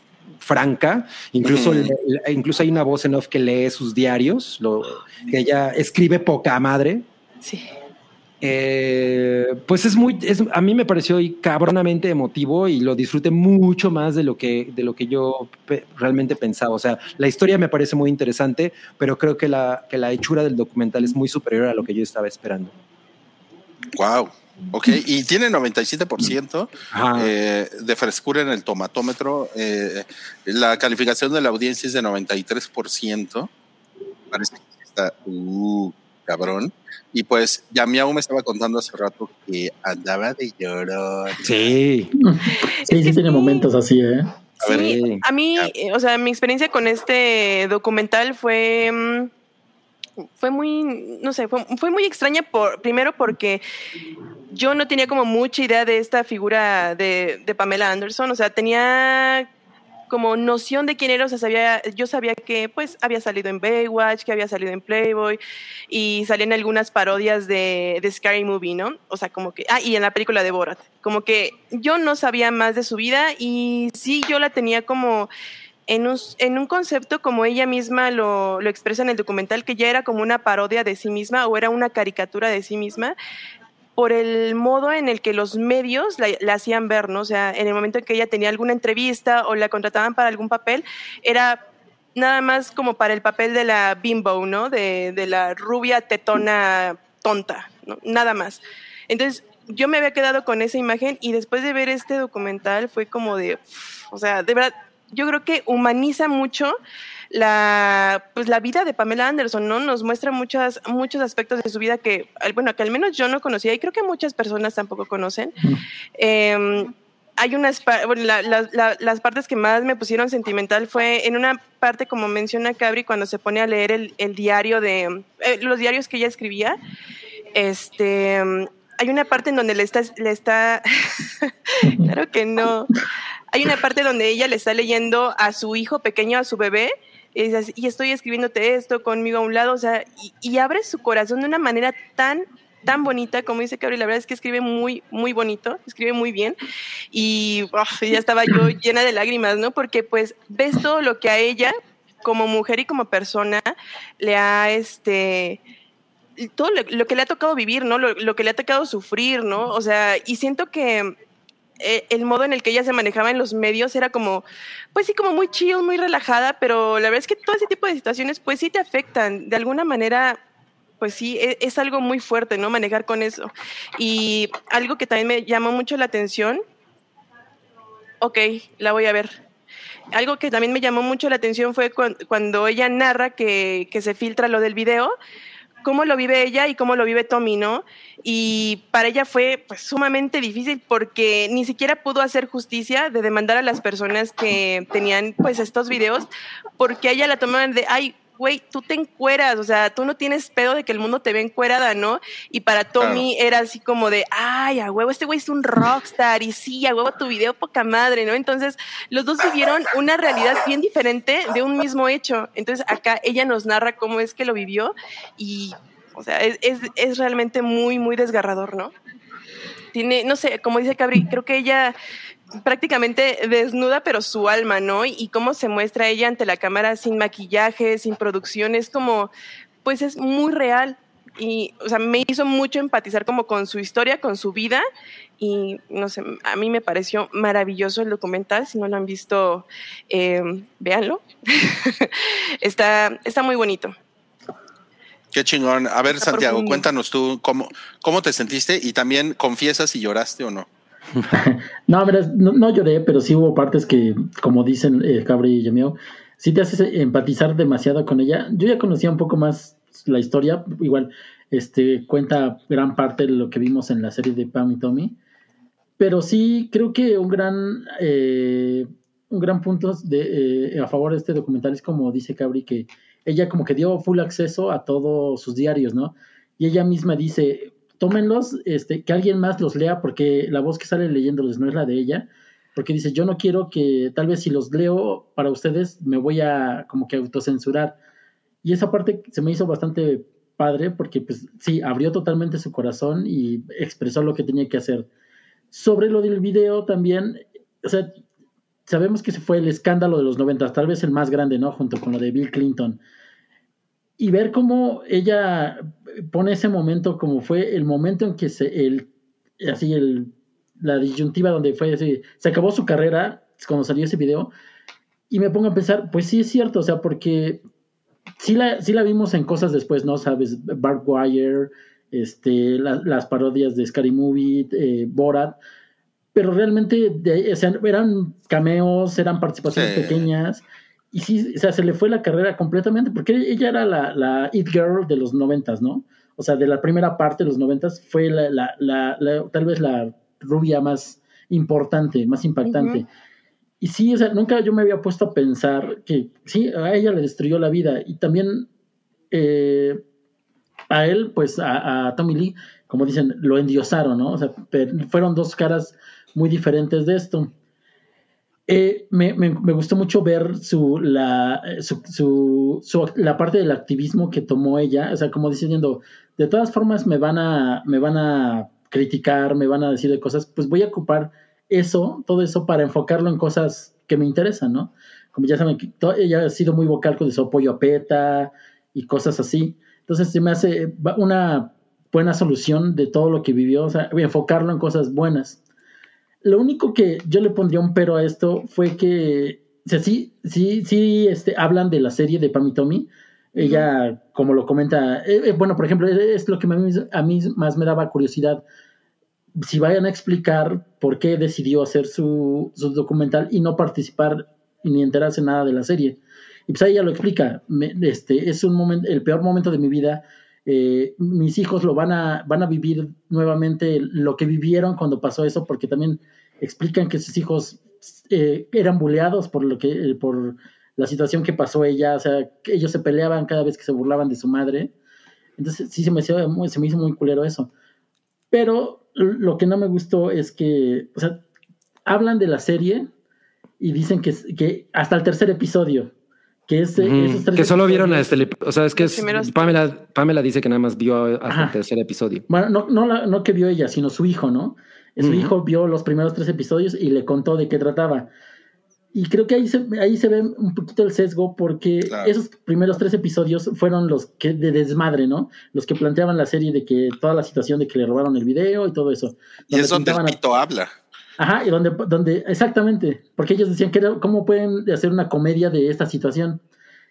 franca, incluso, le- incluso hay una voz en off que lee sus diarios, lo, que ella escribe poca madre, Sí. eh, pues es muy, es, a mí me pareció cabronamente emotivo y lo disfruté mucho más de lo que, de lo que yo pe- realmente pensaba. O sea, la historia me parece muy interesante, pero creo que la, que la hechura del documental es muy superior a lo que yo estaba esperando. Wow. Ok, y tiene 97% Ajá. eh, de frescura en el tomatómetro. eh, la calificación de la audiencia es de 93%. Parece que está uh, cabrón. Y pues ya Miau me estaba contando hace rato que andaba de llorón. sí. Sí, sí tiene momentos así, ¿eh? A ver, Sí. A mí, eh, o sea, mi experiencia con este documental fue, mm, fue muy, no sé, fue, fue muy extraña por, primero porque yo no tenía como mucha idea de esta figura de, Pamela Anderson, o sea, tenía como noción de quién era, o sea, sabía, yo sabía que pues había salido en Baywatch, que había salido en Playboy y salían algunas parodias de, de Scary Movie, ¿no? O sea, como que, ah, y en la película de Borat, como que yo no sabía más de su vida y sí, yo la tenía como en un, en un concepto como ella misma lo, lo expresa en el documental, que ya era como una parodia de sí misma o era una caricatura de sí misma por el modo en el que los medios la, la hacían ver, ¿no? O sea, en el momento en que ella tenía alguna entrevista o la contrataban para algún papel, era nada más como para el papel de la bimbo, ¿no? De, de la rubia tetona tonta, ¿no? Nada más. Entonces, yo me había quedado con esa imagen y después de ver este documental fue como de, o sea, de verdad, yo creo que humaniza mucho la, pues la vida de Pamela Anderson, ¿no? Nos muestra muchas, muchos aspectos de su vida que, al- bueno, que al menos yo no conocía y creo que muchas personas tampoco conocen. Eh, hay unas, bueno, la- la- la- las partes que más me pusieron sentimental fue en una parte, como menciona Cabri, cuando se pone a leer el, el diario de, eh, los diarios que ella escribía, este, hay una parte en donde le está, le está, claro que no, hay una parte donde ella le está leyendo a su hijo pequeño, a su bebé, y, dice así, y estoy escribiéndote esto conmigo a un lado, o sea, y, y abre su corazón de una manera tan tan bonita, como dice Cabri, la verdad es que escribe muy, muy bonito, escribe muy bien, y uf, ya estaba yo llena de lágrimas, ¿no? Porque pues ves todo lo que a ella, como mujer y como persona, le ha, este, todo lo, lo que le ha tocado vivir, ¿no? Lo, lo que le ha tocado sufrir, ¿no? O sea, y siento que eh, el modo en el que ella se manejaba en los medios era como, pues sí, como muy chill, muy relajada, pero la verdad es que todo ese tipo de situaciones, pues sí te afectan. De alguna manera, pues sí, e, es, algo muy fuerte, ¿no? Manejar con eso. Y algo que también me llamó mucho la atención, ok, la voy a ver. Algo que también me llamó mucho la atención fue cuando, ella narra que, que se filtra lo del video cómo lo vive ella y cómo lo vive Tommy, ¿no? Y para ella fue pues, sumamente difícil porque ni siquiera pudo hacer justicia de demandar a las personas que tenían pues estos videos porque ella la tomaban de, ay, güey, tú te encueras, o sea, tú no tienes pedo de que el mundo te ve encuerada, ¿no? Y para Tommy era así como de, ay, a huevo, este güey es un rockstar, y sí, a huevo tu video, poca madre, ¿no? Entonces, los dos vivieron una realidad bien diferente de un mismo hecho. Entonces, acá ella nos narra cómo es que lo vivió y, o sea, es, es, es realmente muy, muy desgarrador, ¿no? Tiene, no sé, como dice Cabri, creo que ella prácticamente desnuda, pero su alma, ¿no? Y cómo se muestra ella ante la cámara sin maquillaje, sin producción, es como, pues es muy real. Y, o sea, me hizo mucho empatizar como con su historia, con su vida. Y, no sé, a mí me pareció maravilloso el documental. Si no lo han visto, eh, véanlo. está, está muy bonito. Qué chingón. A ver, Santiago, cuéntanos tú cómo, cómo te sentiste y también confiesas si lloraste o no. no, no, no, lloré, pero sí hubo partes que, como dicen eh, Cabri y Yamio, sí te haces empatizar demasiado con ella. Yo ya conocía un poco más la historia, igual este, cuenta gran parte de lo que vimos en la serie de Pam y Tommy, pero sí creo que un gran, eh, un gran punto eh, a favor de este documental es como dice Cabri, que ella como que dio full acceso a todos sus diarios, ¿no? Y ella misma dice, tómenlos, este, que alguien más los lea, porque la voz que sale leyéndoles no es la de ella, porque dice, yo no quiero que tal vez si los leo para ustedes me voy a como que autocensurar. Y esa parte se me hizo bastante padre porque pues sí, abrió totalmente su corazón y expresó lo que tenía que hacer. Sobre lo del video también, o sea, sabemos que se fue el escándalo de los 90, tal vez el más grande, ¿no? Junto con lo de Bill Clinton y ver cómo ella pone ese momento como fue el momento en que se, el, así el, la disyuntiva donde fue así, se acabó su carrera cuando salió ese video y me pongo a pensar, pues sí es cierto, o sea, porque sí la, sí la vimos en cosas después, ¿no? Sabes, Barbed Wire, este, las parodias de Scary Movie, eh, Borat, pero realmente eran cameos, eran participaciones pequeñas y sí, o sea, se le fue la carrera completamente, porque ella era la, la It Girl de los noventas, ¿no? O sea, de la primera parte de los noventas fue la, la, la, tal vez la rubia más importante, más impactante. Y sí, o sea, nunca yo me había puesto a pensar que sí, a ella le destruyó la vida. Y también eh, a él, pues a, a, Tommy Lee, como dicen, lo endiosaron, ¿no? O sea, fueron dos caras muy diferentes de esto. Eh, me, me, me, gustó mucho ver su la, su, su, la parte del activismo que tomó ella, o sea, como diciendo, de todas formas me van a, me van a criticar, me van a decir de cosas, pues voy a ocupar eso, todo eso para enfocarlo en cosas que me interesan, ¿no? Como ya saben, ella ha sido muy vocal con su apoyo a PETA y cosas así. Entonces se me hace una buena solución de todo lo que vivió, o sea, enfocarlo en cosas buenas. Lo único que yo le pondría un pero a esto fue que, o sea, sí, sí, sí, este, hablan de la serie de Pam y Tommy. Ella, como lo comenta, eh, eh, bueno, por ejemplo, es lo que a mí más me daba curiosidad. Si vayan a explicar por qué decidió hacer su, su documental y no participar ni enterarse nada de la serie. Y pues ella lo explica. este, es un momento, el peor momento de mi vida. Eh, mis hijos lo van a, van a vivir nuevamente lo que vivieron cuando pasó eso, porque también explican que sus hijos eh, eran buleados por lo que, eh, por la situación que pasó ella, o sea, ellos se peleaban cada vez que se burlaban de su madre. Entonces sí se me, hizo muy, se me hizo muy culero eso. Pero lo que no me gustó es que, o sea, hablan de la serie y dicen que, que hasta el tercer episodio que, es, que solo vieron este, o sea, es que es, Pamela, Pamela dice que nada más vio hasta el tercer episodio. Bueno, no, no, no que vio ella, sino su hijo, ¿no? Su hijo vio los primeros tres episodios y le contó de qué trataba. Y creo que ahí se, ahí se ve un poquito el sesgo porque esos primeros tres episodios fueron los que de desmadre, ¿no? Los que planteaban la serie de que toda la situación de que le robaron el video y todo eso. Y es donde el pito habla. Ajá, y donde, donde, exactamente, porque ellos decían que era, cómo pueden hacer una comedia de esta situación.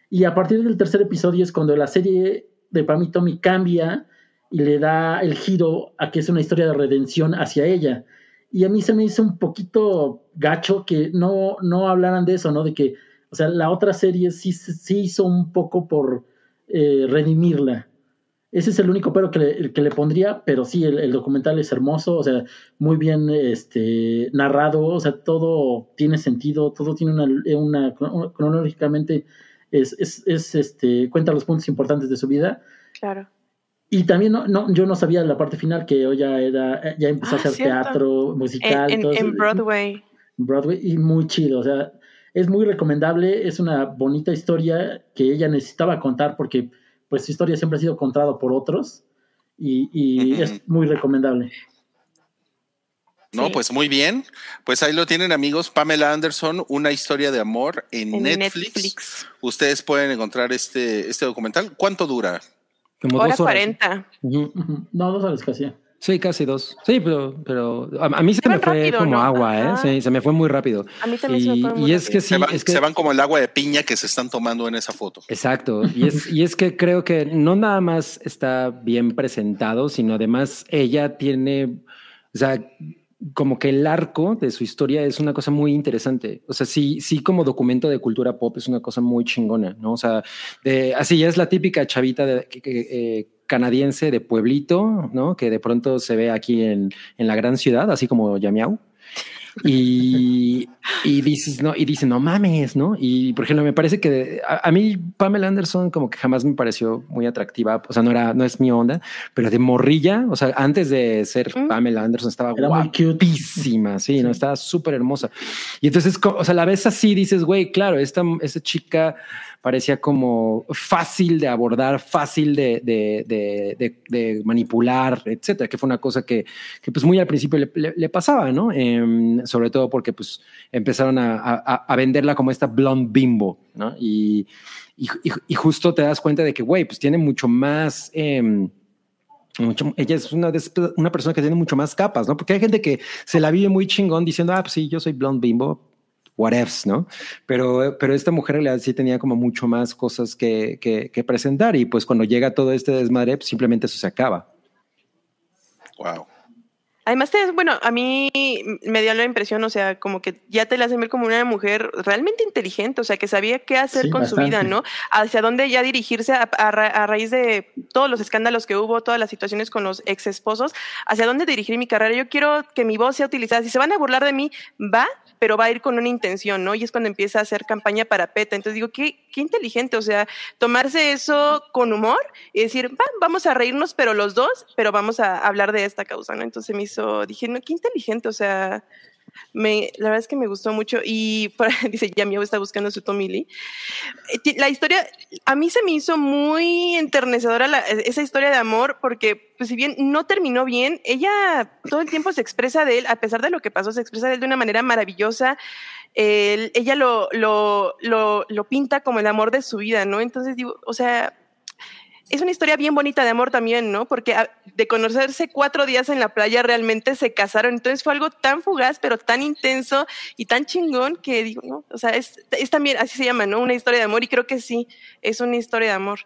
Y a partir del tercer episodio es cuando la serie de Pam Tommy cambia y le da el giro a que es una historia de redención hacia ella. Y a mí se me hizo un poquito gacho que no, no hablaran de eso, ¿no? De que, o sea, la otra serie sí, sí hizo un poco por eh, redimirla. Ese es el único pero que le, que le pondría, pero sí, el, documental es hermoso, o sea, muy bien este, narrado, o sea, todo tiene sentido, todo tiene una, una cronológicamente, es, es, es, este, cuenta los puntos importantes de su vida. Claro. Y también no, no, yo no sabía la parte final que ya era, ya empezó a ah, hacer teatro musical. En, en, Broadway. Broadway y muy chido, o sea, es muy recomendable, es una bonita historia que ella necesitaba contar porque pues su historia siempre ha sido contada por otros y, y es muy recomendable. No, pues muy bien. Pues ahí lo tienen amigos. Pamela Anderson, una historia de amor en, Netflix. Ustedes pueden encontrar este, este documental. ¿Cuánto dura? Como Hora dos horas. 40. No, dos horas casi. Sí, casi dos. Sí, pero, pero a, mí se, me fue como agua, ¿eh? Sí, se me fue muy rápido. A mí también y, se me fue muy y es que sí, se van, es que, se van como el agua de piña que se están tomando en esa foto. Exacto. Y es, y es que creo que no nada más está bien presentado, sino además ella tiene, o sea, como que el arco de su historia es una cosa muy interesante. O sea, sí, sí, como documento de cultura pop es una cosa muy chingona, ¿no? O sea, de, así ya es la típica chavita de, eh, canadiense de pueblito, ¿no? Que de pronto se ve aquí en, en la gran ciudad, así como Yamiau. Y, y dices, no, y dice, no mames, ¿no? Y por ejemplo, me parece que a, mí Pamela Anderson como que jamás me pareció muy atractiva, o sea, no era, no es mi onda, pero de morrilla, o sea, antes de ser. Pamela Anderson estaba guapísima, sí, no, estaba súper hermosa. Y entonces, o sea, la ves así, dices, güey, claro, esta, esta chica parecía como fácil de abordar, fácil de, de, manipular, etcétera, que fue una cosa que, que pues muy al principio le, pasaba, ¿no? Em, sobre todo porque pues empezaron a, a, venderla como esta blonde bimbo, ¿no? Y, y, justo te das cuenta de que, güey, pues tiene mucho más... Em, mucho, ella es una, una persona que tiene mucho más capas, ¿no? Porque hay gente que se la vive muy chingón diciendo, ah, pues sí, yo soy blonde bimbo, whatevs, ¿no? Pero, pero esta mujer en realidad sí tenía como mucho más cosas que, que, presentar y pues cuando llega todo este desmadre, pues simplemente eso se acaba. Wow. Además, te, bueno, a mí me dio la impresión, o sea, como que ya te la hacen ver como una mujer realmente inteligente, o sea, que sabía qué hacer con su vida, ¿no? Hacia dónde ya dirigirse a, a, raíz de todos los escándalos que hubo, todas las situaciones con los ex esposos, hacia dónde dirigir mi carrera. Yo quiero que mi voz sea utilizada. Si se van a burlar de mí, va, pero va a ir con una intención, ¿no? Y es cuando empieza a hacer campaña para PETA. Entonces digo, qué, qué inteligente, o sea, tomarse eso con humor y decir, va, vamos a reírnos, pero los dos, pero vamos a hablar de esta causa, ¿no? Entonces me hizo, dije, no, qué inteligente, o sea, me, la verdad es que me gustó mucho y dice, ya mi está buscando su Tommy Lee. Eh, la historia, a mí se me hizo muy enternecedora esa historia de amor porque, pues si bien no terminó bien, ella todo el tiempo se expresa de él, a pesar de lo que pasó, se expresa de él de una manera maravillosa. ella lo, lo, lo, lo pinta como el amor de su vida, ¿no? Entonces digo, o sea, es una historia bien bonita de amor también, ¿no? Porque ah, de conocerse cuatro días en la playa realmente se casaron. Entonces fue algo tan fugaz, pero tan intenso y tan chingón que digo, ¿no? O sea, es, también, así se llama, ¿no? Una historia de amor y creo que sí, es una historia de amor.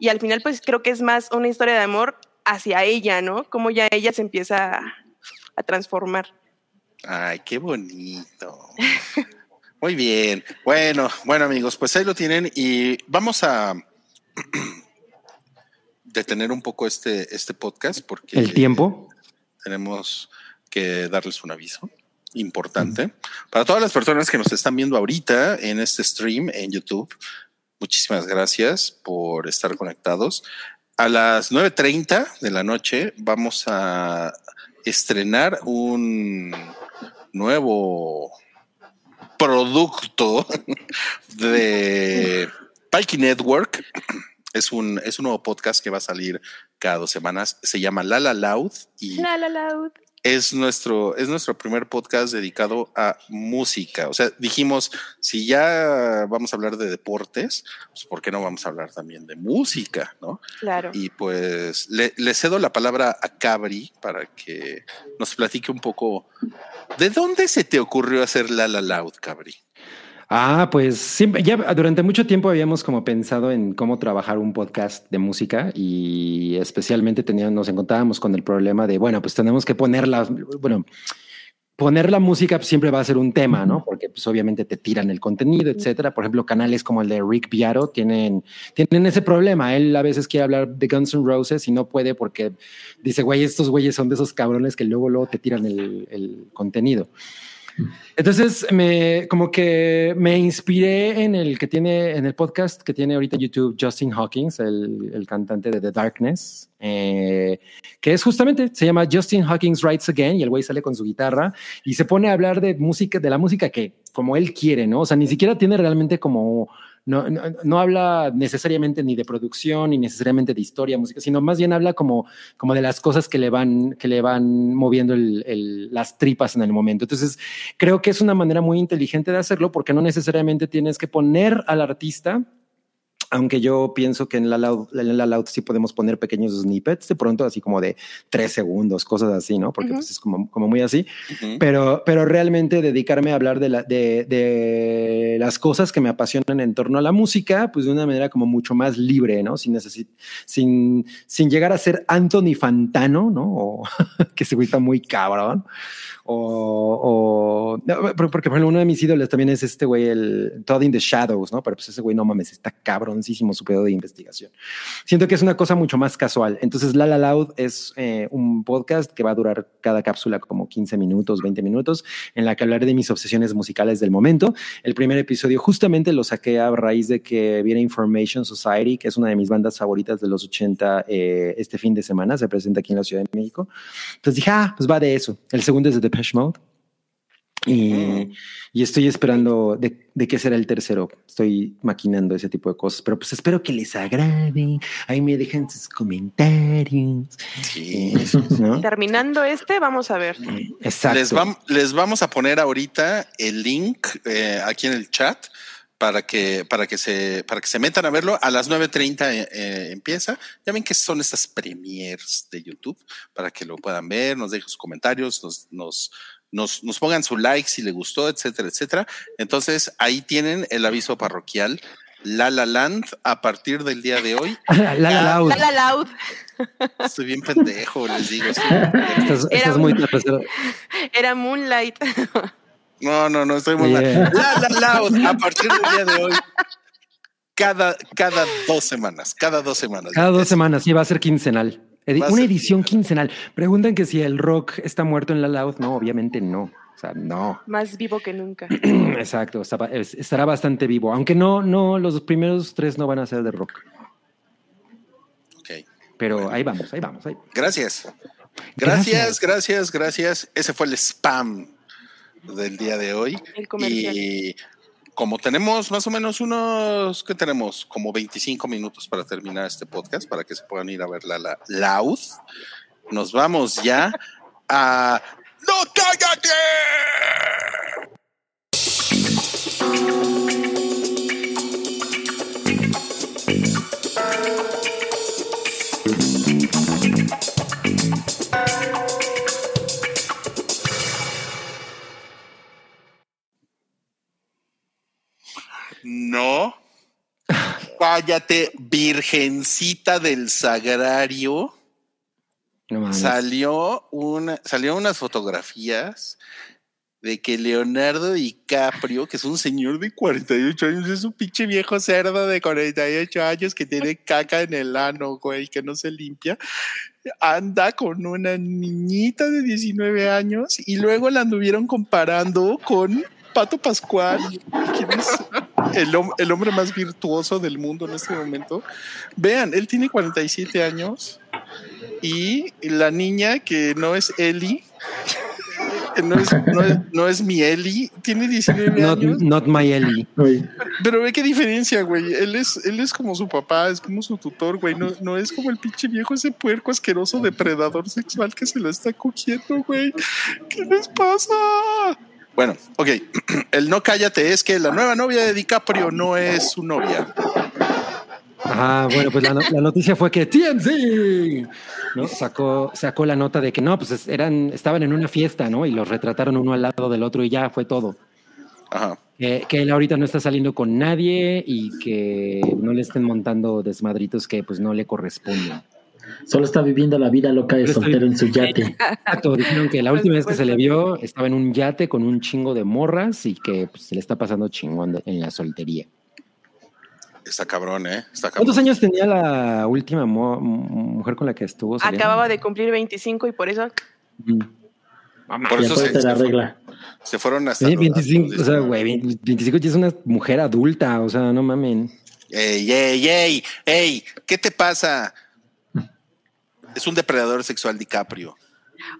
Y al final, pues creo que es más una historia de amor hacia ella, ¿no? Como ya ella se empieza a, a transformar. Ay, qué bonito. Muy bien. Bueno, bueno amigos, pues ahí lo tienen y vamos a detener un poco este, este podcast porque... ¿El tiempo? Tenemos que darles un aviso importante. Para todas las personas que nos están viendo ahorita en este stream en YouTube, muchísimas gracias por estar conectados. A las 9.30 de la noche vamos a estrenar un nuevo producto de Pikey Network es un, es un nuevo podcast que va a salir cada dos semanas. Se llama La La Loud. Y, La La Loud. es nuestro, es nuestro primer podcast dedicado a música. O sea, dijimos, si ya vamos a hablar de deportes, pues ¿por qué no vamos a hablar también de música? ¿no? Claro. Y pues le, le cedo la palabra a Cabri para que nos platique un poco de dónde se te ocurrió hacer La La Loud, Cabri. Ah, pues siempre, ya durante mucho tiempo habíamos como pensado en cómo trabajar un podcast de música y especialmente teníamos, nos encontrábamos con el problema de, bueno, pues tenemos que poner la, bueno, poner la música siempre va a ser un tema, ¿no? Porque pues obviamente te tiran el contenido, etcétera. Por ejemplo, canales como el de Rick Viaro tienen, tienen ese problema. Él a veces quiere hablar de Guns N' Roses y no puede porque dice, güey, estos güeyes son de esos cabrones que luego, luego te tiran el, el contenido. Entonces me como que me inspiré en el que tiene en el podcast que tiene ahorita YouTube Justin Hawkins, el, el cantante de The Darkness, eh, que es justamente se llama Justin Hawkins Writes Again y el güey sale con su guitarra y se pone a hablar de música de la música que como él quiere, ¿no? O sea, ni siquiera tiene realmente como no, no, no, habla necesariamente ni de producción ni necesariamente de historia, música, sino más bien habla como, como de las cosas que le van, que le van moviendo el, el, las tripas en el momento. Entonces, creo que es una manera muy inteligente de hacerlo porque no necesariamente tienes que poner al artista aunque yo pienso que en la, loud, en la loud sí podemos poner pequeños snippets de pronto, así como de tres segundos, cosas así, ¿no? Porque uh -huh. pues es como, como muy así. Uh -huh. pero, pero realmente dedicarme a hablar de, la, de, de, las cosas que me apasionan en torno a la música, pues de una manera como mucho más libre, ¿no? Sin, sin, sin llegar a ser Anthony Fantano, ¿no? O, que se está muy cabrón. O, o no, porque, por ejemplo, uno de mis ídolos también es este güey, el Todd in the Shadows, ¿no? Pero pues ese güey, no mames, está cabroncísimo su pedo de investigación. Siento que es una cosa mucho más casual. Entonces, La La Loud es eh, un podcast que va a durar cada cápsula como 15 minutos, 20 minutos, en la que hablaré de mis obsesiones musicales del momento. El primer episodio justamente lo saqué a raíz de que viene Information Society, que es una de mis bandas favoritas de los 80 eh, este fin de semana, se presenta aquí en la Ciudad de México. Entonces dije, ah, pues va de eso. El segundo es de Depeche Mode. Y, y, estoy esperando de, de, qué será el tercero. Estoy maquinando ese tipo de cosas, pero pues espero que les agrade. Ahí me dejan sus comentarios. Sí. ¿no? Terminando este, vamos a ver. Exacto. Les, va, les vamos a poner ahorita el link eh, aquí en el chat para que, para que se, para que se metan a verlo. A las 9.30 eh, empieza. Ya ven que son estas premiers de YouTube para que lo puedan ver, nos dejen sus comentarios, nos, nos, nos, nos pongan su like si les gustó, etcétera, etcétera. Entonces ahí tienen el aviso parroquial. La La Land a partir del día de hoy. la La Loud. La La Loud. Estoy bien pendejo, les digo. Estás, estás muy Era Moonlight. No, no, no, estoy muy yeah. mal. La La Loud a partir del día de hoy. Cada, cada dos semanas, cada dos semanas. Cada dos semanas, sí, va a ser quincenal. Edi una edición quincenal. Preguntan que si el rock está muerto en la Loud. No, obviamente no. O sea, no. Más vivo que nunca. Exacto, estará bastante vivo. Aunque no, no, los primeros tres no van a ser de rock. Ok. Pero bueno. ahí vamos, ahí vamos. Ahí. Gracias. Gracias, gracias, gracias. Ese fue el spam del día de hoy. El comercial. Y como tenemos más o menos unos, ¿qué tenemos? Como 25 minutos para terminar este podcast, para que se puedan ir a ver la, la. Nos vamos ya a... ¡No cállate! Cállate, virgencita del sagrario. No salió una, salió unas fotografías de que Leonardo DiCaprio, que es un señor de 48 años, es un pinche viejo cerdo de 48 años que tiene caca en el ano, güey, que no se limpia, anda con una niñita de 19 años y luego la anduvieron comparando con Pato Pascual, quien es el, el, hombre más virtuoso del mundo en este momento. Vean, él tiene 47 años y la niña que no es Eli que no es, no es, no es mi Eli, tiene 19 Not, años. not my Ellie. Güey, Pero ve qué diferencia, güey. Él es, él es como su papá, es como su tutor, güey. No, no es como el pinche viejo, ese puerco asqueroso depredador sexual que se lo está cogiendo, güey. ¿Qué les pasa? Bueno, ok. El no cállate es que la nueva novia de DiCaprio no es su novia. Ajá, bueno, pues la, no- la noticia fue que TMZ ¿no? sacó, sacó la nota de que no, pues es- eran, estaban en una fiesta, ¿no? Y los retrataron uno al lado del otro y ya fue todo. Ajá. Que, que él ahorita no está saliendo con nadie y que no le estén montando desmadritos que pues no le corresponden. Solo está viviendo la vida loca de soltero en su yate. Exacto, dijeron que la Por última vez que se le supuesto. vio estaba en un yate con un chingo de morras y que pues, se le está pasando chingón de- en la soltería. Está cabrón, ¿eh? Está cabrón. ¿Cuántos años tenía la última mo- mujer con la que estuvo? saliendo? Acababa de cumplir 25 y por eso Mm. Por Y eso se, la se fue- regla. se fueron hasta. Sí, los- 25, hasta los o sea, 19. güey, 25 ya es una mujer adulta, o sea, no mamen. Ey, ey, ey, ey, ¿qué te pasa? Es un depredador sexual DiCaprio.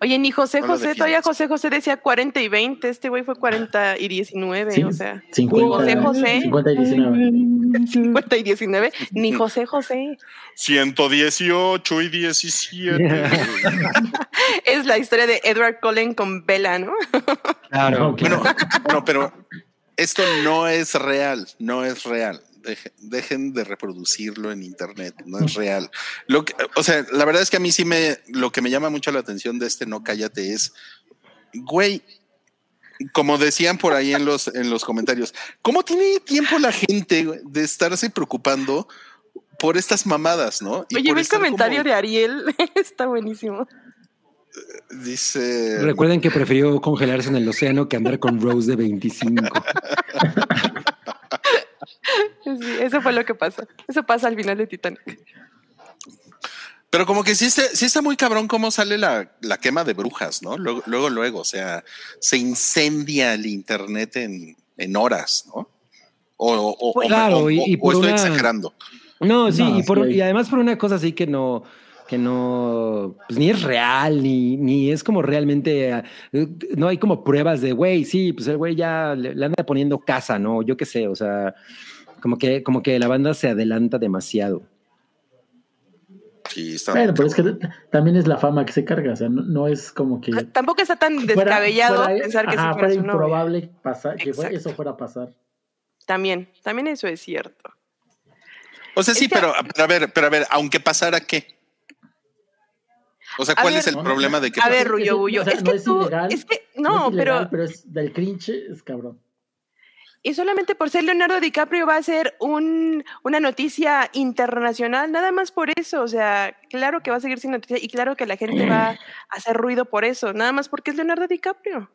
Oye, ni José No José, todavía. José José decía 40 y 20, este güey fue 40 y 19, Sí, o sea, 50, José José. 50 y 19. 50 y 19, ni José José. 118 y 17. Es la historia de Edward Cullen con Bella, ¿no? Claro, Ok. bueno, bueno, pero esto no es real, no es real. Deje- dejen de reproducirlo en internet, no es real. Lo que, o sea, la verdad es que a mí sí me, lo que me llama mucho la atención de este no cállate es, güey, como decían por ahí en los, en los comentarios, ¿cómo tiene tiempo la gente de estarse preocupando por estas mamadas, no? Y Oye, el estar como- comentario de Ariel, está buenísimo. Dice. Recuerden que prefirió congelarse en el océano que andar con Rose de 25. Sí, eso fue lo que pasa. Eso pasa al final de Titanic. Pero como que sí está, sí está muy cabrón cómo sale la, la quema de brujas, ¿no? Luego, luego, luego, o sea, se incendia el internet en, en horas, ¿no? O, o- o- Pues o- claro, o- y- y o por estoy una- exagerando. No, sí, No, y, por- sí. y además por una cosa así que no, que no, pues ni es real, ni, ni es como realmente, eh, no hay como pruebas de, güey, sí, pues el güey ya le, le anda poniendo casa, ¿no? Yo qué sé, o sea, como que, como que la banda se adelanta demasiado. Sí, está Bueno, pero es que también es la fama que se carga, o sea, no, no es como que... Tampoco está tan fuera- descabellado fuera- pensar que ajá, fuera fuera improbable pasar, que fue- eso fuera a pasar. También, también eso es cierto. O sea, sí, pero, pero a ver, pero a ver, aunque pasara qué. O sea, ¿cuál ver, es el no, problema de que A ver, Ruyo Eso- Bullo, o sea, es no que es tú, ilegal, es que, No, no, es ilegal, pero, pero es del cringe, es cabrón. y solamente por ser Leonardo DiCaprio va a ser un, una noticia internacional, nada más por eso, o sea, claro que va a seguir siendo noticia y claro que la gente va a hacer ruido por eso, nada más porque es Leonardo DiCaprio.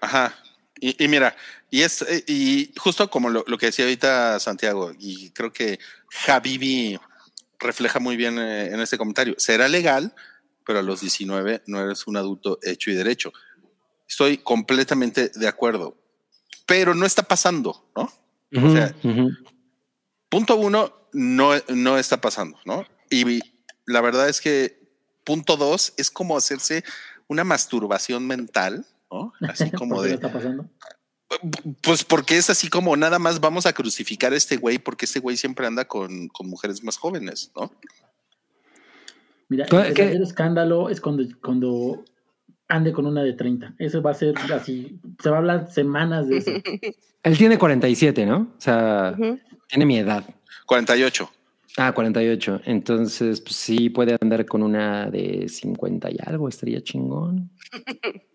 Ajá. Y, y mira, y es eh, y justo como lo, lo que decía ahorita Santiago, y creo que Habibi refleja muy bien eh, en este comentario. Será legal, pero a los 19 no eres un adulto hecho y derecho. Estoy completamente de acuerdo, pero no está pasando, ¿no? O sea. Punto uno, no, no está pasando, ¿no? Y la verdad es que punto dos es como hacerse una masturbación mental, ¿no? Así como ¿Por qué de, está pasando? pues porque es así como nada más vamos a crucificar a este güey porque este güey siempre anda con, con mujeres más jóvenes, ¿no? Mira, ¿Qué- el verdadero escándalo es cuando, cuando ande con una de 30. Eso va a ser así, se va a hablar semanas de eso. Él tiene 47, ¿no? O sea, tiene mi edad. 48. Ah, 48. Entonces, pues sí, puede andar con una de 50 y algo, estaría chingón.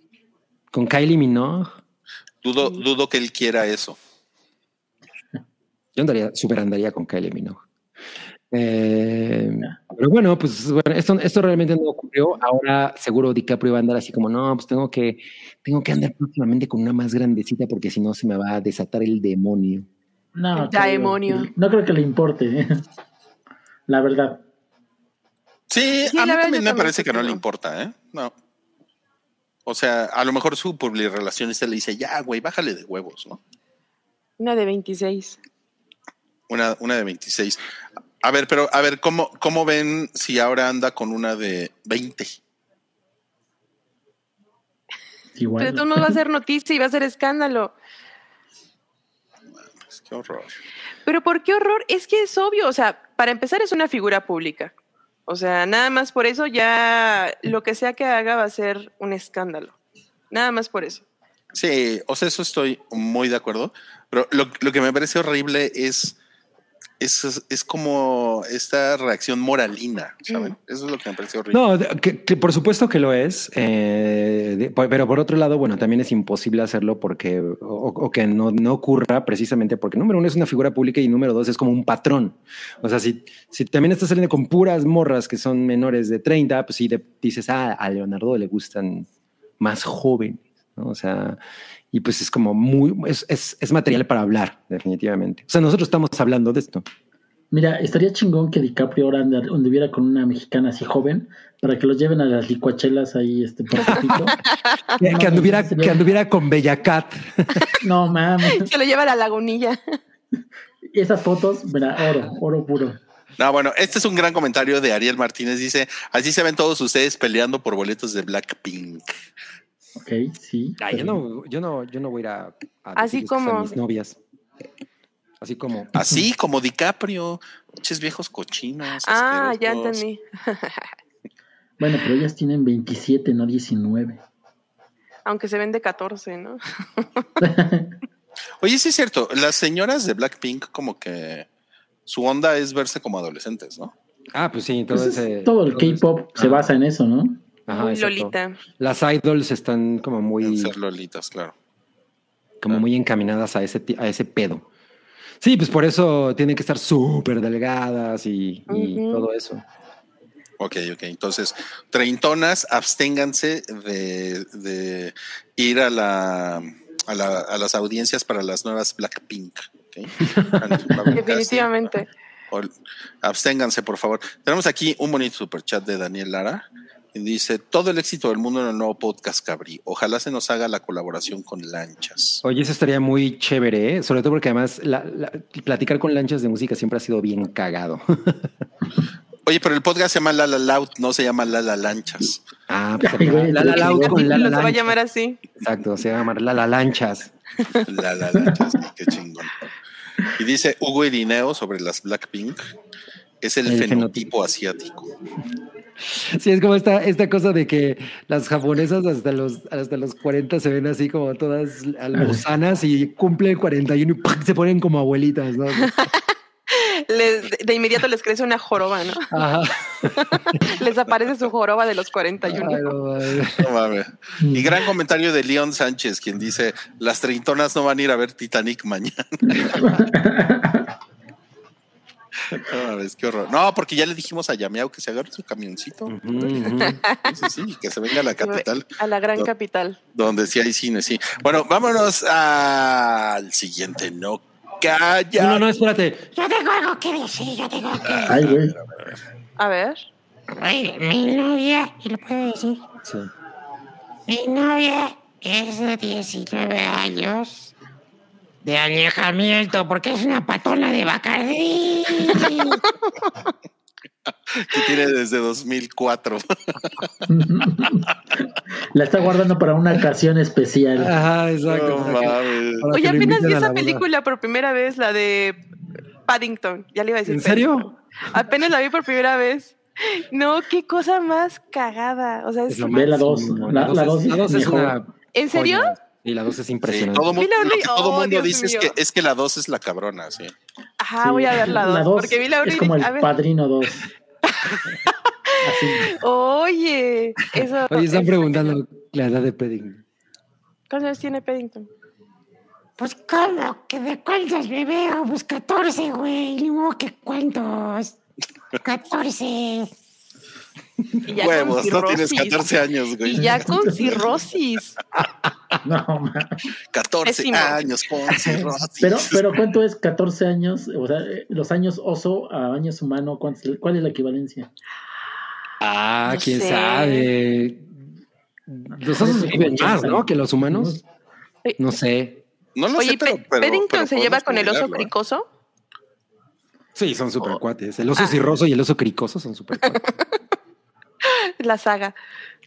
Con Kylie Minogue. Dudo, dudo que él quiera eso. Yo andaría, super andaría con Kylie Minogue. Eh, pero bueno, pues bueno, esto, esto realmente no ocurrió. Ahora seguro DiCaprio va a andar así como, no, pues tengo que, tengo que andar próximamente con una más grandecita porque si no se me va a desatar el demonio. No, El creo- demonio. no creo que le importe. ¿eh? La verdad. Sí, Sí, a mí también me también parece que no le importa, ¿eh? No. O sea, a lo mejor su publirelacionista le dice, ya, güey, bájale de huevos, ¿no? Una de 26. Una, una de 26. A ver, pero a ver, ¿cómo, ¿cómo ven si ahora anda con una de 20? Igual. Pero todos modos va a ser noticia y va a ser escándalo. Qué horror. Pero ¿por qué horror? Es que es obvio, o sea, para empezar es una figura pública. O sea, nada más por eso ya lo que sea que haga va a ser un escándalo. Nada más por eso. Sí, o sea, eso estoy muy de acuerdo. Pero lo, lo que me parece horrible es, es, es como esta reacción moralina, ¿saben? Eso es lo que me parece horrible. No, que, que por supuesto que lo es, eh, de- pero por otro lado, bueno, también es imposible hacerlo porque, o, o que no, no ocurra precisamente porque número uno es una figura pública y número dos es como un patrón. O sea, si, si también estás saliendo con puras morras que son menores de 30, pues sí de- dices, ah, a Leonardo le gustan más jóvenes, ¿no? O sea, y pues es como muy, es, es, es material para hablar, definitivamente. O sea, nosotros estamos hablando de esto. Mira, estaría chingón que DiCaprio ahora anduviera con una mexicana así joven para que los lleven a las licuachelas ahí este por poquito. Que, No, que anduviera, sería- que anduviera con Bella Cat. No mames. Se lo lleva a la lagunilla. Esas fotos, mira, oro, oro puro. No, bueno, este es un gran comentario de Ariel Martínez. Dice, así se ven todos ustedes peleando por boletos de Blackpink. Ok, sí. Ay, yo, no, yo, no, yo no voy a ir a, a Así como- mis novias. Así como. Así como DiCaprio. Pinches viejos cochinos. Ah, ya entendí. Bueno, pero ellas tienen 27, no 19. Aunque se ven de 14, ¿no? Oye, sí es cierto. Las señoras de Blackpink como que su onda es verse como adolescentes, ¿no? Ah, pues sí, todo Pues es- todo el K-pop se basa en eso, ¿no? Ajá, Muy exacto. Lolita. Las idols están como muy, ser lolitas, claro. como muy encaminadas a ese, a ese pedo. Sí, pues por eso tienen que estar súper delgadas y, todo eso. Ok, ok. Entonces, treintonas, absténganse de, de ir a la, a la- a las audiencias para las nuevas Blackpink. ¿ok? Va a haber casting. Definitivamente. Absténganse, por favor. Tenemos aquí un bonito superchat de Daniel Lara. Y dice, todo el éxito del mundo en el nuevo podcast Cabri. Ojalá se nos haga la colaboración con Lanchas. Oye, eso estaría muy chévere, ¿eh? sobre todo porque además la- la- platicar con lanchas de música siempre ha sido bien cagado. Oye, pero el podcast se llama La La Loud, no se llama La La Lanchas. ah, pues la la Loud con la la Lo se va a llamar así. Exacto, se va a llamar la la lanchas. La La Lanchas, qué chingón. Y dice Hugo Irineo sobre las Blackpink. Es el, El fenotipo asiático. Sí, es como esta, esta cosa de que las japonesas hasta los, hasta los 40 se ven así como todas albozanas y cumplen 41 y ¡pac! se ponen como abuelitas, ¿no? Les- de, inmediato les crece una joroba, ¿no? Ajá. Les aparece su joroba de los 41. Ay, no, madre. No mames. Y gran comentario de León Sánchez, quien dice, las treintonas no van a ir a ver Titanic mañana. No mames, qué horror. No, porque ya le dijimos a Yameau que se agarre su camioncito. Ujú. Sí, sí, que se venga a la capital, A la gran capital. donde sí hay cine, sí. Bueno, vámonos al siguiente. No calla. No, no, no, espérate. Yo tengo algo que decir, yo tengo que Ay, güey. A ver. Mi novia, y lo puedo decir, Sí. mi novia es de 19 años de alejamiento porque es una patona de Bacardí. Que tiene desde 2004. La está guardando para una ocasión especial. Ajá, exacto. No. Para Oye, apenas vi esa película por primera vez, la de Paddington. Ya le iba a decir. ¿En serio? Paddington. Apenas la vi por primera vez. No, qué cosa más cagada. O sea, es- Es lo Ve la dos. máximo. La- la es- dos la dos es mejor. una. ¿En serio? joya. Y la dos es Sí, impresionante. todo, mu- Vi la uno lo todo oh, mundo Dios dice es que, es que la 2 es la cabrona, sí. Ajá, Sí, voy a ver la dos. dos porque vi la Es como el a ver, Padrino 2. Así. Oye, eso. Oye, están es- preguntando la edad de Pedding. ¿Cuántos años tiene Paddington? Pues, ¿cómo? ¿Que de cuántos me veo? Pues 14, güey. Ni modo que cuántos. 14. Y ya con Huevos, no tienes cirrosis. 14 años, güey. Y ya con cirrosis. No, man. 14 Pésimo. años con cirrosis. Pero, pero ¿cuánto es 14 años? O sea, eh, los años oso a años humano, ¿cuánto es- ¿cuál es la equivalencia? Ah, No quién sé. sabe. Los osos viven más, ¿no? Que los humanos. No sé. No lo Oye, sé, pero, Pe- pero- ¿Paddington pero se lleva con el oso googlearlo, ¿eh? cricoso? Sí, son súper Oh. cuates. El oso cirroso y el oso cricoso son súper cuates. La saga.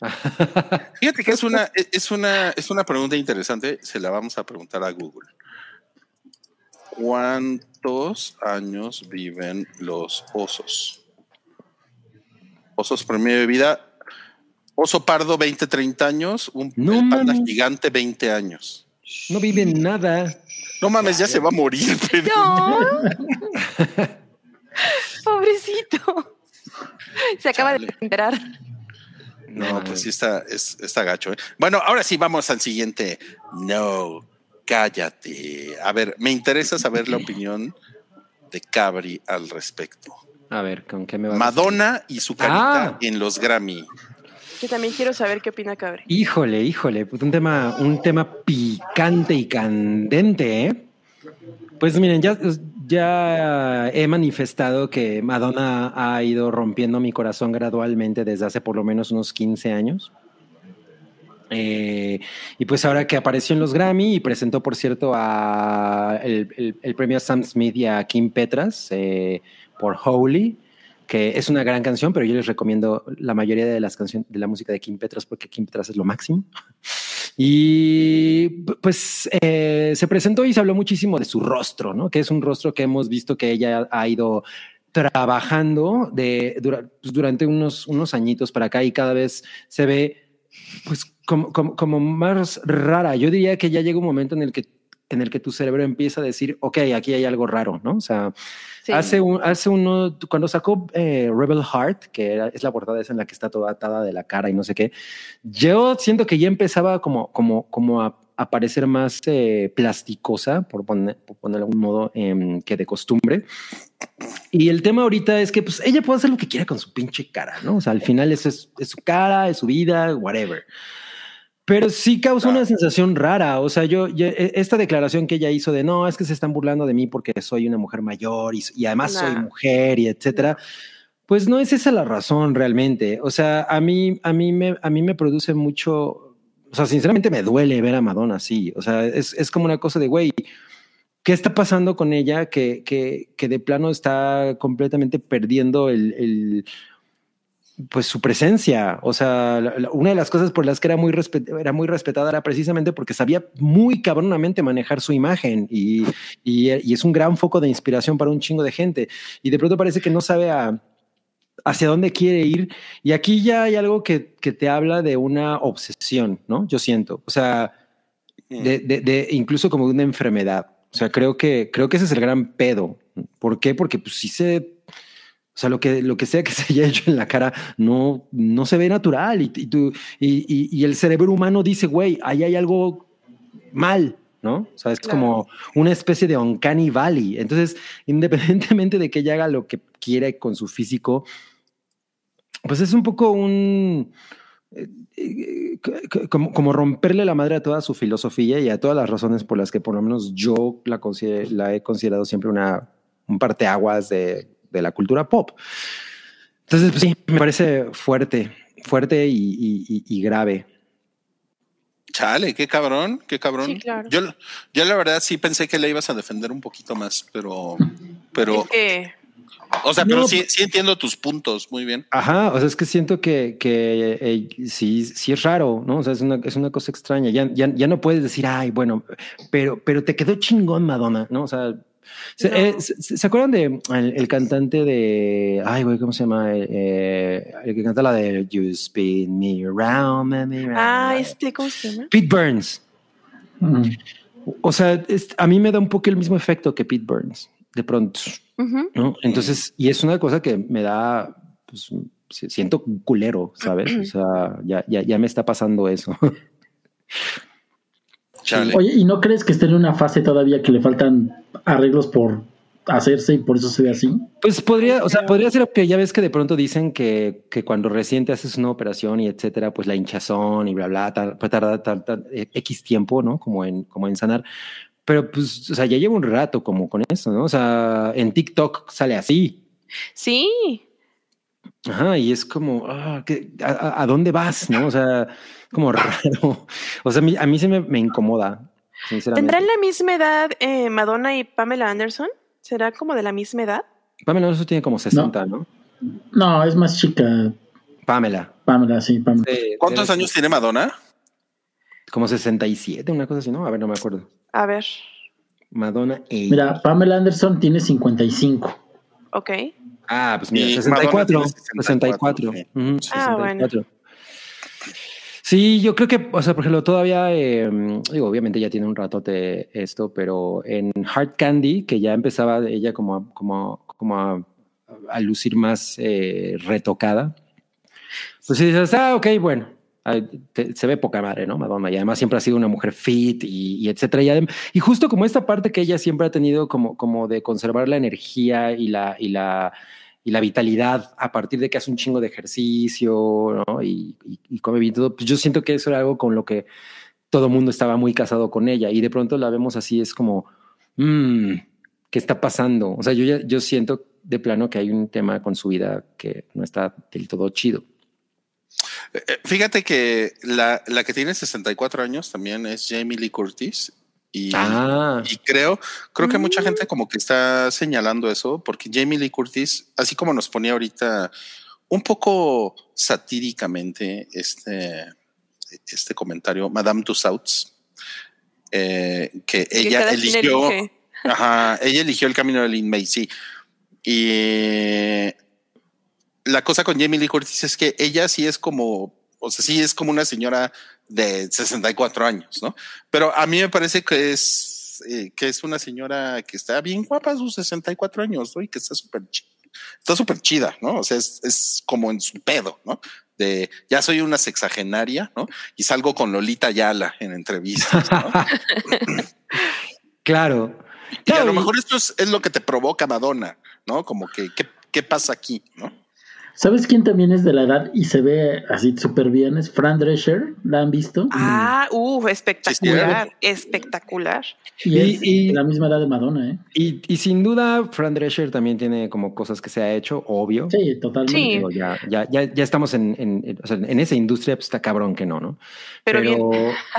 Fíjate que es una, es una, es una pregunta interesante. Se la vamos a preguntar a Google. ¿Cuántos años viven los osos? Osos promedio de vida. Oso pardo, 20, 30 años. Un No panda mames. gigante, 20 años. No viven nada. No mames, ya se va a morir. pero- No. Pobrecito. Se acaba de enterar. No, pues sí está, es- está gacho. ¿eh? Bueno, ahora sí vamos al siguiente. No, cállate. A ver, me interesa saber la opinión de Cabri al respecto. A ver, ¿con qué me va a Madonna y su carita Ah. en los Grammy. Yo también quiero saber qué opina Cabri. Híjole, híjole, pues un tema, un tema picante y candente, ¿eh? Pues miren, ya, ya he manifestado que Madonna ha ido rompiendo mi corazón gradualmente desde hace por lo menos unos 15 años. Eh, y pues ahora que apareció en los Grammy y presentó, por cierto, a el, el- premio a Sam Smith y a Kim Petras eh, por Holy, que es una gran canción, pero yo les recomiendo la mayoría de las canciones de la música de Kim Petras porque Kim Petras es lo máximo. Y pues eh, se presentó y se habló muchísimo de su rostro, ¿no? Que es un rostro que hemos visto que ella ha ido trabajando de, pues, durante unos, unos añitos para acá y cada vez se ve pues como, como, como más rara. Yo diría que ya llega un momento en el que en el que tu cerebro empieza a decir, ok, aquí hay algo raro, ¿no? O sea, Sí. Hace, un, hace uno, cuando sacó eh, Rebel Heart, que era, es la portada esa en la que está toda atada de la cara y no sé qué, yo siento que ya empezaba como, como, como a, a parecer más eh, plasticosa, por, poner, por ponerlo de algún modo, em, que de costumbre. Y el tema ahorita es que pues, ella puede hacer lo que quiera con su pinche cara, ¿no? O sea, al final eso es, es su cara, es su vida, whatever. Pero sí causa una sensación rara. O sea, yo, yo- e- esta declaración que ella hizo de no, es que se están burlando de mí porque soy una mujer mayor y, y además soy mujer y etcétera. Pues no es esa la razón realmente. O sea, a mí, a mí me, a mí me produce mucho. O sea, sinceramente me duele ver a Madonna así. O sea, es, es como una cosa de güey. ¿Qué está pasando con ella que, que, que de plano está completamente perdiendo el, el, pues su presencia. O sea, la- la- una de las cosas por las que era muy, respet- era muy respetada era precisamente porque sabía muy cabronamente manejar su imagen y, y, y es un gran foco de inspiración para un chingo de gente. Y de pronto parece que no sabe a- hacia dónde quiere ir. Y aquí ya hay algo que, que te habla de una obsesión, ¿no? Yo siento. O sea, de, de- de- incluso como de una enfermedad. O sea, creo que, creo que ese es el gran pedo. ¿Por qué? Porque pues sí se... O sea, lo que, lo que sea que se haya hecho en la cara no, no se ve natural y, y, tú, y, y- el cerebro humano dice, güey, ahí hay algo mal, ¿no? O sea, es Claro. como una especie de uncanny valley. Entonces, independientemente de que ella haga lo que quiere con su físico, pues es un poco un... eh, eh, c- como, como romperle la madre a toda su filosofía y a todas las razones por las que por lo menos yo la, consider- la he considerado siempre una, un parteaguas de, de la cultura pop. Entonces, pues sí, me parece fuerte, fuerte y, y- y- y grave. Chale, qué cabrón, qué cabrón. Sí, claro. Yo, yo la verdad sí pensé que la ibas a defender un poquito más, pero, pero, Es que o sea, pero sí entiendo tus puntos, muy bien. Ajá, o sea, es que siento que, que eh, sí, sí es raro, ¿no? O sea, es una, es una cosa extraña. Ya, ya, ya no puedes decir, ay, bueno, pero, pero te quedó chingón Madonna, ¿no? O sea, ¿se, No. eh, ¿se- se acuerdan de el, el cantante de, ay, güey, ¿cómo se llama? Eh, el que canta la de You Spin Me Around, me around. Ah, este, ¿cómo se llama? Pete Burns. Mm. O sea, es- a mí me da un poco el mismo efecto que Pete Burns, de pronto. Ujú. ¿no? Entonces, y es una cosa que me da, pues, si- siento culero, ¿sabes? O sea, ya, ya, ya me está pasando eso. Chale. Oye, ¿y no crees que esté en una fase todavía que le faltan arreglos por hacerse y por eso se ve así? Pues podría, o sea, podría ser que ya ves que de pronto dicen que, que cuando recién te haces una operación y etcétera, pues la hinchazón y bla, bla, tal, puede tardar tal- tal, eh, X tiempo, ¿no? Como en, como en sanar. Pero pues, o sea, ya llevo un rato como con eso, ¿no? O sea, en TikTok sale así. Sí. Ajá, y es como, ah, ¿qué- a, a- a dónde vas? ¿No? O sea, como raro. O sea, a mí, a mí se me, me incomoda, sinceramente. ¿Tendrán la misma edad eh, Madonna y Pamela Anderson? ¿Será como de la misma edad? Pamela Anderson tiene como 60, ¿no? No, es más chica. Pamela. Pamela, sí, Pamela. ¿Cuántos años tiene Madonna? Como 67, una cosa así, ¿no? A ver, no me acuerdo. A ver, Madonna age. Mira, Pamela Anderson tiene 55. ok. Ah, pues mira, Y 64. Madonna tiene 64. 64, sí. Ah, bueno. 64. Sí, yo creo que, o sea, por ejemplo, todavía, eh, digo, obviamente ya tiene un ratote esto, pero en Hard Candy, que ya empezaba ella como, a- como, como a, lucir más eh, retocada, pues sí dices, ah, ok, bueno, se ve poca madre, ¿no? Madonna, y además siempre ha sido una mujer fit y, etcétera. Y, y justo como esta parte que ella siempre ha tenido como, como de conservar la energía y la, y la, y la vitalidad a partir de que hace un chingo de ejercicio y, come bien todo, pues yo siento que eso era algo con lo que todo mundo estaba muy casado con ella y de pronto la vemos así, es como, mm, ¿qué está pasando? O sea, yo, ya, yo siento de plano que hay un tema con su vida que no está del todo chido. Eh, eh, Fíjate que la, la que tiene 64 años también es Jamie Lee Curtis. Y, Ah, y creo, creo que mucha Mm. gente como que está señalando eso, porque Jamie Lee Curtis, así como nos ponía ahorita un poco satíricamente este, este comentario, Madame Tussauds, eh, que ella eligió, elige. ajá, ella eligió el camino de Lin May, sí. Y la cosa con Jamie Lee Curtis es que ella sí es como, o sea, sí es como una señora de 64 años, ¿no? Pero a mí me parece que es, eh, que es una señora que está bien guapa a sus 64 años, ¿no? Y que está súper chida. Está súper chida, ¿no? O sea, es, es como en su pedo, ¿no? De ya soy una sexagenaria, ¿no? Y salgo con Lolita Ayala en entrevistas, ¿no? claro. y a lo mejor esto es, es lo que te provoca Madonna, ¿no? Como que, ¿qué, qué pasa aquí, no? ¿Sabes quién también es de la edad y se ve así súper bien? Es Fran Drescher, ¿la han visto? Ah, uff, espectacular, espectacular. Y, y- es y- la misma edad de Madonna, ¿eh? Y, y sin duda, Fran Drescher también tiene como cosas que se ha hecho, obvio. Sí, totalmente. Sí. Digo, ya, ya, ya, ya estamos en, en, en- o sea, en esa industria, pues está cabrón que no, ¿no? Pero bien.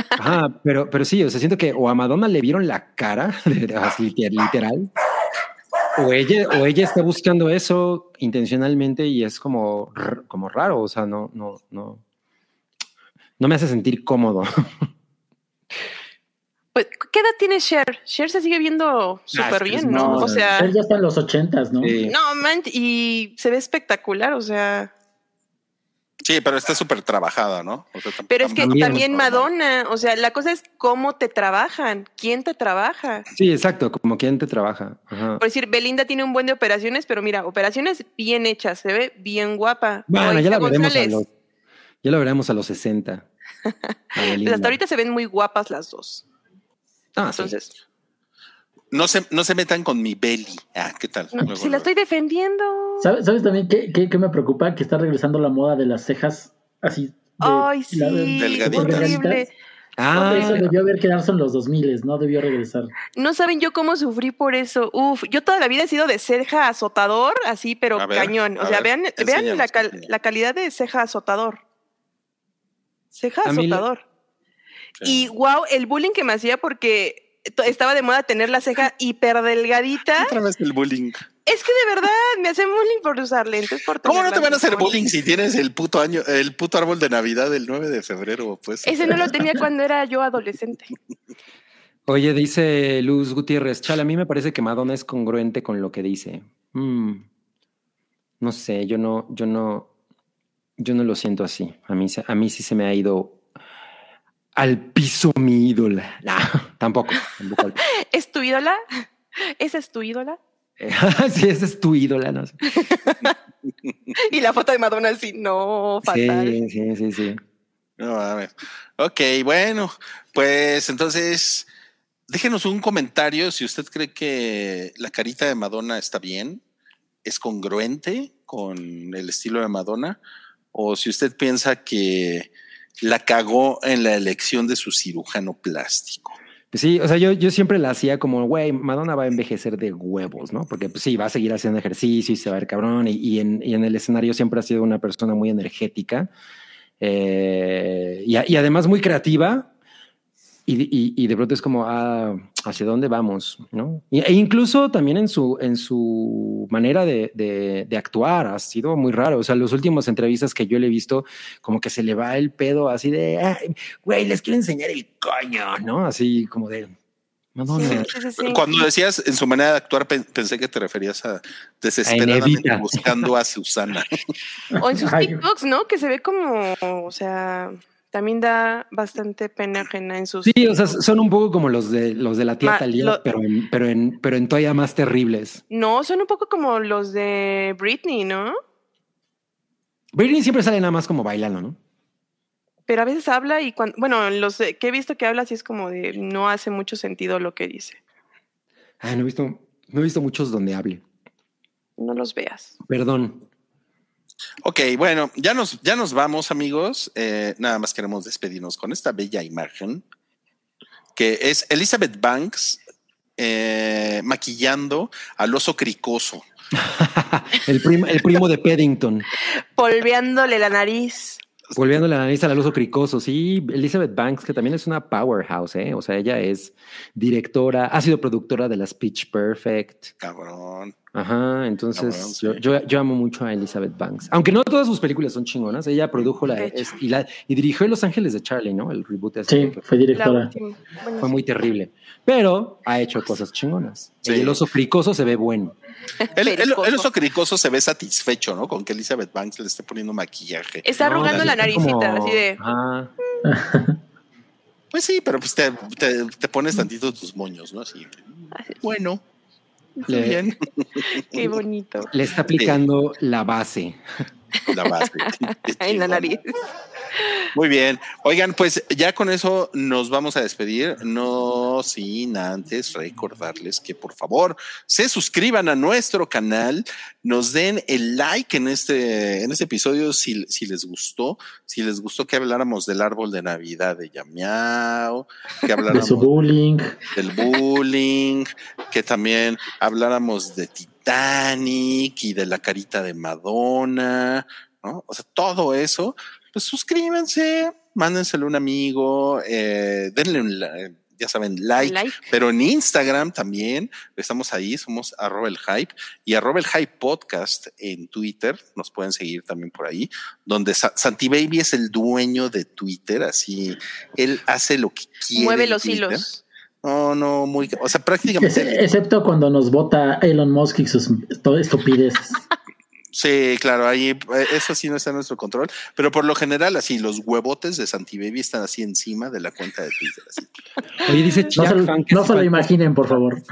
ajá, pero, pero sí, o sea, siento que o a Madonna le vieron la cara, de- así, liter- literal, o ella, o ella está buscando eso intencionalmente y es como, como raro, o sea, no, no, no, no me hace sentir cómodo. Pues, ¿Qué edad tiene Cher? Cher se sigue viendo súper que es bien, ¿no? no, O sea, Él ya está en los ochentas, ¿no? Sí. no, man, y se ve espectacular, o sea. Sí, pero está súper trabajada, ¿no? O sea, tam- Pero es que También. también Madonna, o sea, la cosa es cómo te trabajan, quién te trabaja. Sí, exacto, como quien te trabaja. Ajá. Por decir, Belinda tiene un buen de operaciones, pero mira, operaciones bien hechas, se ve bien guapa. Bueno, ya la veremos a los, ya la veremos a los 60. A pues hasta ahorita se ven muy guapas las dos. Ah, sí. No se, no se metan con mi belly. Ah, ¿qué tal? no, Luego, si la estoy defendiendo. ¿Sabes, sabes también qué, qué- qué me preocupa? Que está regresando la moda de las cejas así. de- Ay, sí, la- delgaditas. horrible. Ah, Eso debió haber quedarse en los 2000, no debió regresar. No saben yo cómo sufrí por eso. Uf, yo toda la vida he sido de ceja azotador, así, pero ver, cañón. O sea, ver, vean, vean la, cal- la calidad de ceja azotador. Ceja azotador. Y wow, el bullying que me hacía porque estaba de moda tener la ceja hiperdelgadita. Otra vez el bullying. Es que de verdad me hacen bullying por usar lentes. Por ¿Cómo no te van a hacer bullying si tienes el puto año, el puto árbol de Navidad del 9 de febrero? Pues Ese no lo tenía cuando era yo adolescente. Oye, dice Luz Gutiérrez, Chal, a mí me parece que Madonna es congruente con lo que dice. Mm, no sé, yo no, yo no, yo no lo siento así. A mí, a mí sí se me ha ido al piso mi ídola. No, tampoco. ¿Es tu ídola? ¿Esa es tu ídola? sí, esa es tu ídola, no sé. Y la foto de Madonna así, no, fatal. Sí, sí, sí, sí. No, a ver. Ok, bueno, pues entonces déjenos un comentario si usted cree que la carita de Madonna está bien, es congruente con el estilo de Madonna, o si usted piensa que la cagó en la elección de su cirujano plástico. Sí, o sea, yo, yo siempre la hacía como, güey, Madonna va a envejecer de huevos, ¿no? Porque pues sí, va a seguir haciendo ejercicio y se va a ver cabrón. Y, y en, y en el escenario siempre ha sido una persona muy energética eh, y además muy creativa. Y, y- y de pronto es como, ah, ¿hacia dónde vamos? ¿no? Y- e incluso también en su, en su manera de, de- de actuar ha sido muy raro. O sea, las últimas entrevistas que yo le he visto, como que se le va el pedo así de, "Ay, güey, les quiero enseñar el coño, ¿no? Así como de, Madonna. Sí, sí, sí, sí. Cuando decías en su manera de actuar, pen- pensé que te referías a desesperadamente buscando a Susana. O en sus. TikToks, ¿no? Que se ve como, o sea, también da bastante pena ajena en sus. Sí, o sea, son un poco como los de los de la tía Ma- Talía, lo- pero en, pero en, pero en todavía más terribles. No, son un poco como los de Britney, ¿no? Britney siempre sale nada más como bailando, ¿no? Pero a veces habla y cuando, bueno, los que he visto que habla sí es como de no hace mucho sentido lo que dice. Ay, no he visto, no he visto muchos donde hable. No los veas. Perdón. Ok, bueno, ya nos, ya nos vamos, amigos. Eh, nada más queremos despedirnos con esta bella imagen que es Elizabeth Banks eh, maquillando al oso cricoso. el, prim- el primo de Paddington. Polveándole la nariz. Volviendo la nariz al oso cricoso. Sí, Elizabeth Banks, que también es una powerhouse, ¿eh? O sea, ella es directora, ha sido productora de las Pitch Perfect. Cabrón. Ajá, entonces Cabrón, sí. yo, yo, yo amo mucho a Elizabeth Banks. Aunque no todas sus películas son chingonas, ella produjo la, De es- y, la y dirigió Los Ángeles de Charlie, ¿no? El reboot ese Sí, fue La directora. Bueno, fue muy terrible. Pero ha hecho cosas chingonas. Sí. Y el oso cricoso se ve bueno. El, el- el Pericoso. oso cricoso se ve satisfecho, ¿no? Con que Elizabeth Banks le esté poniendo maquillaje. Está No, arrugando la está naricita, como- así de. Ajá. Pues sí, pero pues te, te- te pones tantito tus moños, ¿no? Así. Bueno, Le- bien. Qué bonito. Le está aplicando la base. La base. En la nariz. Muy bien. Oigan, pues ya con eso nos vamos a despedir, no sin antes recordarles que por favor se suscriban a nuestro canal, nos den el like en este, en este episodio si, si les gustó, si les gustó que habláramos del árbol de Navidad de Yamiao, que De habláramos su bullying. del bullying, que también habláramos de Titanic y de la carita de Madonna, ¿no? O sea, todo eso, pues suscríbanse, mándenselo a un amigo, eh, denle un, la- ya saben, like, Like. pero en Instagram también estamos ahí, somos arroba el hype y arroba el hype podcast en Twitter, nos pueden seguir también por ahí, donde Sa- Santi Baby es el dueño de Twitter, así él hace lo que quiere. Mueve los Twitter. hilos. No, no, muy, o sea, prácticamente. excepto cuando nos vota Elon Musk y sus estu- estupideces. Sí, claro, ahí eh, eso sí no está en nuestro control, pero por lo general, así los huevotes de Santi Baby están así encima de la cuenta de Twitter. Así. Oye, dice No Jack se, lo- Fan que no se lo imaginen, por favor.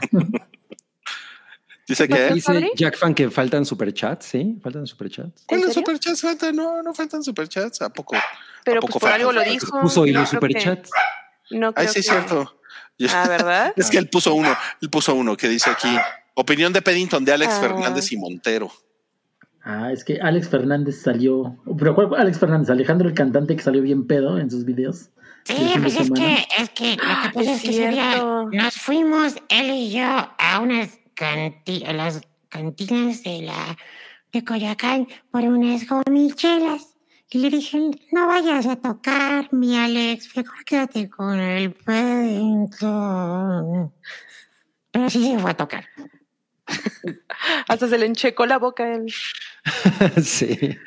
Dice que. Dice? Jack Fan que faltan superchats, ¿sí? Faltan superchats. ¿Cuáles superchats faltan? No, no faltan superchats. ¿A poco? Pero ¿A pues por algo lo dijo. Puso y No los que- superchats. No Ay, sí, es que- cierto. Ah, ¿verdad? Es que él puso uno, él puso uno que dice aquí: opinión de Peddington de Alex Ah. Fernández y Montero. Ah, es que Alex Fernández salió. ¿Pero cuál fue Alex Fernández? Alejandro el cantante que salió bien pedo en sus videos. Sí, pues es que, es que lo que pasa es es que ese día cierto. nos fuimos, él y yo, a unas canti a las cantinas de la de Coyoacán por unas gomichelas. Y le dije, no vayas a tocar, mi Alex, mejor quédate con el Paddington. Pero sí se fue a tocar. Hasta se le enchecó la boca a él. sí.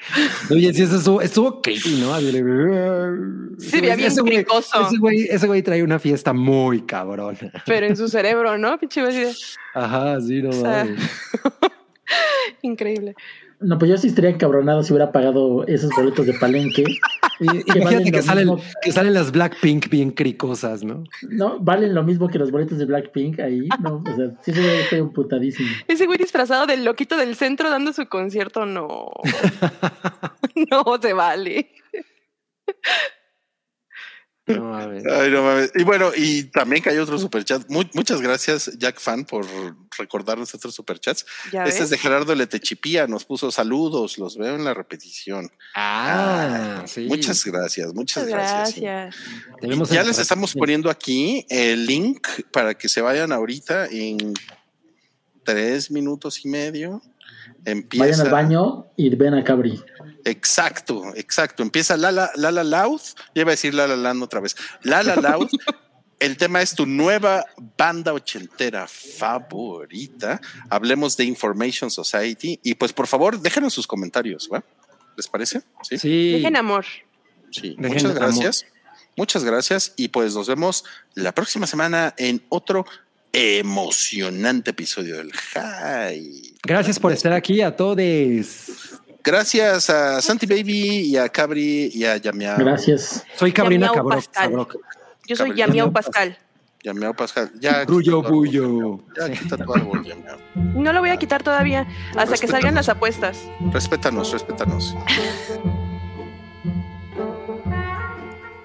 Oye, sí, eso estuvo, estuvo creepy, ¿no? Sí, bien ese güey-. Ese güey, ese güey trae una fiesta muy cabrón. Pero en su cerebro, ¿no? Pinche Ajá, sí, no sea, mames. Increíble. No, pues yo sí estaría encabronado si hubiera pagado esos boletos de palenque. Y- que Imagínate valen que lo salen, mismo. que salen las Blackpink bien cricosas, ¿no? No, valen lo mismo que los boletos de Blackpink ahí. No, o sea, sí se ve feo putadísimo. Ese güey disfrazado del loquito del centro dando su concierto, no. no se vale. No mames. Ay, no mames. Y bueno, y también que hay otro superchat. Mu- muchas gracias, Jack Fan, por recordarnos estos superchats. Este es de Gerardo Letechipía, nos puso saludos, los veo en la repetición. Ah, sí. Muchas gracias, muchas Muchas gracias. Ya les estamos poniendo aquí el link para que se vayan ahorita en tres minutos y medio. Empieza. Vayan al baño y ven a Cabri. Exacto, exacto. Empieza Lala, Lala Loud. Ya iba a decir Lala Land otra vez. Lala Loud. El tema es tu nueva banda ochentera favorita. Hablemos de Information Society. Y pues por favor, déjenos sus comentarios, ¿va? ¿Les parece? Sí. Sí. Dejen amor. Sí, Dejen muchas amor. gracias. Muchas gracias. Y pues nos vemos la próxima semana en otro emocionante episodio del High. Gracias por estar aquí a todos. Gracias a Santi Baby y a Cabri y a Yamiao. Gracias. Soy Cabrina Yamiao Cabro. Pascal. Sabroc. Yo soy. Yamiao Pascal. Yamiao Pascal. Ya, bullo. Yamiao. Ya quita tu árbol, Yamiao. No lo voy a quitar todavía hasta que salgan las apuestas. Respétanos, respétanos.